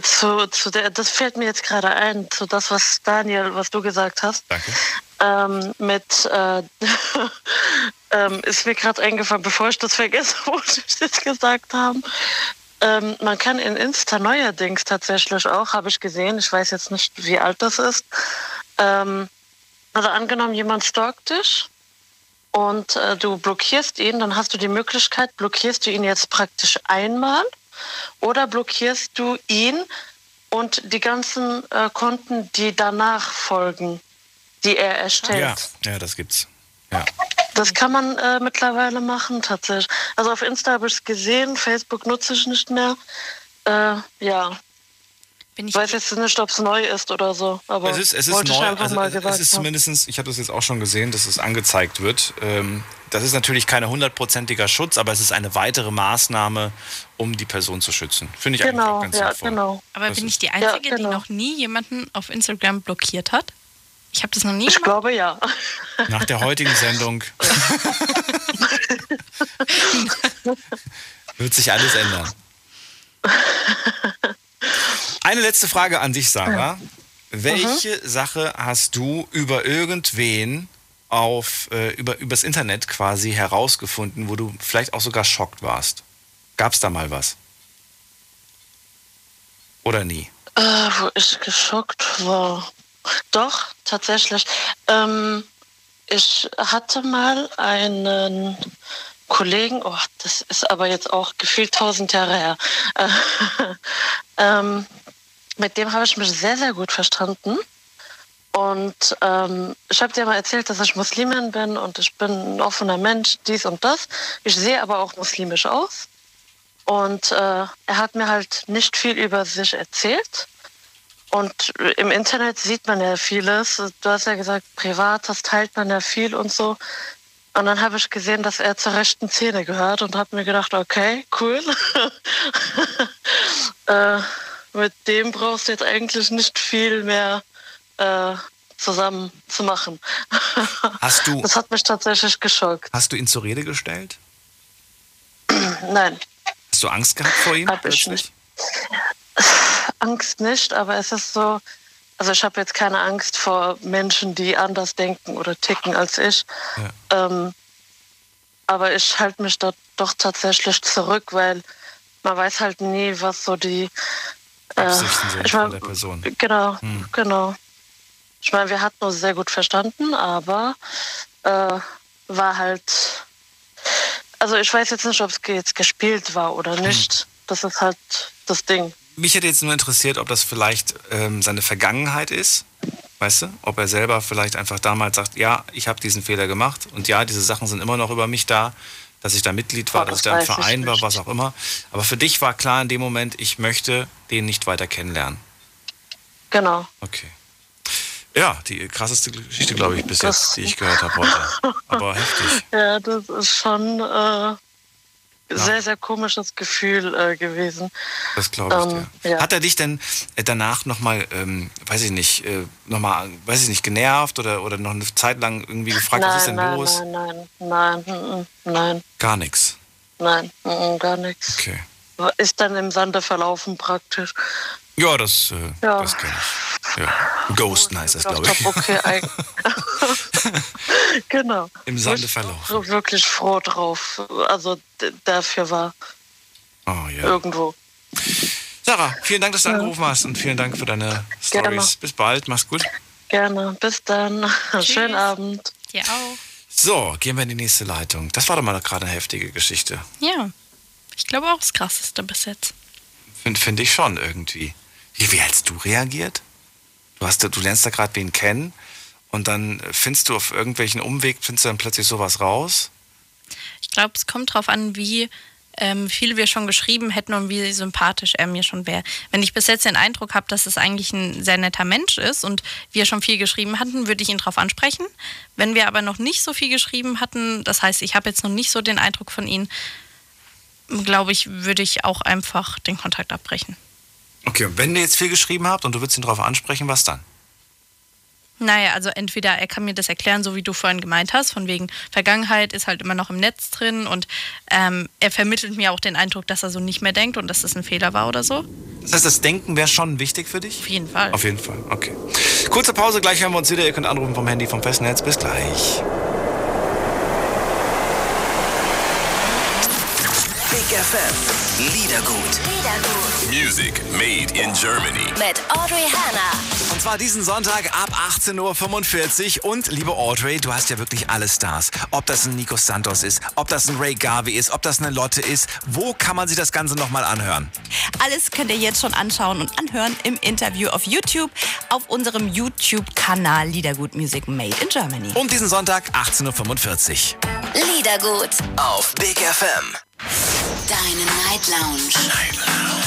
zu, zu der, das fällt mir jetzt gerade ein, zu das, was Daniel, was du gesagt hast. Danke. Ähm, mit, äh, ähm, ist mir gerade eingefallen, bevor ich das vergesse, wollte ich das gesagt haben. Ähm, man kann in Insta neuerdings tatsächlich auch, habe ich gesehen, ich weiß jetzt nicht, wie alt das ist. Ähm, also angenommen, jemand stalkt dich und äh, du blockierst ihn, dann hast du die Möglichkeit, blockierst du ihn jetzt praktisch einmal oder blockierst du ihn und die ganzen äh, Konten, die danach folgen, die er erstellt. Ja, ja, das gibt's. Ja. Das kann man äh, mittlerweile machen, tatsächlich. Also auf Insta habe ich es gesehen, Facebook nutze ich nicht mehr. Äh, ja. Bin ich weiß jetzt nicht, ob es neu ist oder so, aber es ist, es ist wollte ich neu, einfach also mal es ist zumindest, ich habe das jetzt auch schon gesehen, dass es angezeigt wird. Ähm, das ist natürlich keine hundertprozentiger Schutz, aber es ist eine weitere Maßnahme, um die Person zu schützen. Finde ich eigentlich auch Genau, ganz ja, sinnvoll. genau. Aber Das bin ich die Einzige, Ja, die genau. noch nie jemanden auf Instagram blockiert hat? Ich habe das noch nie Ich gemacht. glaube ja. Nach der heutigen Sendung wird sich alles ändern. Eine letzte Frage an dich, Sarah. Welche Sache hast du über irgendwen auf äh, über übers Internet quasi herausgefunden, wo du vielleicht auch sogar schockt warst? Gab es da mal was? Oder nie? Äh, wo ich geschockt war. Doch, tatsächlich. Ähm, ich hatte mal einen Kollegen, oh, das ist aber jetzt auch gefühlt tausend Jahre her. Äh, ähm, mit dem habe ich mich sehr, sehr gut verstanden. Und ähm, ich habe dir mal erzählt, dass ich Muslimin bin und ich bin ein offener Mensch, dies und das. Ich sehe aber auch muslimisch aus. Und äh, er hat mir halt nicht viel über sich erzählt. Und im Internet sieht man ja vieles. Du hast ja gesagt, privat, das teilt man ja viel und so. Und dann habe ich gesehen, dass er zur rechten Szene gehört und habe mir gedacht, okay, cool. äh, mit dem brauchst du jetzt eigentlich nicht viel mehr äh, zusammen zu machen. Hast du, Das hat mich tatsächlich geschockt. hast du ihn zur Rede gestellt? Nein, Hast du Angst gehabt vor ihm? Hab ich plötzlich? Angst nicht, aber es ist so, also ich habe jetzt keine Angst vor Menschen, die anders denken oder ticken als ich. Ähm, aber ich halte mich da doch tatsächlich zurück, weil man weiß halt nie, was so die äh, Absichten sind ich mein, der Person. Genau, Hm. genau. Ich meine, wir hatten uns sehr gut verstanden, aber äh, war halt. Also ich weiß jetzt nicht, ob es jetzt gespielt war oder Hm. nicht. Das ist halt das Ding. Mich hätte jetzt nur interessiert, ob das vielleicht ähm, seine Vergangenheit ist. Weißt du? Ob er selber vielleicht einfach damals sagt, ja, ich habe diesen Fehler gemacht und ja, diese Sachen sind immer noch über mich da, dass ich da Mitglied war, Oh, dass ich das da im Verein war, was auch immer. Aber für dich war klar in dem Moment, ich möchte den nicht weiter kennenlernen. Genau. Okay. Ja, die krasseste Geschichte, glaube ich, bis Das- jetzt, die ich gehört habe heute. Aber heftig. Ja, das ist schon äh, sehr, sehr komisches Gefühl äh, gewesen. Das glaube ich Ähm, dir. ja. Hat er dich denn äh, danach nochmal, ähm, weiß ich nicht, äh, nochmal, weiß ich nicht, genervt oder, oder noch eine Zeit lang irgendwie gefragt, was ist denn nein, los? nein, nein, nein, nein, nein, Gar nichts. nein, nein, gar nichts. Okay. Ist dann im Sande verlaufen praktisch. Ja, das, äh, Ja. das kenne ich. Ja. Ghosten heißt das, glaube ich. okay, genau. Im Sande Wo ich verlaufen. auch Wirklich froh drauf. Also dafür war Oh, ja. irgendwo. Sarah, vielen Dank, dass du angerufen hast und vielen Dank für deine. Stories. Bis bald, mach's gut. Gerne. Bis dann. Schönen Abend. Dir auch. So, gehen wir in die nächste Leitung. Das war doch mal gerade eine heftige Geschichte. Ja. Ich glaube auch das Krasseste bis jetzt. Finde find ich schon irgendwie. Wie, hast du reagiert? Du, hast, du lernst da gerade wen kennen und dann findest du auf irgendwelchen Umweg, findest du dann plötzlich sowas raus? Ich glaube, es kommt drauf an, wie ähm, viel wir schon geschrieben hätten und wie sympathisch er mir schon wäre. Wenn ich bis jetzt den Eindruck habe, dass es eigentlich ein sehr netter Mensch ist und wir schon viel geschrieben hatten, würde ich ihn darauf ansprechen. Wenn wir aber noch nicht so viel geschrieben hatten, das heißt, ich habe jetzt noch nicht so den Eindruck von ihm, glaube ich, würde ich auch einfach den Kontakt abbrechen. Okay, und wenn ihr jetzt viel geschrieben habt und du würdest ihn darauf ansprechen, was dann? Naja, also entweder er kann mir das erklären, so wie du vorhin gemeint hast, von wegen Vergangenheit ist halt immer noch im Netz drin und ähm, er vermittelt mir auch den Eindruck, dass er so nicht mehr denkt und dass das ein Fehler war oder so. Das heißt, das Denken wäre schon wichtig für dich? Auf jeden Fall. Auf jeden Fall, okay. Kurze Pause, gleich hören wir uns wieder. Ihr könnt anrufen vom Handy vom Festnetz. Bis gleich. Big FM. Liedergut. Music made in Germany. Mit Audrey Hanna. Und zwar diesen Sonntag ab 18.45 Uhr. Und liebe Audrey, du hast ja wirklich alle Stars. Ob das ein Nico Santos ist, ob das ein Ray Garvey ist, ob das eine Lotte ist. Wo kann man sich das Ganze nochmal anhören? Alles könnt ihr jetzt schon anschauen und anhören im Interview auf YouTube, auf unserem YouTube-Kanal Liedergut Music Made in Germany. Um diesen Sonntag 18.45 Uhr. Liedergut. Auf Big FM. Deine Night Lounge. Night Lounge.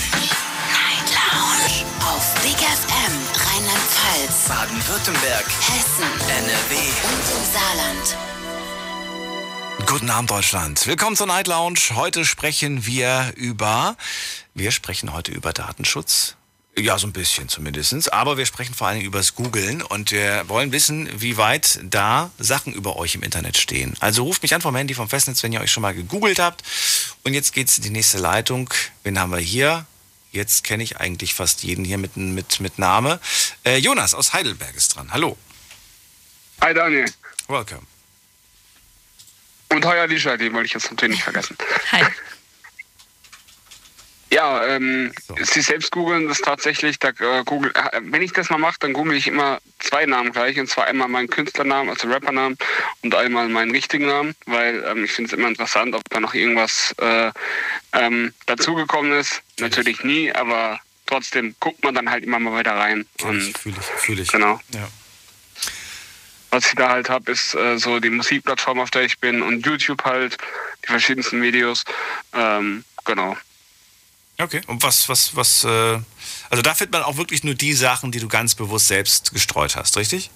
Night Lounge. Auf Big FM Rheinland-Pfalz, Baden-Württemberg. Hessen, NRW. und im Saarland. Guten Abend, Deutschland. Willkommen zur Night Lounge. Heute sprechen wir über, wir sprechen heute über Datenschutz. Ja, so ein bisschen zumindestens. Aber wir sprechen vor allen Dingen über das Googlen und wir wollen wissen, wie weit da Sachen über euch im Internet stehen. Also ruft mich an vom Handy vom Festnetz, wenn ihr euch schon mal gegoogelt habt. Und jetzt geht's in die nächste Leitung. Wen haben wir hier? Jetzt kenne ich eigentlich fast jeden hier mit, mit, mit Name. Äh, Jonas aus Heidelberg ist dran. Hallo. Hi Daniel. Welcome. Und hi Alicia, den wollte ich jetzt natürlich nicht vergessen. Hi. Ja, ähm, Sie selbst googeln das tatsächlich, da, äh, Google, äh, wenn ich das mal mache, dann google ich immer zwei Namen gleich. Und zwar einmal meinen Künstlernamen, also Rappernamen, und einmal meinen richtigen Namen, weil ähm, ich finde es immer interessant, ob da noch irgendwas äh, ähm, dazugekommen ist. Natürlich nie, aber trotzdem guckt man dann halt immer mal weiter rein. Und Fühle ich, fühle ich. Genau. Ja. Was ich da halt habe, ist äh, so die Musikplattform, auf der ich bin und YouTube halt, die verschiedensten Videos. Ähm, genau. Okay, und was, was, was, äh, also da findet man auch wirklich nur die Sachen, die du ganz bewusst selbst gestreut hast, richtig?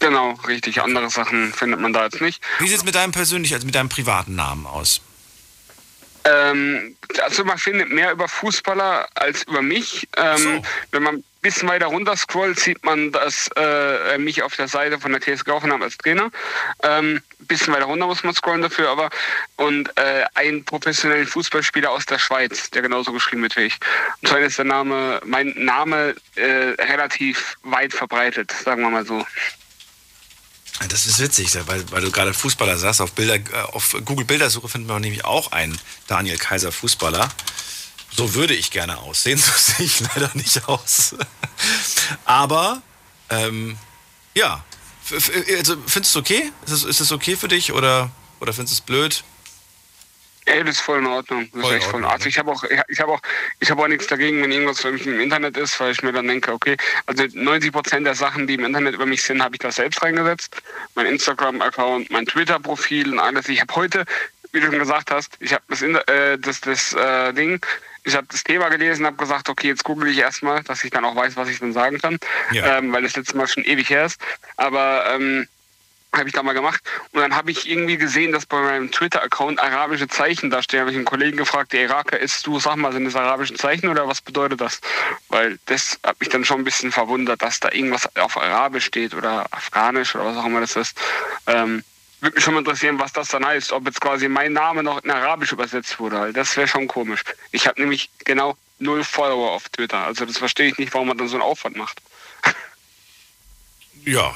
Genau, richtig. Andere Sachen findet man da jetzt nicht. Wie sieht es mit deinem persönlichen, also mit deinem privaten Namen aus? Ähm, also man findet mehr über Fußballer als über mich. Ähm, Wenn man bisschen weiter runter scrollt, sieht man, dass äh, mich auf der Seite von der TSG Hoffenheim als Trainer. Ähm, bisschen weiter runter muss man scrollen dafür, aber und äh, einen professionellen Fußballspieler aus der Schweiz, der genauso geschrieben wird wie ich. Und zwar ist der Name, mein Name äh, relativ weit verbreitet, sagen wir mal so. Das ist witzig, weil, weil du gerade Fußballer sagst. Auf, Bilder, äh, auf Google Bildersuche findet man nämlich auch einen Daniel Kaiser Fußballer. So würde ich gerne aussehen, so sehe ich leider nicht aus. Aber ähm, ja, also, findest du es okay? Ist es, ist es okay für dich oder, oder findest du es blöd? Ey, das ist voll in Ordnung. Das Voll ist echt voll in Ordnung, Ordnung. Ich habe auch, ich habe auch, ich habe auch nichts dagegen, wenn irgendwas für mich im Internet ist, weil ich mir dann denke, okay, also 90 Prozent der Sachen, die im Internet über mich sind, habe ich da selbst reingesetzt. Mein Instagram-Account, mein Twitter-Profil und alles. Ich habe heute, wie du schon gesagt hast, ich habe das, äh, das, das äh, Ding, ich habe das Thema gelesen, habe gesagt, okay, jetzt google ich erstmal, dass ich dann auch weiß, was ich dann sagen kann, Ja. ähm, weil das letzte Mal schon ewig her ist. Aber ähm, habe ich da mal gemacht. Und dann habe ich irgendwie gesehen, dass bei meinem Twitter-Account arabische Zeichen da stehen. Habe ich einen Kollegen gefragt, der Iraker ist du, sag mal, sind das arabische Zeichen oder was bedeutet das? Weil das hat mich dann schon ein bisschen verwundert, dass da irgendwas auf Arabisch steht oder Afghanisch oder was auch immer das ist. Ähm, würde mich schon mal interessieren, was das dann heißt. Ob jetzt quasi mein Name noch in Arabisch übersetzt wurde. Halt. Das wäre schon komisch. Ich habe nämlich genau null Follower auf Twitter. Also das verstehe ich nicht, warum man dann so einen Aufwand macht. Ja.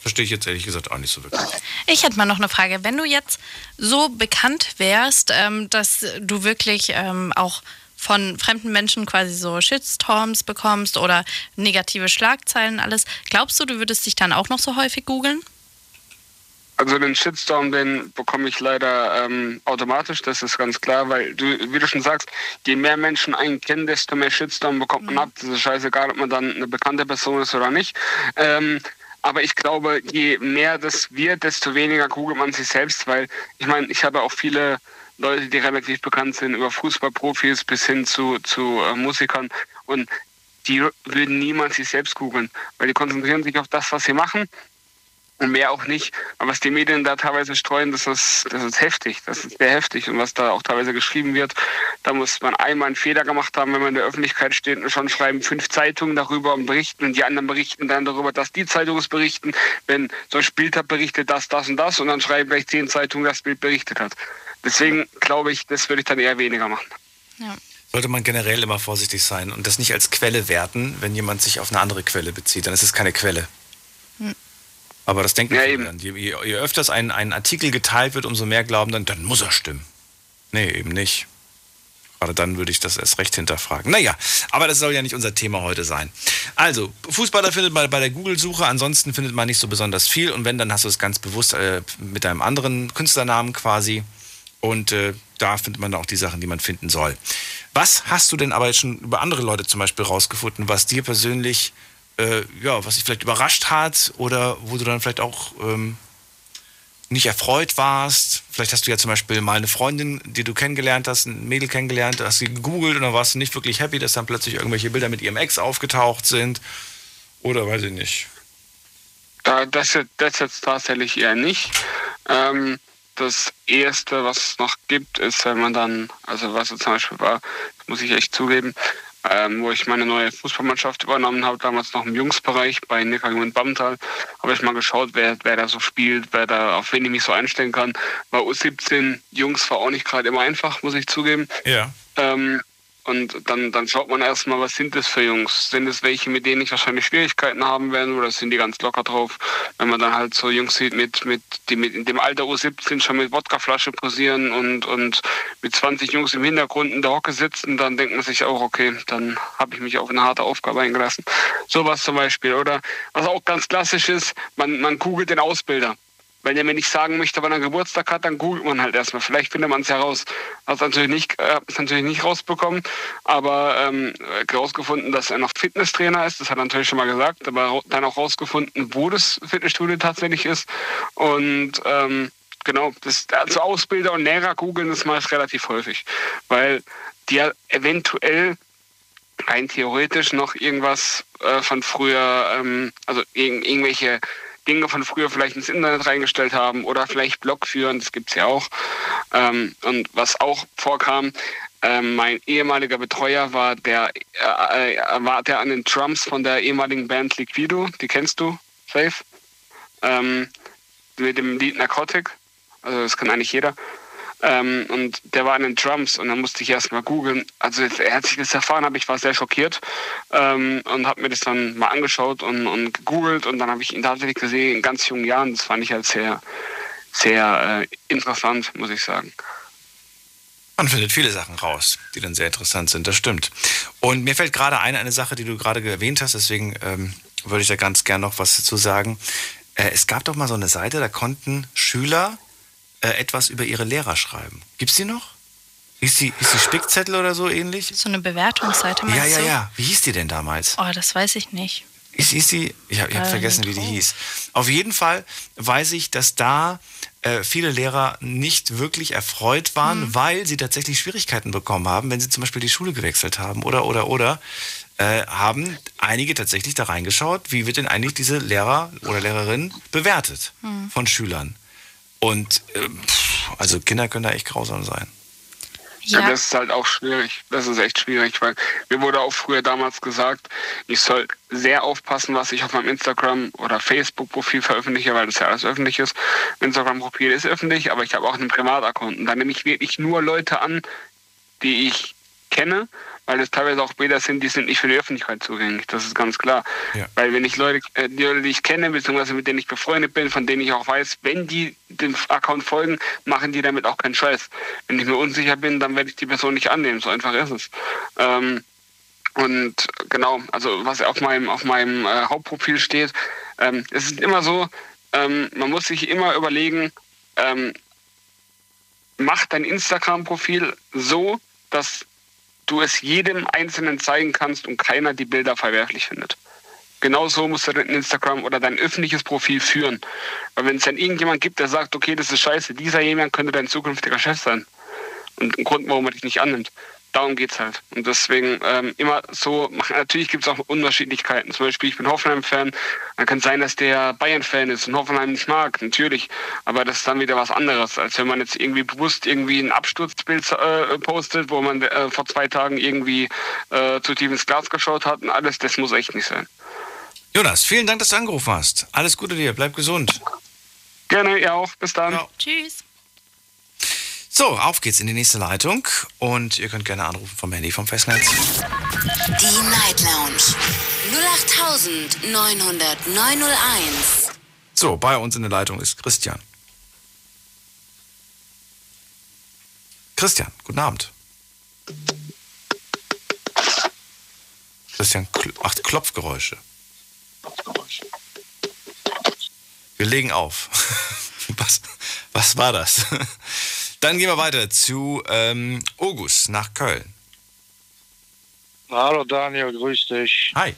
Verstehe ich jetzt ehrlich gesagt auch nicht so wirklich. Ich hätte mal noch eine Frage. Wenn du jetzt so bekannt wärst, ähm, dass du wirklich ähm, auch von fremden Menschen quasi so Shitstorms bekommst oder negative Schlagzeilen, alles, glaubst du, du würdest dich dann auch noch so häufig googeln? Also den Shitstorm, den bekomme ich leider ähm, automatisch, das ist ganz klar, weil du, wie du schon sagst, je mehr Menschen einen kennen, desto mehr Shitstorm bekommt man ab. Das ist scheißegal, ob man dann eine bekannte Person ist oder nicht. Ähm, aber ich glaube, je mehr das wird, desto weniger googelt man sich selbst, weil ich meine, ich habe auch viele Leute, die relativ bekannt sind, über Fußballprofis bis hin zu, zu äh, Musikern und die würden niemals sich selbst googeln, weil die konzentrieren sich auf das, was sie machen und mehr auch nicht. Aber was die Medien da teilweise streuen, das ist, das ist heftig. Das ist sehr heftig. Und was da auch teilweise geschrieben wird, da muss man einmal einen Fehler gemacht haben, wenn man in der Öffentlichkeit steht und schon schreiben fünf Zeitungen darüber und berichten und die anderen berichten dann darüber, dass die Zeitungen es berichten. Wenn so ein Bild hat berichtet das, das und das und dann schreiben gleich zehn Zeitungen, das Bild berichtet hat. Deswegen glaube ich, das würde ich dann eher weniger machen. Sollte man generell immer vorsichtig sein und das nicht als Quelle werten, wenn jemand sich auf eine andere Quelle bezieht. Dann ist es keine Quelle. Hm. Aber das denken viele dann. Je, je, öfters ein, ein Artikel geteilt wird, umso mehr glauben dann, dann muss er stimmen. Nee, eben nicht. Gerade dann würde ich das erst recht hinterfragen. Naja, aber das soll ja nicht unser Thema heute sein. Also, Fußballer findet man bei der Google-Suche, ansonsten findet man nicht so besonders viel. Und wenn, dann hast du es ganz bewusst äh, mit einem anderen Künstlernamen quasi. Und äh, da findet man auch die Sachen, die man finden soll. Was hast du denn aber jetzt schon über andere Leute zum Beispiel rausgefunden, was dir persönlich, äh, ja, was dich vielleicht überrascht hat oder wo du dann vielleicht auch ähm, nicht erfreut warst? Vielleicht hast du ja zum Beispiel mal eine Freundin, die du kennengelernt hast, ein Mädel kennengelernt, hast sie gegoogelt und dann warst du nicht wirklich happy, dass dann plötzlich irgendwelche Bilder mit ihrem Ex aufgetaucht sind. Oder weiß ich nicht. Da, das, das jetzt tatsächlich eher nicht. Ähm, das Erste, was es noch gibt, ist, wenn man dann, also was es zum Beispiel war, muss ich echt zugeben, ähm, wo ich meine neue Fußballmannschaft übernommen habe, damals noch im Jungsbereich bei Neckarjung und Bammental, habe ich mal geschaut, wer, wer da so spielt, wer da, auf wen ich mich so einstellen kann. Bei U17 Jungs war auch nicht gerade immer einfach, muss ich zugeben. Ja. Ähm, und dann, dann schaut man erstmal, was sind das für Jungs? Sind es welche, mit denen ich wahrscheinlich Schwierigkeiten haben werde oder sind die ganz locker drauf? Wenn man dann halt so Jungs sieht, mit, mit, die mit in dem Alter U17 schon mit Wodkaflasche posieren und, und mit 20 Jungs im Hintergrund in der Hocke sitzen, dann denkt man sich auch, okay, dann habe ich mich auf eine harte Aufgabe eingelassen. Sowas zum Beispiel. Oder was auch ganz klassisch ist, man, man googelt den Ausbilder. Wenn er mir nicht sagen möchte, wann er Geburtstag hat, dann googelt man halt erstmal. Vielleicht findet man es heraus. Hat natürlich nicht, äh, natürlich nicht rausbekommen, aber ähm, rausgefunden, dass er noch Fitnesstrainer ist. Das hat er natürlich schon mal gesagt, aber dann auch rausgefunden, wo das Fitnessstudio tatsächlich ist. Und ähm, genau. Das, also Ausbilder und Lehrer googeln das meist relativ häufig, weil die ja eventuell rein theoretisch noch irgendwas äh, von früher, ähm, also irg irgendwelche Dinge von früher vielleicht ins Internet reingestellt haben oder vielleicht Blog führen, das gibt's ja auch. Ähm, und was auch vorkam, ähm, mein ehemaliger Betreuer war der, äh, äh, war der an den Drums von der ehemaligen Band Liquido, die kennst du, safe, ähm, mit dem Lied Narcotic, also das kann eigentlich jeder. Ähm, und der war an den Drums und dann musste ich erst mal googeln. Also als ich das erfahren habe, ich war sehr schockiert ähm, und habe mir das dann mal angeschaut und, und gegoogelt und dann habe ich ihn tatsächlich gesehen in ganz jungen Jahren. Das fand ich halt sehr, sehr äh, interessant, muss ich sagen. Man findet viele Sachen raus, die dann sehr interessant sind, das stimmt. Und mir fällt gerade ein, eine Sache, die du gerade erwähnt hast, deswegen ähm, würde ich da ganz gern noch was dazu sagen. Äh, es gab doch mal so eine Seite, da konnten Schüler äh, etwas über ihre Lehrer schreiben. Gibt's die noch? Hieß die, hieß die Spickzettel oder so ähnlich? So eine Bewertungsseite Ja, meinst ja, du? ja. Wie hieß die denn damals? Oh, das weiß ich nicht. Ist, ist die? Ich habe hab Äh, vergessen, wie die hieß. Auf jeden Fall weiß ich, dass da äh, viele Lehrer nicht wirklich erfreut waren, Mhm. weil sie tatsächlich Schwierigkeiten bekommen haben, wenn sie zum Beispiel die Schule gewechselt haben oder, oder, oder. Äh, haben einige tatsächlich da reingeschaut, wie wird denn eigentlich diese Lehrer oder Lehrerin bewertet Mhm. von Schülern. Und äh, also Kinder können da echt grausam sein. Ja. Das ist halt auch schwierig. Das ist echt schwierig, weil mir wurde auch früher damals gesagt, ich soll sehr aufpassen, was ich auf meinem Instagram- oder Facebook-Profil veröffentliche, weil das ja alles öffentlich ist. Instagram-Profil ist öffentlich, aber ich habe auch einen Privataccount. Und da nehme ich wirklich nur Leute an, die ich kenne, weil es teilweise auch Bilder sind, die sind nicht für die Öffentlichkeit zugänglich. Das ist ganz klar. Weil wenn ich Leute, äh, die Leute, die ich kenne, beziehungsweise mit denen ich befreundet bin, von denen ich auch weiß, wenn die dem Account folgen, machen die damit auch keinen Scheiß. Wenn ich mir unsicher bin, dann werde ich die Person nicht annehmen. So einfach ist es. Ähm, und genau, also was auf meinem, auf meinem äh, Hauptprofil steht, ähm, es ist immer so, ähm, man muss sich immer überlegen, ähm, mach dein Instagram-Profil so, dass du es jedem Einzelnen zeigen kannst und keiner die Bilder verwerflich findet. Genauso musst du dein Instagram oder dein öffentliches Profil führen. Weil wenn es dann irgendjemand gibt, der sagt, okay, das ist scheiße, dieser jemand könnte dein zukünftiger Chef sein. Und ein Grund, warum er dich nicht annimmt. Darum geht's halt. Und deswegen ähm, immer so machen. Natürlich gibt es auch Unterschiedlichkeiten. Zum Beispiel, ich bin Hoffenheim-Fan. Dann kann es sein, dass der Bayern-Fan ist und Hoffenheim nicht mag. Natürlich. Aber das ist dann wieder was anderes, als wenn man jetzt irgendwie bewusst irgendwie ein Absturzbild äh, postet, wo man äh, vor zwei Tagen irgendwie äh, zu tief ins Glas geschaut hat und alles. Das muss echt nicht sein. Jonas, vielen Dank, dass du angerufen hast. Alles Gute dir, bleib gesund. Gerne, ihr auch. Bis dann. Tschüss. So, auf geht's in die nächste Leitung und ihr könnt gerne anrufen vom Handy vom Festnetz. Die Night Lounge 0890901. So, bei uns in der Leitung ist Christian. Christian, guten Abend. Christian kl macht Klopfgeräusche. Wir legen auf. Was, was war das? Dann gehen wir weiter zu ähm, August nach Köln. Hallo Daniel, grüß dich. Hi.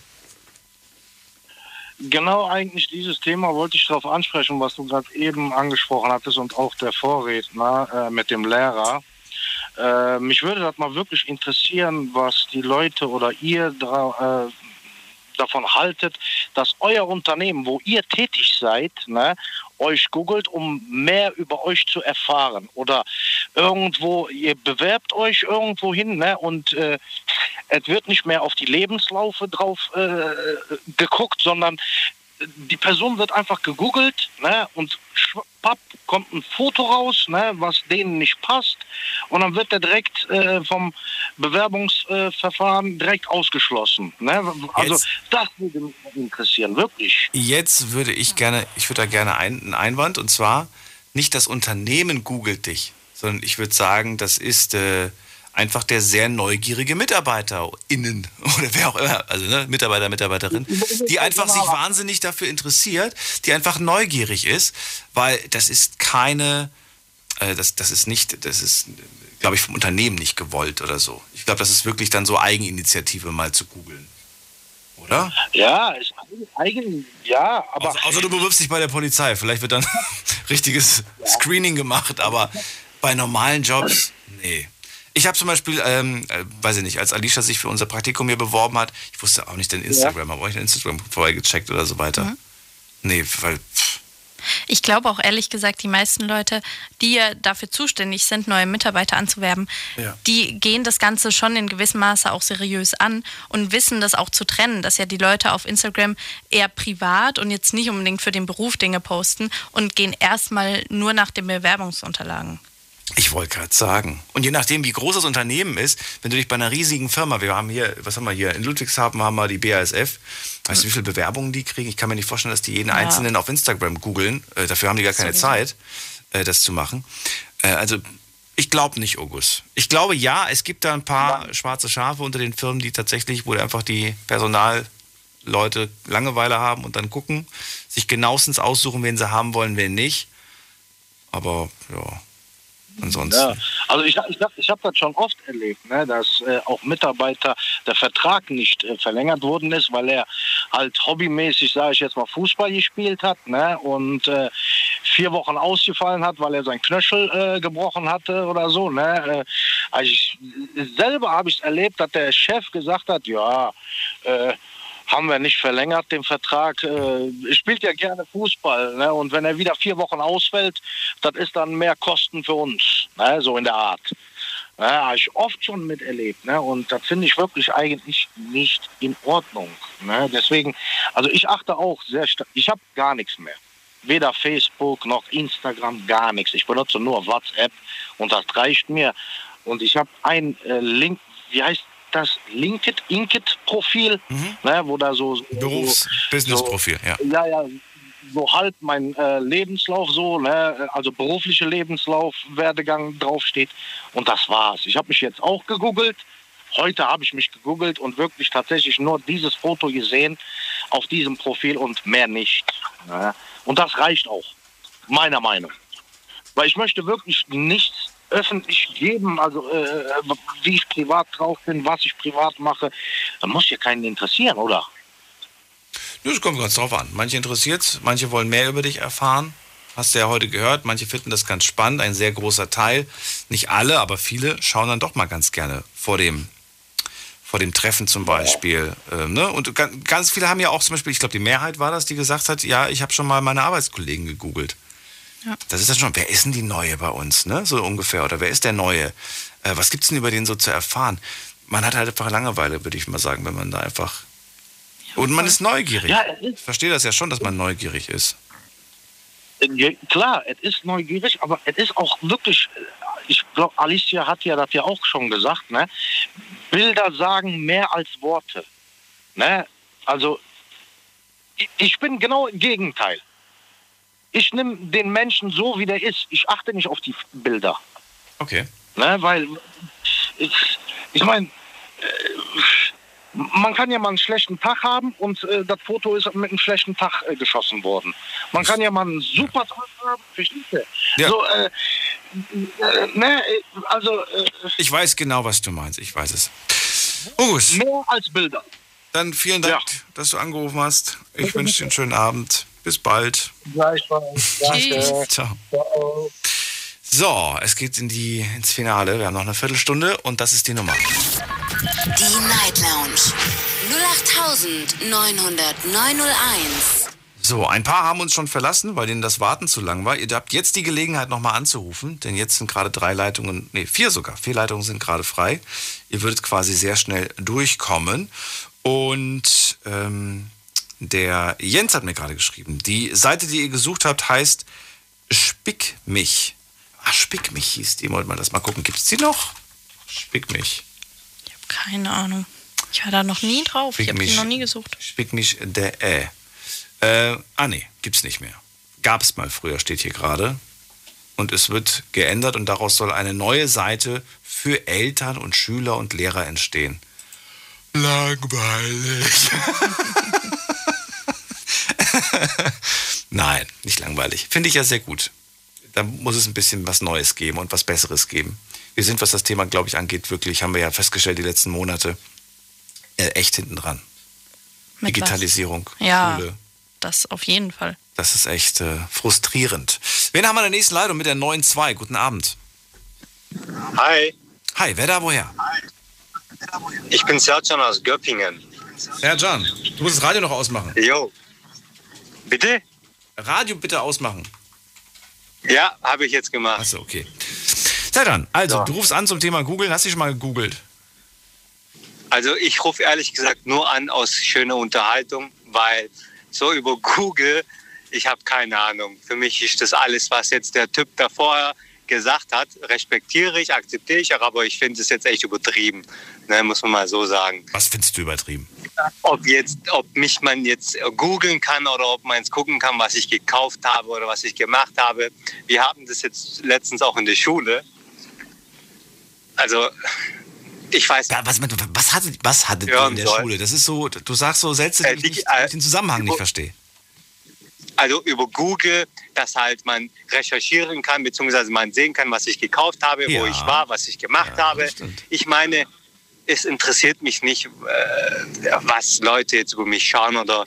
Genau eigentlich dieses Thema wollte ich darauf ansprechen, was du gerade eben angesprochen hattest und auch der Vorredner äh, mit dem Lehrer. Äh, mich würde das mal wirklich interessieren, was die Leute oder ihr dra- äh, davon haltet, dass euer Unternehmen, wo ihr tätig seid, ne, euch googelt, um mehr über euch zu erfahren. Oder irgendwo, ihr bewerbt euch irgendwo hin ne, und äh, es wird nicht mehr auf die Lebenslaufe drauf äh, geguckt, sondern die Person wird einfach gegoogelt ne, und schwapp kommt ein Foto raus, ne, was denen nicht passt und dann wird er direkt äh, vom Bewerbungsverfahren direkt ausgeschlossen. Ne? Also Jetzt- das würde mich interessieren, wirklich. Jetzt würde ich gerne, ich würde da gerne ein, einen Einwand und zwar nicht das Unternehmen googelt dich, sondern ich würde sagen, das ist äh, einfach der sehr neugierige MitarbeiterInnen oder wer auch immer, also ne, Mitarbeiter, Mitarbeiterin, die einfach sich wahnsinnig dafür interessiert, die einfach neugierig ist, weil das ist keine, äh, das, das ist nicht, das ist, glaube ich, vom Unternehmen nicht gewollt oder so. Ich glaube, das ist wirklich dann so Eigeninitiative mal zu googeln. Oder? Ja, es, eigentlich, ja, aber. Außer, außer du bewirbst dich bei der Polizei. Vielleicht wird dann richtiges Screening gemacht, aber bei normalen Jobs, nee. Ich habe zum Beispiel, ähm, äh, weiß ich nicht, als Alicia sich für unser Praktikum hier beworben hat, ich wusste auch nicht den Instagram, aber ich den Instagram vorher gecheckt oder so weiter. Mhm. Nee, weil pff, Ich glaube auch ehrlich gesagt, die meisten Leute, die ja dafür zuständig sind, neue Mitarbeiter anzuwerben, Ja. die gehen das Ganze schon in gewissem Maße auch seriös an und wissen das auch zu trennen, dass ja die Leute auf Instagram eher privat und jetzt nicht unbedingt für den Beruf Dinge posten und gehen erstmal nur nach den Bewerbungsunterlagen. Ich wollte gerade sagen. Und je nachdem, wie groß das Unternehmen ist, wenn du dich bei einer riesigen Firma, wir haben hier, was haben wir hier, in Ludwigshafen haben wir die BASF, weißt du, wie viele Bewerbungen die kriegen? Ich kann mir nicht vorstellen, dass die jeden Ja. Einzelnen auf Instagram googeln. Äh, dafür haben die gar keine Sowieso. Zeit, äh, das zu machen. Äh, also, ich glaube nicht, August. Ich glaube, ja, es gibt da ein paar schwarze Schafe unter den Firmen, die tatsächlich, wo einfach die Personalleute Langeweile haben und dann gucken, sich genauestens aussuchen, wen sie haben wollen, wen nicht. Aber, ja, ansonsten. Ja, also ich, ich, ich habe das schon oft erlebt, ne, dass äh, auch Mitarbeiter der Vertrag nicht äh, verlängert worden ist, weil er halt hobbymäßig, sage ich jetzt mal, Fußball gespielt hat ne, und äh, vier Wochen ausgefallen hat, weil er sein Knöchel äh, gebrochen hatte oder so. Ne. Äh, also ich, selber habe ich erlebt, dass der Chef gesagt hat, ja, äh, haben wir nicht verlängert den Vertrag. Äh, spielt ja gerne Fußball. Ne? Und wenn er wieder vier Wochen ausfällt, das ist dann mehr Kosten für uns. Ne? So in der Art. Ne? Habe ich oft schon miterlebt. Ne? Und das finde ich wirklich eigentlich nicht in Ordnung. Ne? Deswegen, also ich achte auch sehr stark. Ich habe gar nichts mehr. Weder Facebook noch Instagram, gar nichts. Ich benutze nur WhatsApp und das reicht mir. Und ich habe ein äh, Link, wie heißt das? Linked, Inked-Profil, ne, wo da so. so Berufs-Business-Profil, ja. Ja, ja, so halt mein äh, Lebenslauf so, ne, also berufliche Lebenslauf, Werdegang draufsteht. Und das war's. Ich habe mich jetzt auch gegoogelt. Heute habe ich mich gegoogelt und wirklich tatsächlich nur dieses Foto gesehen auf diesem Profil und mehr nicht. Ne? Und das reicht auch, meiner Meinung. Weil ich möchte wirklich nichts öffentlich geben, also äh, wie ich privat drauf bin, was ich privat mache. Da muss ja keinen interessieren, oder? Das kommt ganz drauf an. Manche interessiert's, manche wollen mehr über dich erfahren. Hast du ja heute gehört. Manche finden das ganz spannend. Ein sehr großer Teil, nicht alle, aber viele schauen dann doch mal ganz gerne vor dem, vor dem Treffen zum Beispiel. Ähm, ne? Und ga- ganz viele haben ja auch zum Beispiel, ich glaube, die Mehrheit war das, die gesagt hat, ja, ich habe schon mal meine Arbeitskollegen gegoogelt. Ja. Das ist dann schon, wer ist denn die Neue bei uns, ne? So ungefähr. Oder wer ist der Neue? Äh, was gibt's denn über den so zu erfahren? Man hat halt einfach Langeweile, würde ich mal sagen, wenn man da einfach. Und man ist neugierig. Ja, es ich verstehe das ja schon, dass man neugierig ist. Ja, klar, es ist neugierig, aber es ist auch wirklich, äh, ich glaube, Alicia hat ja das ja auch schon gesagt, ne? Bilder sagen mehr als Worte. Ne? Also, ich, ich bin genau im Gegenteil. Ich nehme den Menschen so, wie der ist. Ich achte nicht auf die Bilder. Okay. Ne? Weil, ich, ich meine, man kann ja mal einen schlechten Tag haben und äh, das Foto ist mit einem schlechten Tag äh, geschossen worden. Man kann ja mal einen super Tag haben, verstehst du? Ja. So, äh, äh, ne, äh, also äh, Ich weiß genau, was du meinst. Ich weiß es. August. mehr als Bilder. Dann vielen Dank, dass du angerufen hast. Ich wünsche dir einen schönen Abend. Bis bald. Gleichfalls. Danke. Ciao. So, es geht in die, ins Finale. Wir haben noch eine Viertelstunde und das ist die Nummer. Die Night Lounge 0890901. So, ein paar haben uns schon verlassen, weil denen das Warten zu lang war. Ihr habt jetzt die Gelegenheit, nochmal anzurufen, denn jetzt sind gerade drei Leitungen, nee, vier sogar, vier Leitungen sind gerade frei. Ihr würdet quasi sehr schnell durchkommen. Und ähm, der Jens hat mir gerade geschrieben, die Seite, die ihr gesucht habt, heißt Spick mich. Ah, Spick mich hieß die. Wollt mal das mal gucken. Gibt es die noch? Spick mich. Keine Ahnung. Ich war da noch nie drauf. Ich Fick habe die mich. noch nie gesucht. Spick mich der äh. äh. Ah nee, gibt's nicht mehr. Gab es mal früher, steht hier gerade. Und es wird geändert und daraus soll eine neue Seite für Eltern und Schüler und Lehrer entstehen. Langweilig. Nein, nicht langweilig. Finde ich ja sehr gut. Da muss es ein bisschen was Neues geben und was Besseres geben. Wir sind, was das Thema, glaube ich, angeht, wirklich, haben wir ja festgestellt, die letzten Monate, äh, echt hinten dran. Mit was? Digitalisierung, Ja, Schule. das auf jeden Fall. Das ist echt äh, frustrierend. Wen haben wir in der nächsten Leitung mit der 9.2? Guten Abend. Hi. Hi, wer da woher? Ich bin Serjan aus Göppingen. Herr Can, du musst das Radio noch ausmachen. Jo. Bitte? Radio bitte ausmachen. Ja, habe ich jetzt gemacht. Achso, okay. Serjan, also, du rufst an zum Thema Google. Hast du schon mal gegoogelt? Also ich rufe ehrlich gesagt nur an aus schöner Unterhaltung, weil so über Google, ich habe keine Ahnung. Für mich ist das alles, was jetzt der Typ davor gesagt hat, respektiere ich, akzeptiere ich, aber ich finde es jetzt echt übertrieben, ne, muss man mal so sagen. Was findest du übertrieben? Ob jetzt, ob mich man jetzt googeln kann oder ob man jetzt gucken kann, was ich gekauft habe oder was ich gemacht habe. Wir haben das jetzt letztens auch in der Schule. Also ich weiß nicht. Was, was hattet, was hattet ihr in der soll. Schule? Das ist so, du sagst so Sätze, die Äh, ich nicht, äh, den Zusammenhang nicht verstehe. also über Google, dass halt man recherchieren kann, beziehungsweise man sehen kann, was ich gekauft habe, wo Ja. ich war, was ich gemacht habe. Ich meine, es interessiert mich nicht, äh, was Leute jetzt über mich schauen oder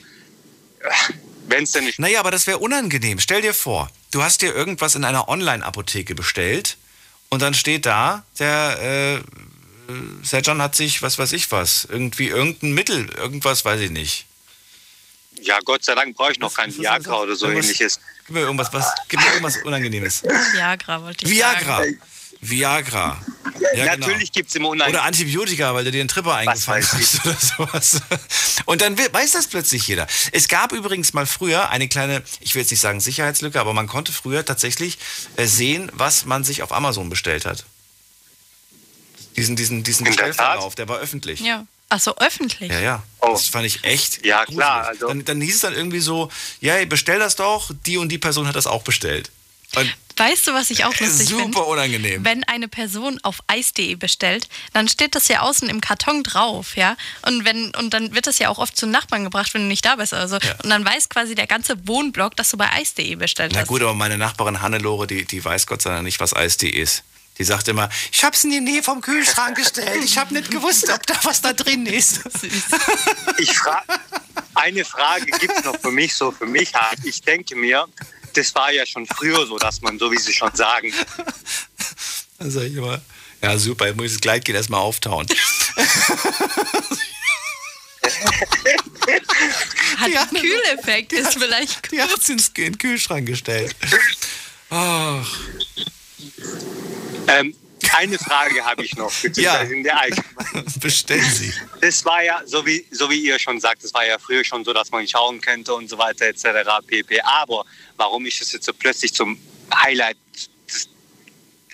wenn es denn nicht. Naja, aber das wäre unangenehm. Stell dir vor, du hast dir irgendwas in einer Online-Apotheke bestellt und dann steht da, der äh, Serjan hat sich, was weiß ich was, irgendwie irgendein Mittel, irgendwas weiß ich nicht. Ja, Gott sei Dank brauche ich noch kein Viagra oder so Irgendwas- ähnliches. Gib mir irgendwas, was, gib mir irgendwas Unangenehmes. Viagra wollte ich Viagra. sagen. Viagra. Ja, Natürlich genau. gibt's immer Unang- Oder Antibiotika, weil du dir einen Tripper eingefangen hast oder sowas. Und dann we- weiß das plötzlich jeder. Es gab übrigens mal früher eine kleine, ich will jetzt nicht sagen Sicherheitslücke, aber man konnte früher tatsächlich äh, sehen, was man sich auf Amazon bestellt hat. Diesen, diesen, diesen Bestellverlauf, der war öffentlich. Ja. Ach so, öffentlich. Ja, ja. Oh. Das fand ich echt. Ja, gruselig. klar, also- Dann, dann hieß es dann irgendwie so, ja, bestell das doch, die und die Person hat das auch bestellt. Und Weißt du, was ich auch lustig finde? super unangenehm. Wenn eine Person auf eis.de bestellt, dann steht das ja außen im Karton drauf, ja. Und wenn und dann wird das ja auch oft zu Nachbarn gebracht, wenn du nicht da bist. Also und dann weiß quasi der ganze Wohnblock, dass du bei eis.de bestellt Na hast. gut, aber meine Nachbarin Hannelore, die, die weiß Gott sei Dank nicht, was Eis.de ist. Die sagt immer, ich hab's in die Nähe vom Kühlschrank gestellt. Ich hab nicht gewusst, ob da was da drin ist. Ich frage, eine Frage gibt es noch für mich, so für mich halt. Ich denke mir, das war ja schon früher so, dass man, so wie Sie schon sagen, Dann sag ich immer, ja super, jetzt muss ich das Gleitgel erstmal auftauen. Hat einen Kühleffekt, ist vielleicht Die hat's ins, in den Kühlschrank gestellt. Ach. ähm, eine Frage habe ich noch, beziehungsweise in der allgemeinen. Bestellen Sie. Das war ja, so wie, so wie ihr schon sagt, das war ja früher schon so, dass man schauen könnte und so weiter etc. pp. Aber warum ist es jetzt so plötzlich zum Highlight, des,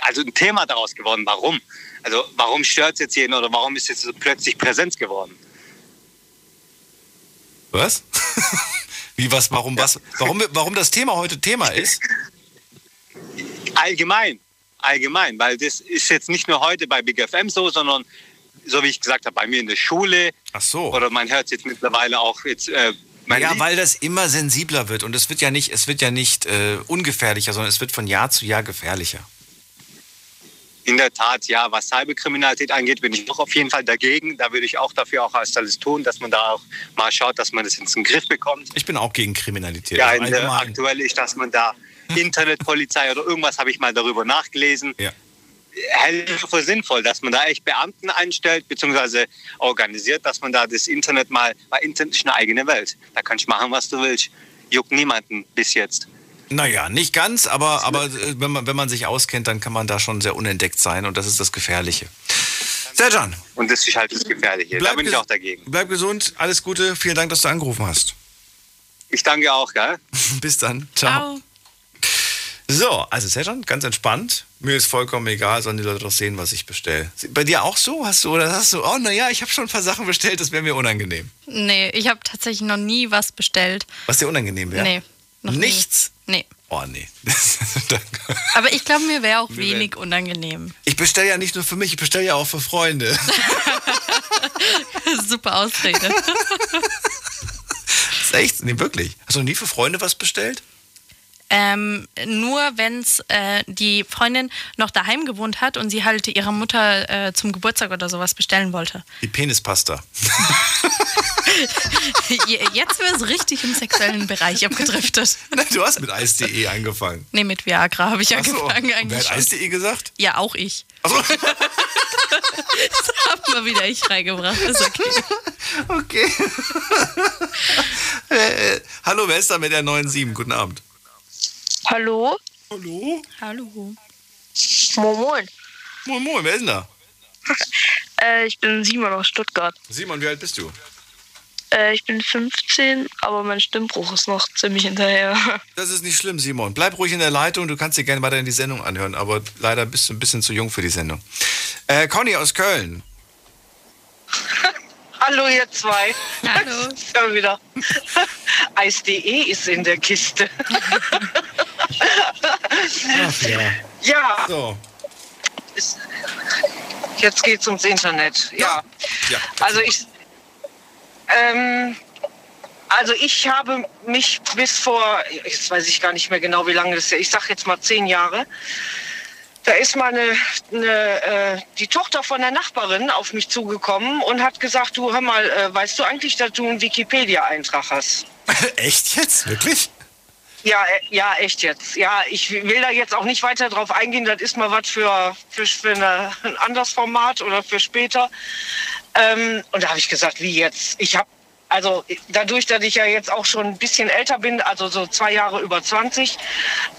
also ein Thema daraus geworden? Warum? Also warum stört es jetzt jeden oder warum ist es so plötzlich Präsenz geworden? Was? Wie was, warum was? Warum, warum das Thema heute Thema ist? Allgemein, allgemein, weil das ist jetzt nicht nur heute bei Big FM so, sondern so wie ich gesagt habe, bei mir in der Schule. Ach so. Oder man hört es jetzt mittlerweile auch jetzt. Äh, ja, Lieb- weil das immer sensibler wird und es wird ja nicht, es wird ja nicht äh, ungefährlicher, sondern es wird von Jahr zu Jahr gefährlicher. In der Tat, ja, was Cyberkriminalität angeht, bin ich doch auf jeden Fall dagegen. Da würde ich auch dafür auch alles tun, dass man da auch mal schaut, dass man das in den Griff bekommt. Ich bin auch gegen Kriminalität. Ja, also in der, aktuell ist, dass man da Internetpolizei oder irgendwas habe ich mal darüber nachgelesen. Ja. Hält ich für sinnvoll, dass man da echt Beamten einstellt, beziehungsweise organisiert, dass man da das Internet mal, weil Internet ist eine eigene Welt. Da kannst du machen, was du willst. Juckt niemanden bis jetzt. Naja, nicht ganz, aber, aber äh, wenn, man, wenn man sich auskennt, dann kann man da schon sehr unentdeckt sein und das ist das Gefährliche. Serjan. Und das ist halt das Gefährliche. da Bleib bin ich auch dagegen. Bleib gesund, alles Gute, vielen Dank, dass du angerufen hast. Ich danke auch, gell? Bis dann. Ciao. So, also Serjan, ganz entspannt. Mir ist vollkommen egal, sollen die Leute doch sehen, was ich bestelle. Bei dir auch so? Hast du oder hast du, oh naja, ich habe schon ein paar Sachen bestellt, das wäre mir unangenehm. Nee, ich habe tatsächlich noch nie was bestellt. Was dir unangenehm wäre? Nee. Noch Nichts? Nie. Nee. Oh nee. Aber ich glaube, mir wäre auch Mir wär- wenig unangenehm. Ich bestelle ja nicht nur für mich, ich bestelle ja auch für Freunde. Super Ausrede. Das ist echt? Nee, wirklich. Hast du noch nie für Freunde was bestellt? Ähm, nur wenn es äh, die Freundin noch daheim gewohnt hat und sie halt ihrer Mutter äh, zum Geburtstag oder sowas bestellen wollte. Die Penispasta. Jetzt wäre es richtig im sexuellen Bereich abgedriftet. Du hast mit Eis.de angefangen. Nee, mit Viagra habe ich so. angefangen eigentlich. Wer hat. Eis.de gesagt? Ja, auch ich. Achso. Das hab mal wieder ich reingebracht. Ist okay. Okay. äh, äh, hallo, wer ist da mit der 9.7? Guten Abend. Hallo? Hallo? Hallo. Moin Moin. Moin Moin, wer ist denn da? Äh, ich bin Simon aus Stuttgart. Simon, wie alt bist du? Äh, ich bin 15, aber mein Stimmbruch ist noch ziemlich hinterher. Das ist nicht schlimm, Simon. Bleib ruhig in der Leitung. Du kannst dir gerne weiter in die Sendung anhören, aber leider bist du ein bisschen zu jung für die Sendung. Äh, Conny aus Köln. Hallo ihr zwei. Hallo. Schon wieder. Eis.de ist in der Kiste. Ach ja. Ja, So. jetzt geht's ums Internet. Ja. Ja. Also ich, ähm, also ich habe mich bis vor, jetzt weiß ich gar nicht mehr genau, wie lange das ist. Ich sag jetzt mal zehn Jahre. Da ist mal eine, eine, äh, die Tochter von der Nachbarin auf mich zugekommen und hat gesagt, du hör mal, äh, weißt du eigentlich, dass du einen Wikipedia-Eintrag hast? Echt jetzt? Wirklich? Ja, äh, ja, echt jetzt. Ja, ich will da jetzt auch nicht weiter drauf eingehen. Das ist mal was für, für, für eine, ein anderes Format oder für später. Ähm, und da habe ich gesagt, wie jetzt? Ich habe, also dadurch, dass ich ja jetzt auch schon ein bisschen älter bin, also so zwei Jahre über 20,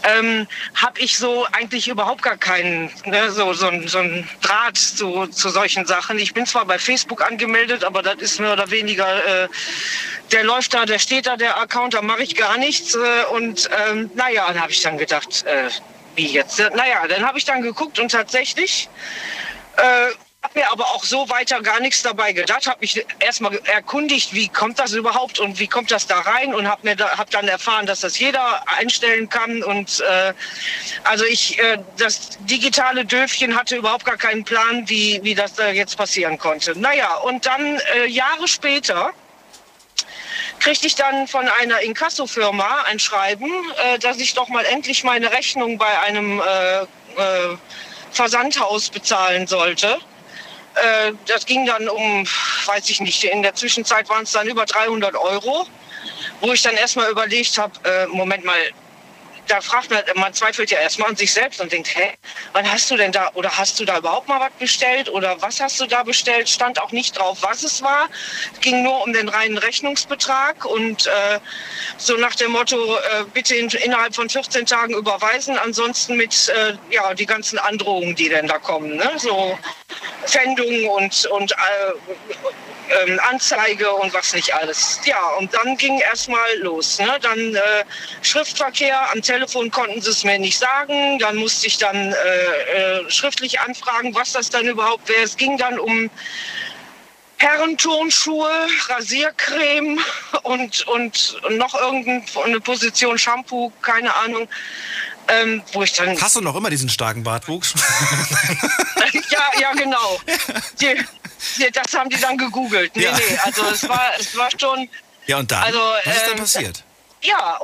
ähm, habe ich so eigentlich überhaupt gar keinen, ne, so, so, so ein Draht zu, zu solchen Sachen. Ich bin zwar bei Facebook angemeldet, aber das ist mehr oder weniger... Äh, der läuft da, der steht da, der Account, da mache ich gar nichts. Äh, und ähm, naja, dann habe ich dann gedacht, äh, wie jetzt? Äh, Naja, dann habe ich dann geguckt und tatsächlich äh, habe mir aber auch so weiter gar nichts dabei gedacht, habe mich erstmal erkundigt, wie kommt das überhaupt und wie kommt das da rein und habe da, hab dann erfahren, dass das jeder einstellen kann und äh, also ich äh, das digitale Döfchen hatte überhaupt gar keinen Plan, wie wie das da jetzt passieren konnte. Naja, und dann äh, Jahre später kriegte ich dann von einer Inkassofirma ein Schreiben, äh, dass ich doch mal endlich meine Rechnung bei einem äh, äh, Versandhaus bezahlen sollte. Äh, das ging dann um, weiß ich nicht, in der Zwischenzeit waren es dann über 300 Euro, wo ich dann erstmal überlegt habe, äh, Moment mal, da fragt man, man zweifelt ja erstmal an sich selbst und denkt, hä, wann hast du denn da, oder hast du da überhaupt mal was bestellt oder was hast du da bestellt? Stand auch nicht drauf, was es war. Ging nur um den reinen Rechnungsbetrag und äh, so nach dem Motto, äh, bitte in, innerhalb von 14 Tagen überweisen, ansonsten mit äh, ja, die ganzen Androhungen, die denn da kommen, ne? so Pfändung und, und äh, ähm, Anzeige und was nicht alles. Ja, und dann ging erstmal los. Ne? Dann äh, Schriftverkehr, am Telefon konnten sie es mir nicht sagen. Dann musste ich dann äh, äh, schriftlich anfragen, was das dann überhaupt wäre. Es ging dann um Herrenturnschuhe, Rasiercreme und, und noch irgendeine Position Shampoo, keine Ahnung. Ähm, wo ich dann Hast du noch immer diesen starken Bartwuchs? ja, ja, genau. Die, die, das haben die dann gegoogelt. Nee, Ja. nee, also es war, es war schon. ja, und dann? Also, Was ist denn ähm, passiert? Ja,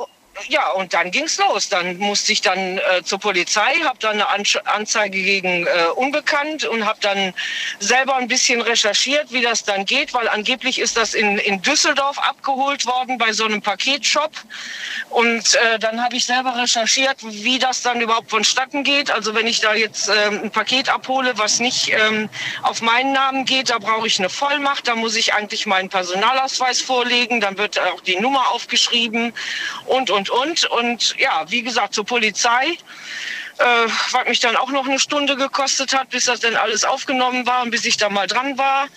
ja, und dann ging's los. Dann musste ich dann äh, zur Polizei, habe dann eine Anzeige gegen äh, Unbekannt und habe dann selber ein bisschen recherchiert, wie das dann geht, weil angeblich ist das in, in Düsseldorf abgeholt worden bei so einem Paketshop. Und äh, dann habe ich selber recherchiert, wie das dann überhaupt vonstatten geht. Also wenn ich da jetzt ähm, ein Paket abhole, was nicht ähm, auf meinen Namen geht, da brauche ich eine Vollmacht. Da muss ich eigentlich meinen Personalausweis vorlegen. Dann wird auch die Nummer aufgeschrieben und, und, und. Und ja, wie gesagt, zur Polizei. Äh, was mich dann auch noch eine Stunde gekostet hat, bis das dann alles aufgenommen war und bis ich da mal dran war.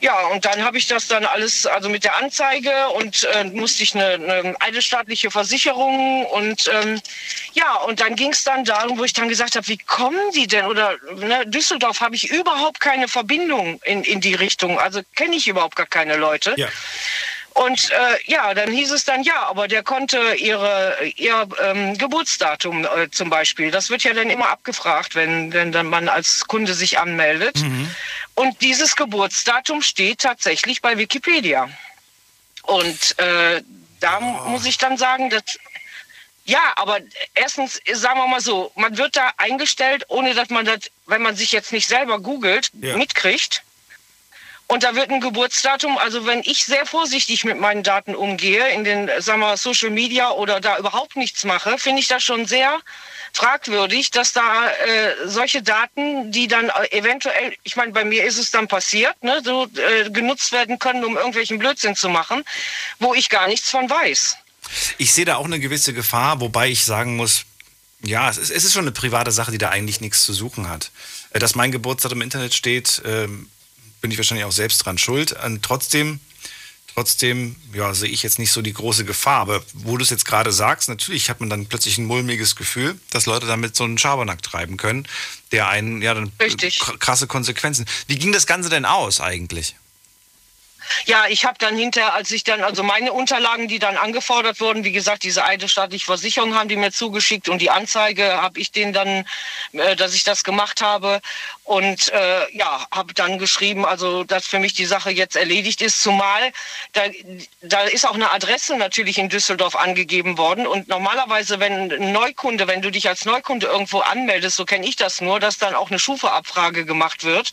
Ja, und dann habe ich das dann alles, also mit der Anzeige und äh, musste ich eine, eine eidesstaatliche Versicherung und ähm, ja, und dann ging es dann darum, wo ich dann gesagt habe, wie kommen die denn? Oder ne, Düsseldorf habe ich überhaupt keine Verbindung in, in die Richtung, also kenne ich überhaupt gar keine Leute. Ja. Und äh, ja, dann hieß es dann, ja, aber der konnte ihre, ihr ähm, Geburtsdatum äh, zum Beispiel, das wird ja dann immer abgefragt, wenn, wenn dann man als Kunde sich anmeldet. Und dieses Geburtsdatum steht tatsächlich bei Wikipedia. Und äh, da muss ich dann sagen, dass Ja, aber erstens, sagen wir mal so, man wird da eingestellt, ohne dass man das, wenn man sich jetzt nicht selber googelt, Ja. mitkriegt. Und da wird ein Geburtsdatum, also wenn ich sehr vorsichtig mit meinen Daten umgehe, in den, sagen wir, Social Media oder da überhaupt nichts mache, finde ich das schon sehr fragwürdig, dass da äh, solche Daten, die dann eventuell, ich meine, bei mir ist es dann passiert, ne, so äh, genutzt werden können, um irgendwelchen Blödsinn zu machen, wo ich gar nichts von weiß. Ich sehe da auch eine gewisse Gefahr, wobei ich sagen muss, ja, es ist, es ist schon eine private Sache, die da eigentlich nichts zu suchen hat. Äh, Dass mein Geburtsdatum im Internet steht, ähm, bin ich wahrscheinlich auch selbst dran schuld. Und trotzdem, trotzdem, ja, sehe ich jetzt nicht so die große Gefahr. Aber wo du es jetzt gerade sagst, natürlich hat man dann plötzlich ein mulmiges Gefühl, dass Leute damit so einen Schabernack treiben können, der einen, ja, dann kr- krasse Konsequenzen. Wie ging das Ganze denn aus eigentlich? Ja, ich habe dann hinterher, als ich dann, also meine Unterlagen, die dann angefordert wurden, wie gesagt, diese eidesstaatliche Versicherung haben die mir zugeschickt und die Anzeige habe ich denen dann, äh, dass ich das gemacht habe und äh, ja, habe dann geschrieben, also dass für mich die Sache jetzt erledigt ist, zumal da, da ist auch eine Adresse natürlich in Düsseldorf angegeben worden und normalerweise, wenn ein Neukunde, wenn du dich als Neukunde irgendwo anmeldest, so kenne ich das nur, dass dann auch eine Schufa-Abfrage gemacht wird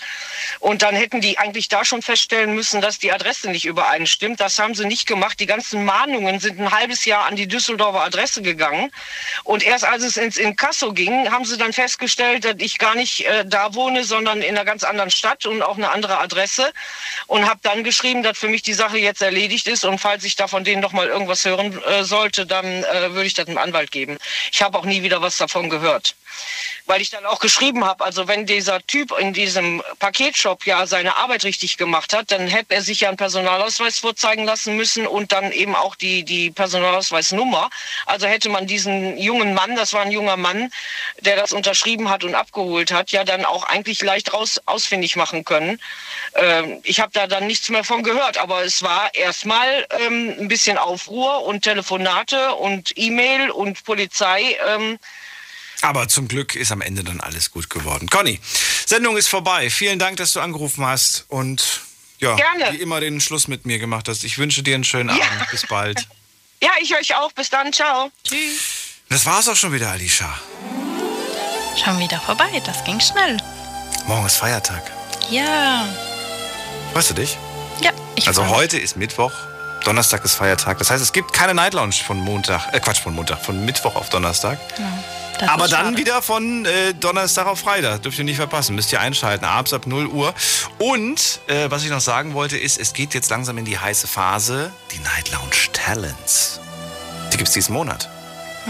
und dann hätten die eigentlich da schon feststellen müssen, dass die Adresse nicht übereinstimmt. Das haben sie nicht gemacht. Die ganzen Mahnungen sind ein halbes Jahr an die Düsseldorfer Adresse gegangen. Und erst als es ins Inkasso ging, haben sie dann festgestellt, dass ich gar nicht äh, da wohne, sondern in einer ganz anderen Stadt und auch eine andere Adresse. Und habe dann geschrieben, dass für mich die Sache jetzt erledigt ist. Und falls ich da von denen noch mal irgendwas hören äh, sollte, dann äh, würde ich das einem Anwalt geben. Ich habe auch nie wieder was davon gehört weil ich dann auch geschrieben habe, also wenn dieser Typ in diesem Paketshop ja seine Arbeit richtig gemacht hat, dann hätte er sich ja einen Personalausweis vorzeigen lassen müssen und dann eben auch die, die Personalausweisnummer. Also hätte man diesen jungen Mann, das war ein junger Mann, der das unterschrieben hat und abgeholt hat, ja dann auch eigentlich leicht raus, ausfindig machen können. Ähm, ich habe da dann nichts mehr von gehört, aber es war erstmal ähm, ein bisschen Aufruhr und Telefonate und E-Mail und Polizei. Ähm, Aber zum Glück ist am Ende dann alles gut geworden. Conny, Sendung ist vorbei. Vielen Dank, dass du angerufen hast und ja, Gerne. wie immer den Schluss mit mir gemacht hast. Ich wünsche dir einen schönen Ja. Abend. Bis bald. Ja, ich euch auch. Bis dann. Ciao. Tschüss. Das war's auch schon wieder, Alicia. Schon wieder vorbei, das ging schnell. Morgen ist Feiertag. Ja. Weißt du dich? Ja, ich also mich. heute ist Mittwoch, Donnerstag ist Feiertag. Das heißt, es gibt keine Night Lounge von Montag, äh Quatsch, von Montag, von Mittwoch auf Donnerstag. Das Aber dann schade. wieder von äh, Donnerstag auf Freitag. Dürft ihr nicht verpassen. Müsst ihr einschalten. Abends ab 0 Uhr. Und äh, was ich noch sagen wollte, ist, es geht jetzt langsam in die heiße Phase. Die Night Lounge Talents. Die gibt es diesen Monat.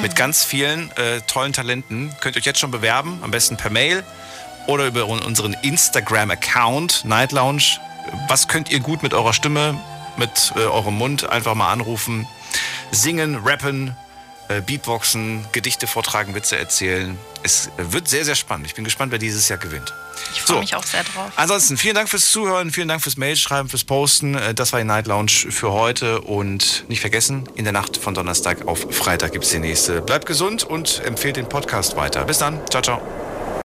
Mit ganz vielen äh, tollen Talenten. Könnt ihr euch jetzt schon bewerben. Am besten per Mail oder über un- unseren Instagram-Account Night Lounge. Was könnt ihr gut mit eurer Stimme, mit äh, eurem Mund einfach mal anrufen? Singen, rappen, äh, Beatboxen, Gedichte vortragen, Witze erzählen. Es wird sehr, sehr spannend. Ich bin gespannt, wer dieses Jahr gewinnt. Ich freue mich auch sehr drauf. Ansonsten vielen Dank fürs Zuhören, vielen Dank fürs Mailschreiben, fürs Posten. Äh, Das war die Night Lounge für heute und nicht vergessen, in der Nacht von Donnerstag auf Freitag gibt es die nächste. Bleibt gesund und empfehlt den Podcast weiter. Bis dann. Ciao, ciao.